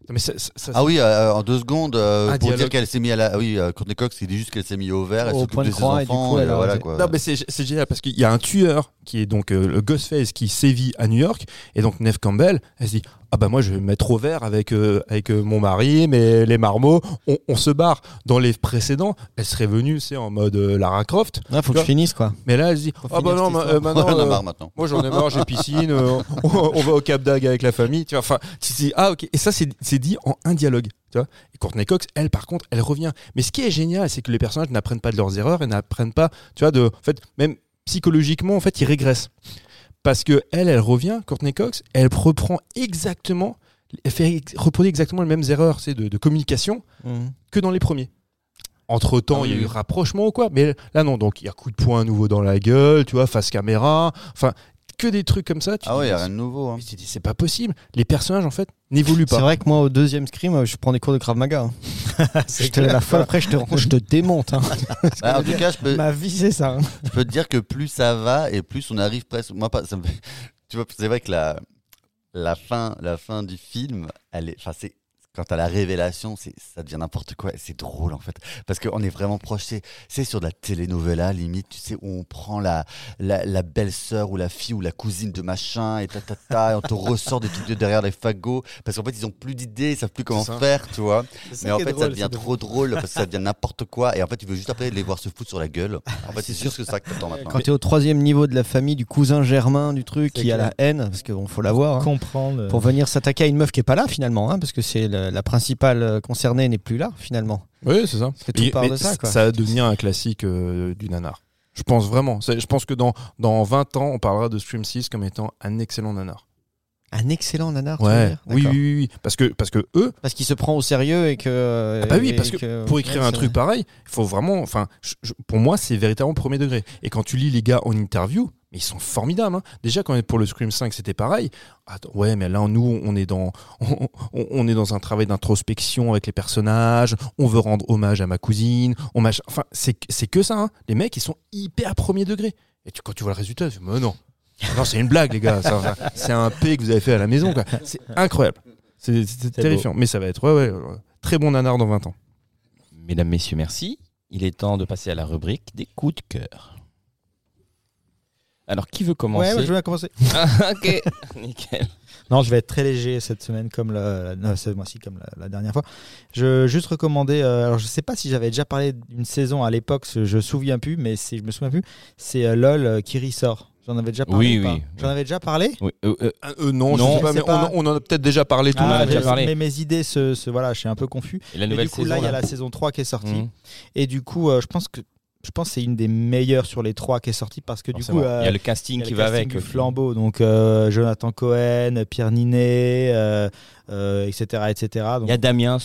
Non, mais ça, Ah oui, euh, en deux secondes, euh, pour dialogue. dire qu'elle s'est mise à la. Oui, euh, Courtney Cox, il dit juste qu'elle s'est mise au vert, elle Au s'occupe de ses croix, et enfants, coup, et elle voilà quoi. Non, mais c'est c'est génial parce qu'il y a un tueur qui est donc euh, le Ghostface qui sévit à New York et donc Neve Campbell, elle se dit ah bah moi je vais me mettre au vert avec euh, avec euh, mon mari, mais les marmots, on, on se barre. Dans les précédents, elle serait venue, c'est en mode euh, Lara Croft, Il faut que je finisse, quoi. mais là elle se dit Faut ah bah non ma- euh, maintenant on a euh, marre maintenant. moi j'en ai marre, j'ai piscine, euh, on, on va au Cap d'Agde avec la famille, tu vois. Enfin, tu te dis, ah ok, et ça c'est c'est dit en un dialogue, tu vois. Et Courtney Cox, elle par contre, elle revient. Mais ce qui est génial, c'est que les personnages n'apprennent pas de leurs erreurs et n'apprennent pas, tu vois, de, en fait, même psychologiquement, en fait, ils régressent. Parce que elle, elle revient, Courtney Cox, elle reprend exactement, elle fait ex- reproduire exactement les mêmes erreurs, c'est de, de communication que dans les premiers. Entre temps, Ah il y a eu oui. rapprochement ou quoi, mais là non, donc il y a coup de poing à nouveau dans la gueule, tu vois, face caméra, enfin que des trucs comme ça. tu Ah dis, oui, il n'y a mais rien de nouveau. hein. tu dis, c'est pas possible. Les personnages en fait n'évoluent C'est pas. vrai que moi, au deuxième scream, je prends des cours de Krav Maga. hein. Je te la après, je te, je te démonte. hein. Bah, en tout cas, je peux, Ma vie, c'est ça. hein. je peux te dire que plus ça va et plus on arrive presque. Moi, pas, ça me fait- Tu vois, c'est vrai que la, la, fin, la fin du film, elle est. Enfin, c'est. Quand à la révélation, c'est, ça devient n'importe quoi. C'est drôle en fait, parce qu'on est vraiment proche. C'est, sur de la telenovela limite, tu sais, où on prend la, la, la belle-sœur ou la fille ou la cousine de machin et ta ta ta, et on te ressort des trucs de derrière les fagots, parce qu'en fait ils ont plus d'idées, ils savent plus comment faire, tu vois. Mais en fait, ça devient trop drôle parce que ça devient n'importe quoi. Et en fait, tu veux juste après les voir se foutre sur la gueule. En fait, c'est juste que ça que t'attends maintenant. Quand tu es au troisième niveau de la famille, du cousin germain, du truc, qui a la haine, parce qu'il faut l'avoir, hein, Comprendre. pour venir s'attaquer à une meuf qui est pas là finalement, hein, parce que c'est la, la principale euh, concernée n'est plus là finalement. Oui, c'est ça. tout Et- part mais de ça, quoi. va devenir un classique euh, du nanar. Je pense vraiment. Je pense que dans, dans 20 ans, on parlera de Scream 6 comme étant un excellent nanar. Un excellent nanar, tu veux Ouais, dire? Oui, oui, oui, oui. Parce que, parce que eux, Parce qu'il se prend au sérieux et que. Ah bah oui, parce que pour écrire ouais, un truc pareil, il faut vraiment. Enfin, pour moi, c'est véritablement premier degré. Et quand tu lis les gars en interview, mais ils sont formidables. hein. Déjà, quand pour le Scream 5, c'était pareil. Attends, ouais, mais là, nous, on est dans, on, on- on est dans un travail d'introspection avec les personnages. On veut rendre hommage à ma cousine. On mach- Enfin, c'est que ça. hein. Les mecs, ils sont hyper premier degré. Et tu, quand tu vois le résultat, tu fais, mais non. Non, c'est une blague, les gars. C'est un P que vous avez fait à la maison. C'est incroyable. C'est terrifiant. Mais ça va être, ouais, ouais, ouais, très bon nanar dans 20 ans. Mesdames, messieurs, merci. Il est temps de passer à la rubrique des coups de cœur. Alors, qui veut commencer Ouais, moi, je vais commencer. Ah, ok, nickel. Non, je vais être très léger cette semaine, comme la, non, ce mois-ci, comme la, la dernière fois. Je juste recommander. euh, alors, je sais pas si j'avais déjà parlé d'une saison à l'époque, je me souviens plus, mais c'est, je me souviens plus. C'est euh, LOL euh, qui ressort. J'en avais déjà parlé. Oui, ou oui, J'en avais déjà parlé. Oui, euh, euh, non, Non, je sais pas, mais pas- On, on en a peut-être déjà parlé tout on en a Ah, déjà mais- parlé. Mais mes idées, se, se- voilà, je suis un peu confus. et la Mais nouvelle du coup, saison là, il y a la saison 3 qui est sortie. Mhm. Et du coup, euh, je pense que je pense que c'est une des meilleures sur les trois qui est sortie parce que du coup, euh, il y a le y casting a qui le va casting avec. du aussi. flambeau. Donc euh, Jonathan Cohen, Pierre Ninet, euh, euh, etc., etc. Donc, Il y a Damiens.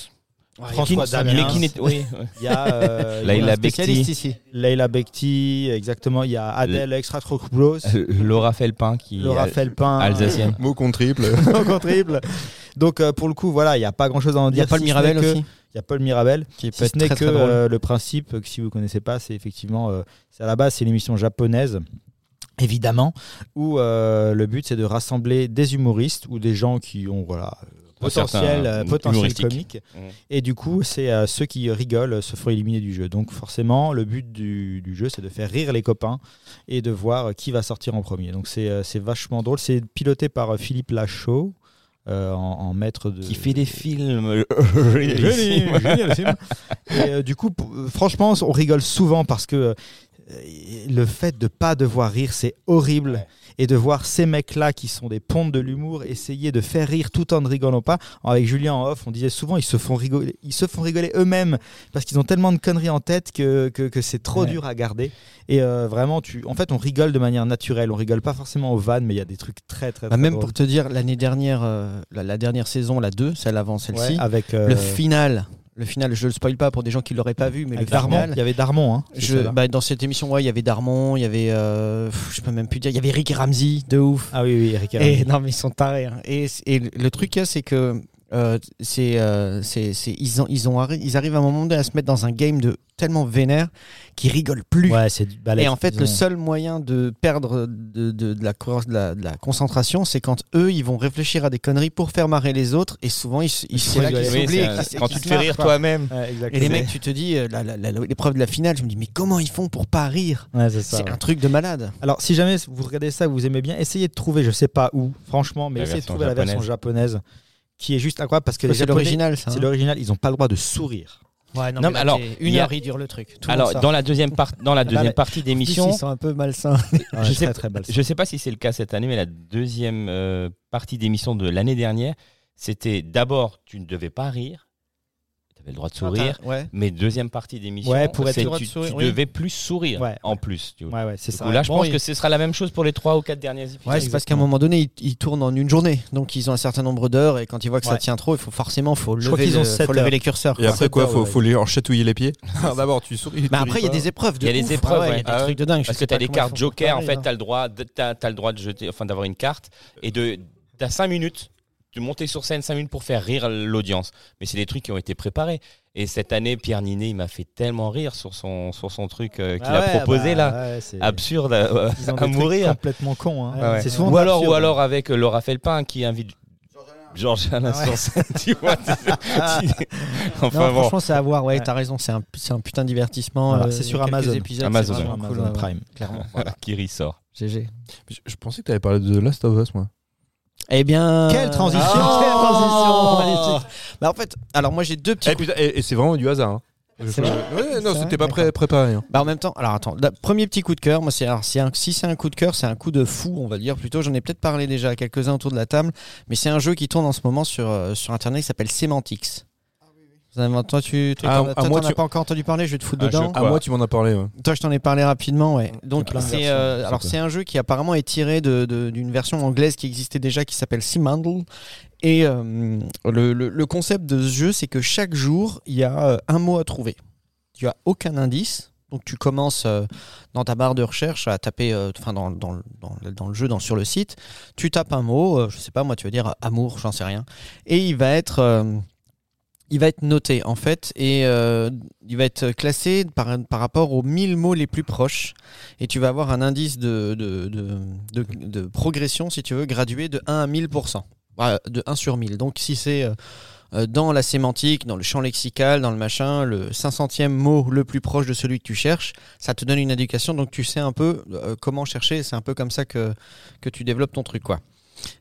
François Damiens. N'est- oui, il y a euh, il y a Laila un spécialiste Bekti. Leila Bekti, exactement. Il y a Adèle Euh, Laura Felpin qui Laura Felpin, alsacienne. Mot contre triple. au triple. Donc euh, pour le coup, voilà, il n'y a pas grand-chose à en Il dire. y a Paul si Mirabel aussi. Il y a Paul Mirabel. Qui peut Si ce n'est que euh, le principe, euh, que si vous connaissez pas, c'est effectivement, euh, c'est à la base, c'est une émission japonaise, évidemment, où euh, le but c'est de rassembler des humoristes ou des gens qui ont voilà potentiel, euh, potentiel comique. Mhm. Et du coup, c'est euh, ceux qui rigolent se font éliminer du jeu. Donc forcément, le but du, du jeu, c'est de faire rire les copains et de voir qui va sortir en premier. Donc c'est euh, c'est vachement drôle. C'est piloté par Philippe Lachaud. Euh, en, en maître de Qui fait des films. Génial, génial, film. Et, euh, du coup, euh, franchement, on rigole souvent parce que euh, le fait de pas devoir rire, c'est horrible. Ouais. Et de voir ces mecs-là qui sont des pontes de l'humour essayer de faire rire tout en ne rigolant pas. Avec Julien en off, on disait souvent ils se font rigoler, ils se font rigoler eux-mêmes parce qu'ils ont tellement de conneries en tête que, que, que c'est trop Ouais. dur à garder. Et euh, vraiment, tu, en fait, on rigole de manière naturelle. On rigole pas forcément aux vannes, mais il y a des trucs très très. Bah, très même drôles. pour te dire, l'année dernière, euh, la, la dernière saison, la 2, celle avant celle-ci, Ouais, avec euh, le final, le final, je le spoil pas pour des gens qui l'auraient pas vu, mais avec le Darmon. final, Il y avait Darmon. Hein, je, bah, dans cette émission, ouais, il y avait Darmon, il y avait, euh, pff, je peux même plus dire, il y avait Rick Ramsey, de ouf. ah oui, oui, Eric Et, Herrmann. non, mais ils sont tarés. hein. Et, et le truc, c'est que euh, c'est, euh, c'est, c'est- ils, ont, ils, ont, arri- ils arrivent à un moment donné à se mettre dans un game de tellement vénère qu'ils rigolent plus. Ouais, c'est du balèze. Et en fait, le seul moyen de perdre de, de- de la, de, la, de la concentration, c'est quand eux, ils vont réfléchir à des conneries pour faire marrer les autres, et souvent, ils, ils, c'est là qu'ils Oui, s'oublient c'est et un- qu'ils- quand tu te se fais marrent, rire quoi. toi-même. Ouais, Et les mecs, tu te dis, euh, la- la- la- l'épreuve de la finale, je me dis, mais comment ils font pour pas rire? Ouais, c'est ça. C'est ouais. un truc de malade. Alors, si jamais vous regardez ça, vous aimez bien, essayez de trouver, je sais pas où, franchement, mais La essayez de version trouver la version japonaise, qui est juste incroyable parce que C'est l'original, ça. c'est hein. l'original, ils ont pas le droit de sourire. Ouais, non, Non, mais alors, une y a- heure, il dure le truc. Tout Alors, dans la deuxième, part, dans la deuxième mais- partie En plus, d'émission, ils sont un peu malsains. Ouais, Je sais- très très belle. Je sais pas si c'est le cas cette année, mais la deuxième euh, partie d'émission de l'année dernière, c'était d'abord, tu ne devais pas rire, avais le droit de sourire, Ouais. mais deuxième partie d'émission, Ouais, pour être c'est le droit tu, de sourire, tu oui. devais plus sourire Ouais, en plus. Tu vois. Ouais, ouais, c'est Du ça. coup, là, je Bon, pense il- que ce sera la même chose pour les trois ou quatre derniers épisodes. Ouais, c'est parce qu'à un moment donné, ils, ils tournent en une journée. Donc, ils ont un certain nombre d'heures et quand ils voient que ça tient trop, il faut forcément faut lever, le- faut lever les curseurs. Et quoi. après quoi, faut, ouais. faut les chatouiller les pieds D'abord, tu souris. Mais après, il y a des épreuves. De Il y a des épreuves, Ah Il y a des Ah trucs de dingue. Parce que tu as des cartes joker, en fait, tu as le droit de, t'as- t'as le droit de jeter, enfin d'avoir une carte et de t'as 5 minutes monter sur scène 5 minutes pour faire rire l'audience. Mais c'est des trucs qui ont été préparés. Et cette année, Pierre Ninet, il m'a fait tellement rire sur son, sur son truc euh, qu'il Ah a proposé bah, là. ouais, Absurde à, Ils ont à des trucs mourir. complètement con. Hein. Ouais, ouais. C'est souvent ou, alors, absurde. ou alors avec euh, Laura Felpin qui invite Georges Alain Ah ouais. sur scène, tu vois. Enfin Non, bon. franchement, c'est à voir. Ouais, Ouais. t'as raison. C'est un, c'est un putain de divertissement. Voilà, euh, c'est sur Amazon. épisodes, Amazon, c'est Sur vraiment Amazon cool, ouais, Prime. Clairement. Voilà, qui ressort. GG. Je, je pensais que tu avais parlé de The Last of Us, moi. Eh bien. Quelle transition, Ah quelle transition, magnifique. Bah, en fait, alors moi, j'ai deux petits. Et, putain, et- et c'est vraiment du hasard. hein. Je- vrai Ouais, non, c'était pas pré- préparé. hein. Bah en même temps, alors attends, la- premier petit coup de cœur, moi c'est si c'est un coup de cœur, c'est un coup de fou, on va dire plutôt. J'en ai peut-être parlé déjà à quelques-uns autour de la table, mais c'est un jeu qui tourne en ce moment sur euh, sur internet qui s'appelle Semantics. Toi, tu Ah, t'en- as tu- pas encore entendu parler, je vais te foutre Un dedans. jeu À moi, tu m'en as parlé. ouais. Toi, je t'en ai parlé rapidement, ouais. Donc c'est euh, alors c'est un jeu qui apparemment est tiré de- de- d'une version anglaise qui existait déjà qui s'appelle Simandl. Et euh, le, le- le concept de ce jeu, c'est que chaque jour, il y a euh, un mot à trouver. Tu as aucun indice. Donc tu commences euh, dans ta barre de recherche à taper, euh, enfin dans, dans le- dans le- dans le jeu, dans, sur le site, tu tapes un mot, euh, je sais pas moi, tu veux dire amour, j'en sais rien, et il va être, euh, il va être noté en fait, et euh, il va être classé par, par rapport aux 1000 mots les plus proches, et tu vas avoir un indice de, de, de, progression, si tu veux, gradué de 1 à 1000%, Ouais, de 1 sur 1000. Donc si c'est euh, euh, dans la sémantique, dans le champ lexical, dans le machin, le 500e mot le plus proche de celui que tu cherches, ça te donne une indication, donc tu sais un peu comment chercher, c'est un peu comme ça que, que tu développes ton truc, quoi.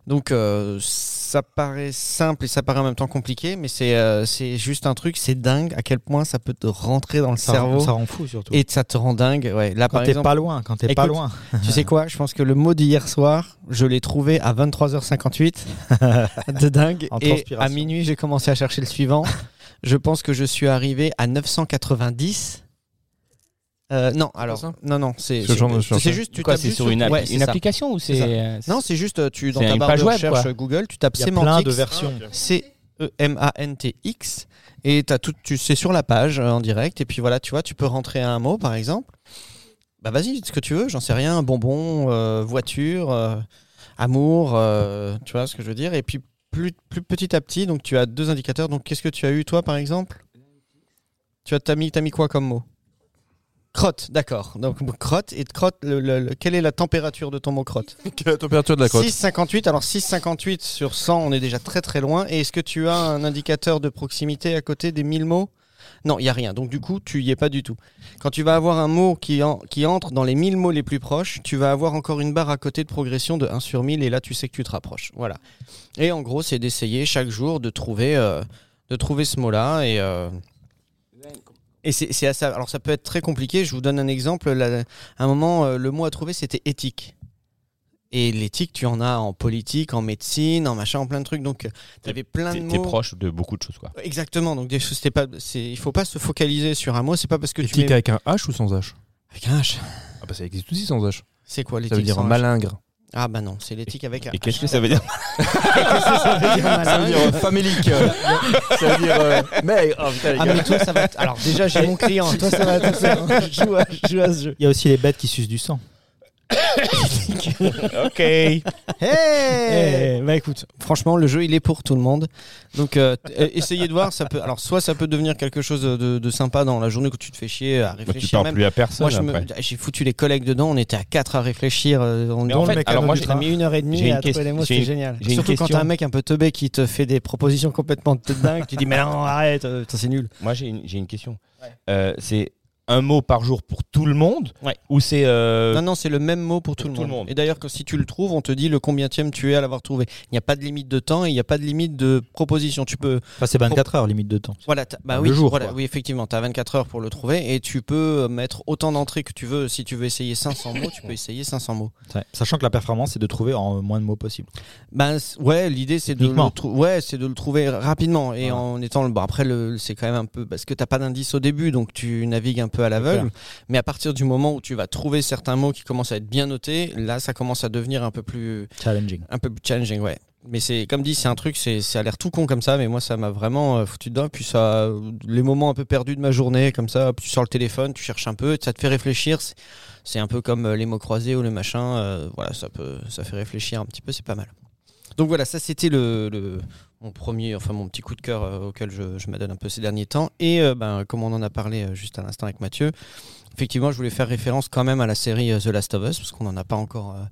Donc euh, ça paraît simple et ça paraît en même temps compliqué, mais c'est euh, c'est juste un truc, c'est dingue à quel point ça peut te rentrer dans le Ça, cerveau ça rend fou surtout. et ça te rend dingue. Ouais, là quand t'es exemple, pas loin, quand t'es pas loin. tu sais quoi? Je pense que le mot d'hier soir, je l'ai trouvé à 23h58. de dingue. En Et transpiration. à minuit, j'ai commencé à chercher le suivant. je pense que je suis arrivé à 990. Euh, non, alors, non, non, c'est Ce genre de c'est- juste tu Quoi, tapes c'est juste sur une, appli- ouais, c'est une ça. application ou C'est euh, Non, c'est juste tu dans ta barre page de recherche Google, tu tapes sémantique, de versions. C E M A N T X et t'as tout tu c'est sur la page euh, en direct et puis voilà, tu vois, tu peux rentrer un mot par exemple. Bah vas-y, ce que tu veux, j'en sais rien, bonbon, euh, voiture, euh, amour, euh, tu vois ce que je veux dire et puis plus plus petit à petit, donc tu as deux indicateurs. Donc qu'est-ce que tu as eu toi par exemple? Tu as t'as mis t'as mis quoi comme mot? Crotte, d'accord. Donc crotte et crotte, le- le- le- quelle est la température de ton mot crotte? Quelle est la température de la crotte? 6,58. Alors 6,58 sur 100, on est déjà très très loin. Et est-ce que tu as un indicateur de proximité à côté des 1000 mots? Non, il n'y a rien. Donc du coup, tu y es pas du tout. Quand tu vas avoir un mot qui, en- qui entre dans les 1000 mots les plus proches, tu vas avoir encore une barre à côté de progression de 1 sur 1000 et là tu sais que tu te rapproches. Voilà. Et en gros, c'est d'essayer chaque jour de trouver, euh, de trouver ce mot-là et... euh, Et c'est c'est assez. Alors ça peut être très compliqué. Je vous donne un exemple. Là, à un moment, euh, le mot à trouver c'était éthique. Et l'éthique, tu en as en politique, en médecine, en machin, en plein de trucs. Donc, tu avais plein de T'es t'es mots. proche de beaucoup de choses, quoi. Exactement. Donc, des choses, c'était pas. c'est- Il faut pas se focaliser sur un mot. C'est pas parce que tu Éthique mets avec un H ou sans H? Avec un H. Ah bah ça existe aussi sans H. C'est quoi l'éthique Ça veut dire sans H? malingre. Ah bah non, c'est l'éthique avec un. Et qu'est-ce que ça veut dire ça veut dire malin famélique. ça veut dire. euh, mais. Oh putain, les Ah gars. mais toi ça va. être- Alors déjà j'ai mon client. Toi ça va joue à, je joue à ce jeu. Il y a aussi les bêtes qui sucent du sang. Ok. Hey bah écoute, franchement le jeu il est pour tout le monde. Donc euh, euh, essayez de voir. Ça peut. Alors soit ça peut devenir quelque chose de, de sympa dans la journée que tu te fais chier à Bah, tu réfléchir. parles même. plus à personne Moi j'ai foutu les collègues dedans. On était à 4 à réfléchir. euh, on Mais dans en le fait, alors moi, j'ai- mis une heure et demie à trouver question- les mots. C'était génial. j'ai une Surtout quand t'as un mec un peu teubé qui te fait des propositions complètement dingues. Tu dis mais non arrête, euh, c'est nul. Moi, j'ai une, question. Ouais. Euh, c'est un mot par jour pour tout le monde Ouais. Ou c'est. euh, Non, non, c'est le même mot pour tout, pour le, tout le monde. Et d'ailleurs, que si tu le trouves, on te dit le combienième tu es à l'avoir trouvé. Il n'y a pas de limite de temps et il n'y a pas de limite de proposition. Tu peux. Enfin, c'est 24 heures limite de temps. Voilà, bah Le oui, jour, voilà, quoi. oui, effectivement, tu as 24 heures pour le trouver et tu peux mettre autant d'entrées que tu veux. Si tu veux essayer 500 mots, tu peux essayer 500 mots. Ouais. Sachant que la performance, c'est de trouver en moins de mots possible. Ben ouais, l'idée c'est de le trou- ouais, c'est de le trouver rapidement et Voilà. en étant le bon après le c'est quand même un peu parce que t'as pas d'indice au début donc tu navigues un peu à l'aveugle. Mais à partir du moment où tu vas trouver certains mots qui commencent à être bien notés, là ça commence à devenir un peu plus Challenging. un peu plus challenging, ouais. Mais c'est comme dit, c'est un truc, c'est ça a l'air tout con comme ça, mais moi ça m'a vraiment euh, foutu dedans. Puis ça, les moments un peu perdus de ma journée, comme ça, tu sors le téléphone, tu cherches un peu, ça te fait réfléchir. C'est- un peu comme euh, les mots croisés ou le machin. euh, voilà, ça peut, ça fait réfléchir un petit peu, c'est pas mal. Donc voilà, ça c'était le, le- mon premier, enfin mon petit coup de cœur euh, auquel je, je m'adonne un peu ces derniers temps. Et euh, ben, comme on en a parlé euh, juste à l'instant avec Mathieu, effectivement, je voulais faire référence quand même à la série euh, The Last of Us parce qu'on n'en a pas encore. euh,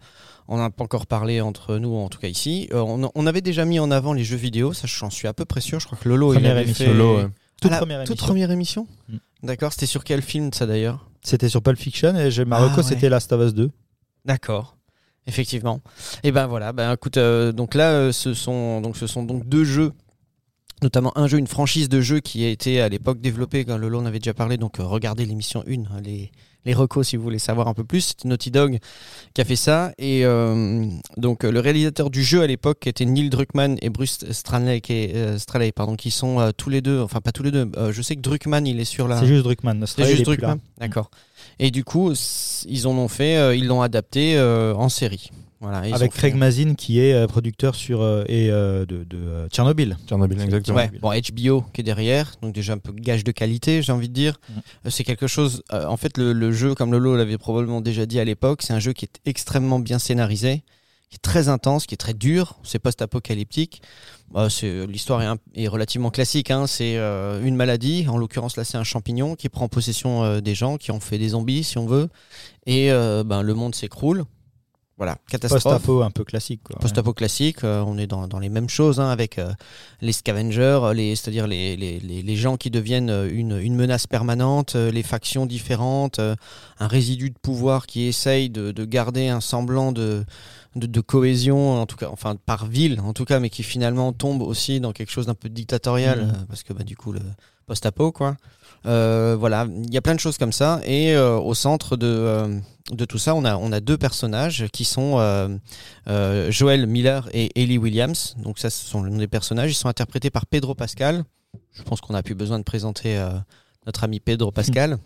on n'a pas encore parlé entre nous, en tout cas ici. Euh, on, on avait déjà mis en avant les jeux vidéo, ça j'en suis à peu près sûr. Je crois que Lolo, il Première avait émission. fait... Lolo, ouais. Toute la première toute émission. première émission Mm. D'accord, c'était sur quel film ça d'ailleurs? C'était sur Pulp Fiction et j'ai- Marocco, Ah, ouais. c'était Last of Us 2. D'accord. Effectivement. Et ben voilà, ben écoute, euh, donc là, euh, ce sont donc ce sont donc deux jeux, notamment un jeu, une franchise de jeux qui a été à l'époque développée, quand Lolo en avait déjà parlé, donc euh, regardez l'émission 1, hein, les les recos si vous voulez savoir un peu plus. C'était Naughty Dog qui a fait ça et euh, donc le réalisateur du jeu à l'époque était Neil Druckmann et Bruce Straley, qui, est, euh, Straley, pardon, qui sont euh, tous les deux, enfin pas tous les deux. je sais que Druckmann il est sur la. C'est juste Druckmann. C'est juste Druckmann D'accord. Et du coup, ils en ont fait, ils l'ont adapté en série. Voilà, ils Avec ont fait- Craig Mazin qui est euh, producteur sur euh, et euh, de, de, Tchernobyl. Tchernobyl, exactement. Ouais, bon, HBO qui est derrière, donc déjà un peu gage de qualité, j'ai envie de dire. Mm. C'est quelque chose. euh, en fait, le, le jeu, comme Lolo l'avait probablement déjà dit à l'époque, c'est un jeu qui est extrêmement bien scénarisé, qui est très intense, qui est très dur. C'est post-apocalyptique. C'est- L'histoire est, est relativement classique. hein. C'est euh, une maladie, en l'occurrence là, c'est un champignon qui prend possession euh, des gens, qui en fait des zombies, si on veut, et euh, ben, le monde s'écroule. Voilà, catastrophe. Post-apo un peu classique. Quoi. Post-apo classique, euh, on est dans, dans les mêmes choses hein, avec euh, les scavengers, euh, les, c'est-à-dire les, les, les, les gens qui deviennent euh, une, une menace permanente, euh, les factions différentes, euh, un résidu de pouvoir qui essaye de, de garder un semblant de, de, de cohésion, en tout cas, enfin par ville en tout cas, mais qui finalement tombe aussi dans quelque chose d'un peu dictatorial, euh, parce que bah, du coup le post-apo quoi. Euh, voilà, il y a plein de choses comme ça, et euh, au centre de, euh, de tout ça, on a, on a deux personnages qui sont Joel Miller et Ellie Williams. Donc ça, ce sont le nom des personnages. Ils sont interprétés par Pedro Pascal. Je pense qu'on a plus besoin de présenter notre ami Pedro Pascal.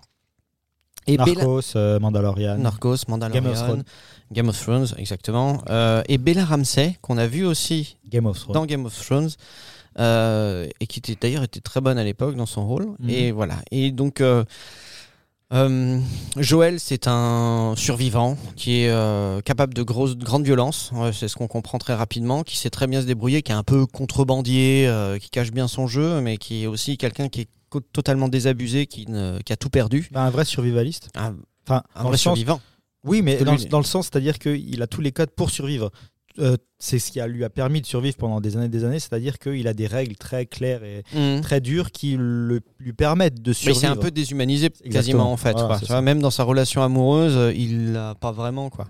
Et Bella- Narcos, euh, Mandalorian. Narcos, Mandalorian, Game of Thrones. Game of Thrones, exactement. Et Bella Ramsey, qu'on a vu aussi Game of Thrones. dans Game of Thrones euh, et qui était d'ailleurs était très bonne à l'époque dans son rôle Mhm. et voilà et donc euh, euh, Joël c'est un survivant qui est euh, capable de grosses de grande violence Ouais, c'est ce qu'on comprend très rapidement qui sait très bien se débrouiller qui est un peu contrebandier euh, qui cache bien son jeu mais qui est aussi quelqu'un qui est totalement désabusé qui, ne, qui a tout perdu Bah, un vrai survivaliste. un, Enfin, un vrai sens, survivant oui, mais dans, dans le sens, c'est-à-dire qu'il a tous les codes pour survivre. Euh, c'est ce qui a, lui a permis de survivre pendant des années et des années, c'est-à-dire qu'il a des règles très claires et Mhm. très dures qui le- lui permettent de Mais survivre. c'est un peu déshumanisé Exactement. quasiment en fait. Voilà, quoi. vois, même dans sa relation amoureuse, euh, il l'a pas vraiment quoi.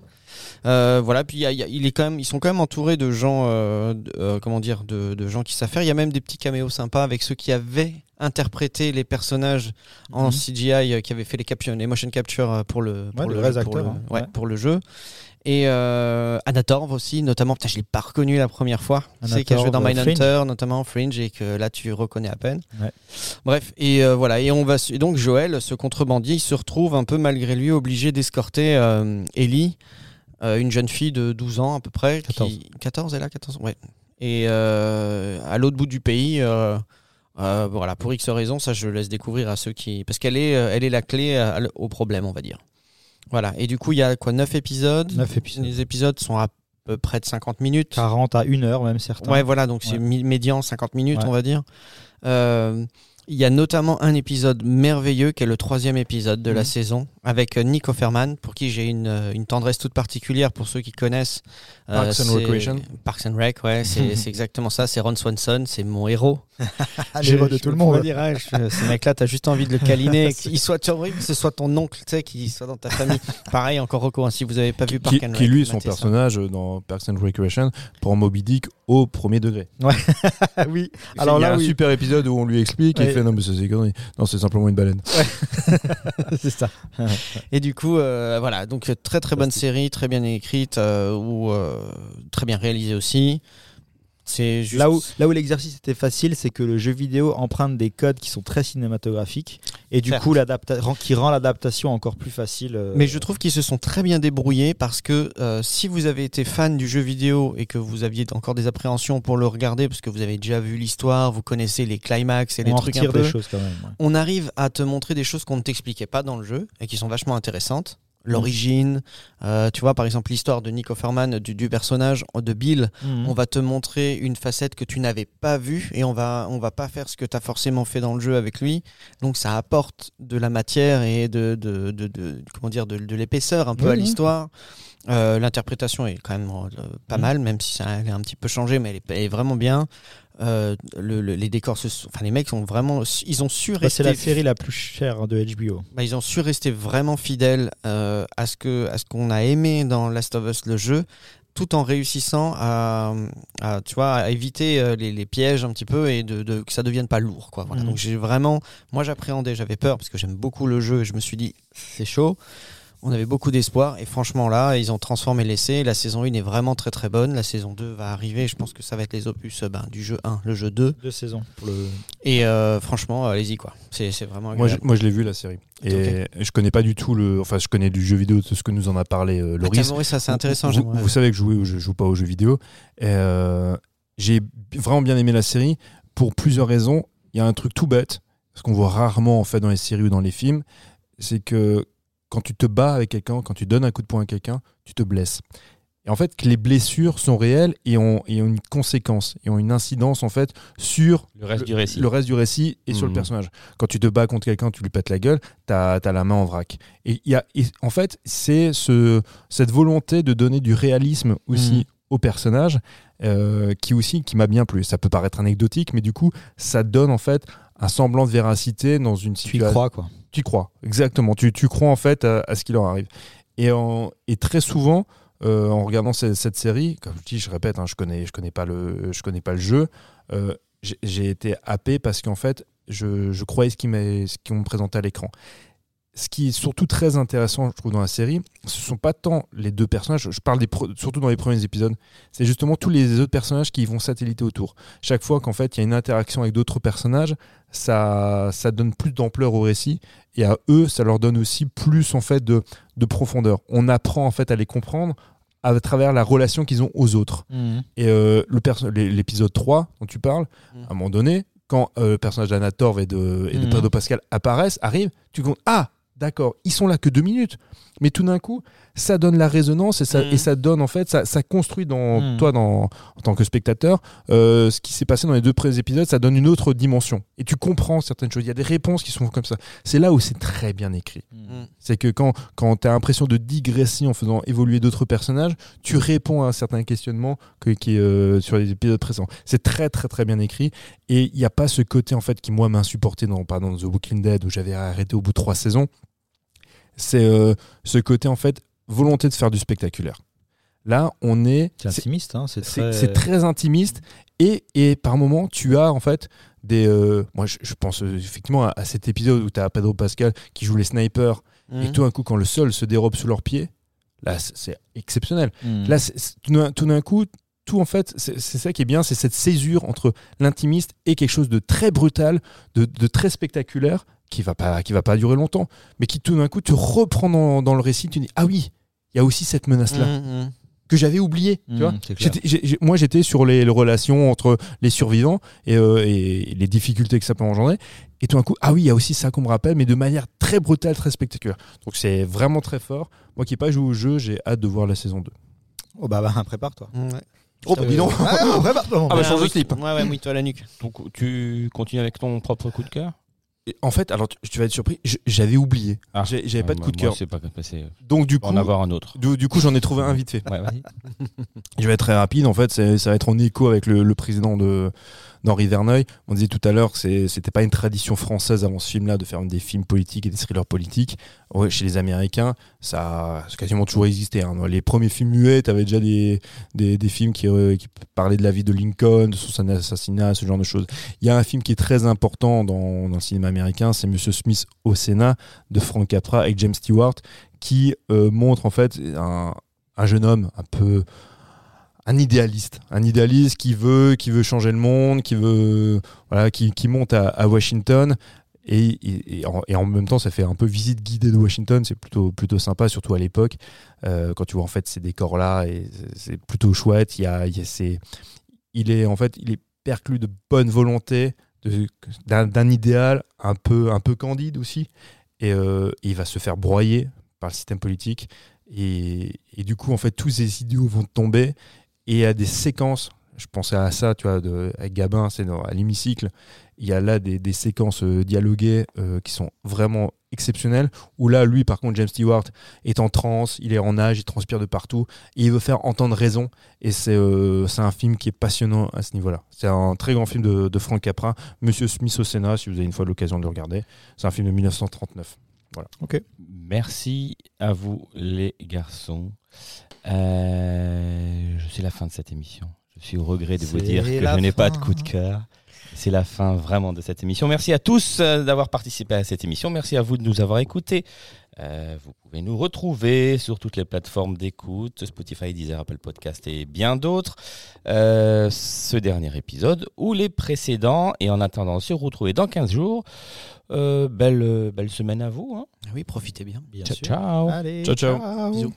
Euh, voilà, puis il y a- il y a- il est quand même, ils sont quand même entourés de gens, euh, de- euh, comment dire, de, de gens qui savent faire. Il y a même des petits caméos sympas avec ceux qui avaient interprété les personnages en Mhm. CGI, qui avaient fait les, capture, les motion capture pour le, pour le, le- hein. ouais, Ouais. pour le jeu. Et euh, Anna Torv aussi, notamment. Putain, je l'ai pas reconnu la première fois. Tu sais qu'elle jouait dans Mindhunter, notamment Fringe, et que là tu reconnais à peine. Ouais. Bref, et euh, voilà. Et on va et donc Joël, ce contrebandier, il se retrouve un peu malgré lui obligé d'escorter euh, Ellie, une jeune fille de 12 ans à peu près. 14. Qui... 14, elle a 14 ans, ouais. Et euh, à l'autre bout du pays. euh, euh, voilà, pour X raisons, ça je laisse découvrir à ceux qui. Parce qu'elle est, euh, elle est la clé à- au problème, on va dire. Voilà, et du coup, il y a quoi 9 épisodes? 9 épisodes. Les épisodes sont à peu près de 50 minutes. 40 à 1 heure, même certains. Ouais, voilà, donc c'est Ouais. mi- médian 50 minutes, Ouais. on va dire. Euh, Il y a notamment un épisode merveilleux qui est le troisième épisode de la Mhm. saison avec euh, Nick Offerman, pour qui j'ai une, euh, une tendresse toute particulière pour ceux qui connaissent. Euh, Parks and Recreation. Parks and Rec, ouais, c'est exactement ça. C'est Ron Swanson, c'est mon héros. Ah, l'héros de tout le monde. On dire, ouais, je- ce mec-là, t'as juste envie de le câliner. qu'il soit, envie que ce soit ton oncle, tu sais, qu'il soit dans ta famille. Pareil, encore Rocco, hein, si vous avez pas vu Park Qui, and qui, Rec, lui, son ça. personnage dans Parks and Recreation prend Moby Dick au premier degré. Oui. Alors Alors il y a là, un oui. super épisode où on lui explique et il fait non mais c'est. Non c'est simplement une baleine. c'est ça. Et du coup, euh, voilà, donc très très bonne série, très bien écrite, euh, ou euh, très bien réalisée aussi. C'est juste... Là où, là où l'exercice était facile, c'est que le jeu vidéo emprunte des codes qui sont très cinématographiques et du coup, qui rend l'adaptation encore plus facile. euh, Mais je trouve qu'ils se sont très bien débrouillés parce que euh, si vous avez été fan du jeu vidéo et que vous aviez encore des appréhensions pour le regarder, parce que vous avez déjà vu l'histoire, vous connaissez les climax et les en trucs un peu, des choses quand même. ouais. on arrive à te montrer des choses qu'on ne t'expliquait pas dans le jeu et qui sont vachement intéressantes. L'origine, euh, tu vois par exemple l'histoire de Nick Offerman, du, du personnage de Bill, Mhm. on va te montrer une facette que tu n'avais pas vue et on va on va pas faire ce que tu as forcément fait dans le jeu avec lui. Donc ça apporte de la matière et de, de, de- de- comment dire de, l'épaisseur un peu Oui, à l'histoire. Euh, L'interprétation est quand même euh, pas Mhm. mal, même si ça elle est un petit peu changé, mais elle est, elle est vraiment bien. Euh, le- le- les décors, se sont- enfin les mecs sont vraiment, ils ont su Bah, rester. c'est la série la plus chère de HBO. Bah, ils ont su rester vraiment fidèles euh, à ce que à ce qu'on a aimé dans Last of Us le jeu, tout en réussissant à, à, tu vois à éviter euh, les, les pièges un petit peu et de, de- que ça devienne pas lourd quoi. Voilà. Mhm. Donc j'ai vraiment, moi j'appréhendais, j'avais peur parce que j'aime beaucoup le jeu et je me suis dit c'est chaud. On avait beaucoup d'espoir et franchement là, ils ont transformé l'essai. La saison 1 est vraiment très très bonne. La saison 2 va arriver. Je pense que ça va être les opus ben, du jeu 1, le jeu 2. Deux saisons. Pour le... Et euh, franchement, allez-y quoi. C'est vraiment Moi je, moi je l'ai vu la série et je connais pas du tout le enfin je connais du jeu vidéo de ce que nous en a parlé euh, Ah, Loris. ça c'est intéressant. Vous, savez que je joue, je joue pas aux jeux vidéo. Euh, j'ai vraiment bien aimé la série pour plusieurs raisons. Il y a un truc tout bête, ce qu'on voit rarement en fait dans les séries ou dans les films, c'est que quand tu te bats avec quelqu'un, quand tu donnes un coup de poing à quelqu'un, tu te blesses. Et en fait, que les blessures sont réelles et ont, et ont une conséquence, et ont une incidence en fait sur Le reste du récit. le reste du récit et sur le Mhm. personnage. Quand tu te bats contre quelqu'un, tu lui pètes la gueule, t'as as la main en vrac. Et, y a, et en fait, c'est ce, cette volonté de donner du réalisme aussi Mhm. au personnage euh, qui aussi qui m'a bien plu. Ça peut paraître anecdotique, mais du coup, ça donne en fait un semblant de véracité dans une Tu y situation. crois, quoi. Tu y crois, exactement. Tu, tu crois en fait à, à ce qui leur arrive. Et, en- et très souvent, euh, en regardant cette, cette série, comme je dis, je répète, hein, je connais, je connais pas le, je connais pas le jeu. euh, j'ai- été happé parce qu'en fait, je, je croyais ce qu'on me présentait à l'écran. Ce qui est surtout très intéressant, je trouve, dans la série, ce sont pas tant les deux personnages, je parle des surtout dans les premiers épisodes, c'est justement tous les autres personnages qui vont satelliter autour. Chaque fois qu'en fait il y a une interaction avec d'autres personnages, ça, ça donne plus d'ampleur au récit et à eux, ça leur donne aussi plus en fait de, de profondeur. On apprend en fait à les comprendre à travers la relation qu'ils ont aux autres. Et euh, l'épisode 3 dont tu parles, Mhm. à un moment donné, quand euh, le personnage d'Anna Torv et de, et de Mhm. Pedro Pascal apparaissent, arrivent, tu comptes Ah, d'accord, ils sont là que deux minutes. Mais tout d'un coup, ça donne la résonance et ça, et ça donne en fait, ça, ça construit dans Mhm. toi, dans, en tant que spectateur, euh, ce qui s'est passé dans les deux premiers épisodes, ça donne une autre dimension. Et tu comprends certaines choses. Il y a des réponses qui sont comme ça. C'est là où c'est très bien écrit. Mm. C'est que quand, quand tu as l'impression de digresser en faisant évoluer d'autres personnages, tu réponds à un certain questionnement que, qui est euh, sur les épisodes précédents. C'est très très très bien écrit et il n'y a pas ce côté en fait qui moi m'a insupporté dans, par exemple, The Walking Dead où j'avais arrêté au bout de trois saisons. C'est euh, ce côté en fait volonté de faire du spectaculaire. Là, on est C'est intimiste, hein, c'est très... c'est très intimiste et, et par moment tu as en fait des euh, moi je, je pense euh, effectivement à, à cet épisode où tu as Pedro Pascal qui joue les snipers et tout d'un coup quand le sol se dérobe sous leurs pieds là c'est- exceptionnel Mm. là tout d'un coup tout en fait c'est ça qui est bien c'est cette césure entre l'intimiste et quelque chose de très brutal de, de très spectaculaire qui va pas qui va pas durer longtemps mais qui tout d'un coup te reprend dans, dans le récit tu dis ah oui il y a aussi cette menace là Mm, mm. que j'avais oublié tu Mm, vois moi, j'étais sur les, les relations entre les survivants et, euh, et les difficultés que ça peut engendrer. Et tout d'un coup, ah oui, il y a aussi ça qu'on me rappelle, mais de manière très brutale, très spectaculaire. Donc c'est vraiment très fort. Moi qui n'ai pas joué au jeu, j'ai hâte de voir la saison 2. Oh bah, bah, prépare-toi. Ouais. Oh, bah dis donc Ah, prépare-toi. Ah bah, Ouais, change de oui. slip. Ouais, ouais, mouille-toi la nuque. Donc, tu continues avec ton propre coup de cœur? Et En fait, alors tu, tu vas être surpris, je- j'avais oublié. Ah. J'ai- J'avais pas de Ouais, coup de moi, cœur. C'est pas passé. Donc du coup, En avoir un autre. du, du coup, j'en ai trouvé un vite fait. Ouais, vas-y. Je vais être très rapide. En fait, c'est- ça va être en écho avec le, le président de d'Henri Verneuil. On disait tout à l'heure que c'était pas une tradition française avant ce film-là de faire des films politiques et des thrillers politiques. Chez les Américains, ça a quasiment toujours existé. hein. Les premiers films muets, t'avais déjà des, films qui, euh, qui parlaient de la vie de Lincoln, de son assassinat, ce genre de choses. Il y a un film qui est très important dans, dans le cinéma américain, c'est Monsieur Smith au Sénat de Frank Capra avec James Stewart, qui euh, montre en fait un, un jeune homme un peu un idéaliste, un idéaliste qui veut, qui veut changer le monde, qui veut, voilà, qui, qui monte à, Washington. Et, et- en, même temps, ça fait un peu visite guidée de Washington. C'est plutôt, plutôt sympa, surtout à l'époque, euh, quand tu vois en fait ces décors-là. Et c'est- plutôt chouette. Il y a, il y a ces- il est en fait, il est perclus de bonne volonté, d'un idéal un peu, un peu candide aussi. Et, euh, et il va se faire broyer par le système politique. Et, et du coup, en fait, tous ces idéaux vont tomber. Et il y a des séquences, je pensais à ça, tu vois, de, avec Gabin, c'est dans- à l'hémicycle. Il y a là des, des séquences euh, dialoguées euh, qui sont vraiment exceptionnelles. Où là, lui, par contre, James Stewart est en transe, il est en âge, il transpire de partout. Et il veut faire entendre raison. Et c'est euh, c'est un film qui est passionnant à ce niveau-là. C'est un très grand film de, de Frank Capra, Monsieur Smith au Sénat, si vous avez une fois l'occasion de le regarder. C'est un film de 1939. Merci à vous, les garçons. Euh, c'est la fin de cette émission. Je suis au regret de vous dire que je n'ai pas de coup de cœur. C'est la fin vraiment de cette émission. Merci à tous euh, d'avoir participé à cette émission. Merci à vous de nous avoir écoutés. Euh, vous pouvez nous retrouver sur toutes les plateformes d'écoute, Spotify, Deezer, Apple Podcast et bien d'autres. Euh, ce dernier épisode ou les précédents. Et en attendant, se retrouver dans 15 jours. Euh, belle, belle semaine à vous. hein. Oui, profitez bien. Bien Ciao, sûr. ciao. Allez, Ciao, ciao. Bisous.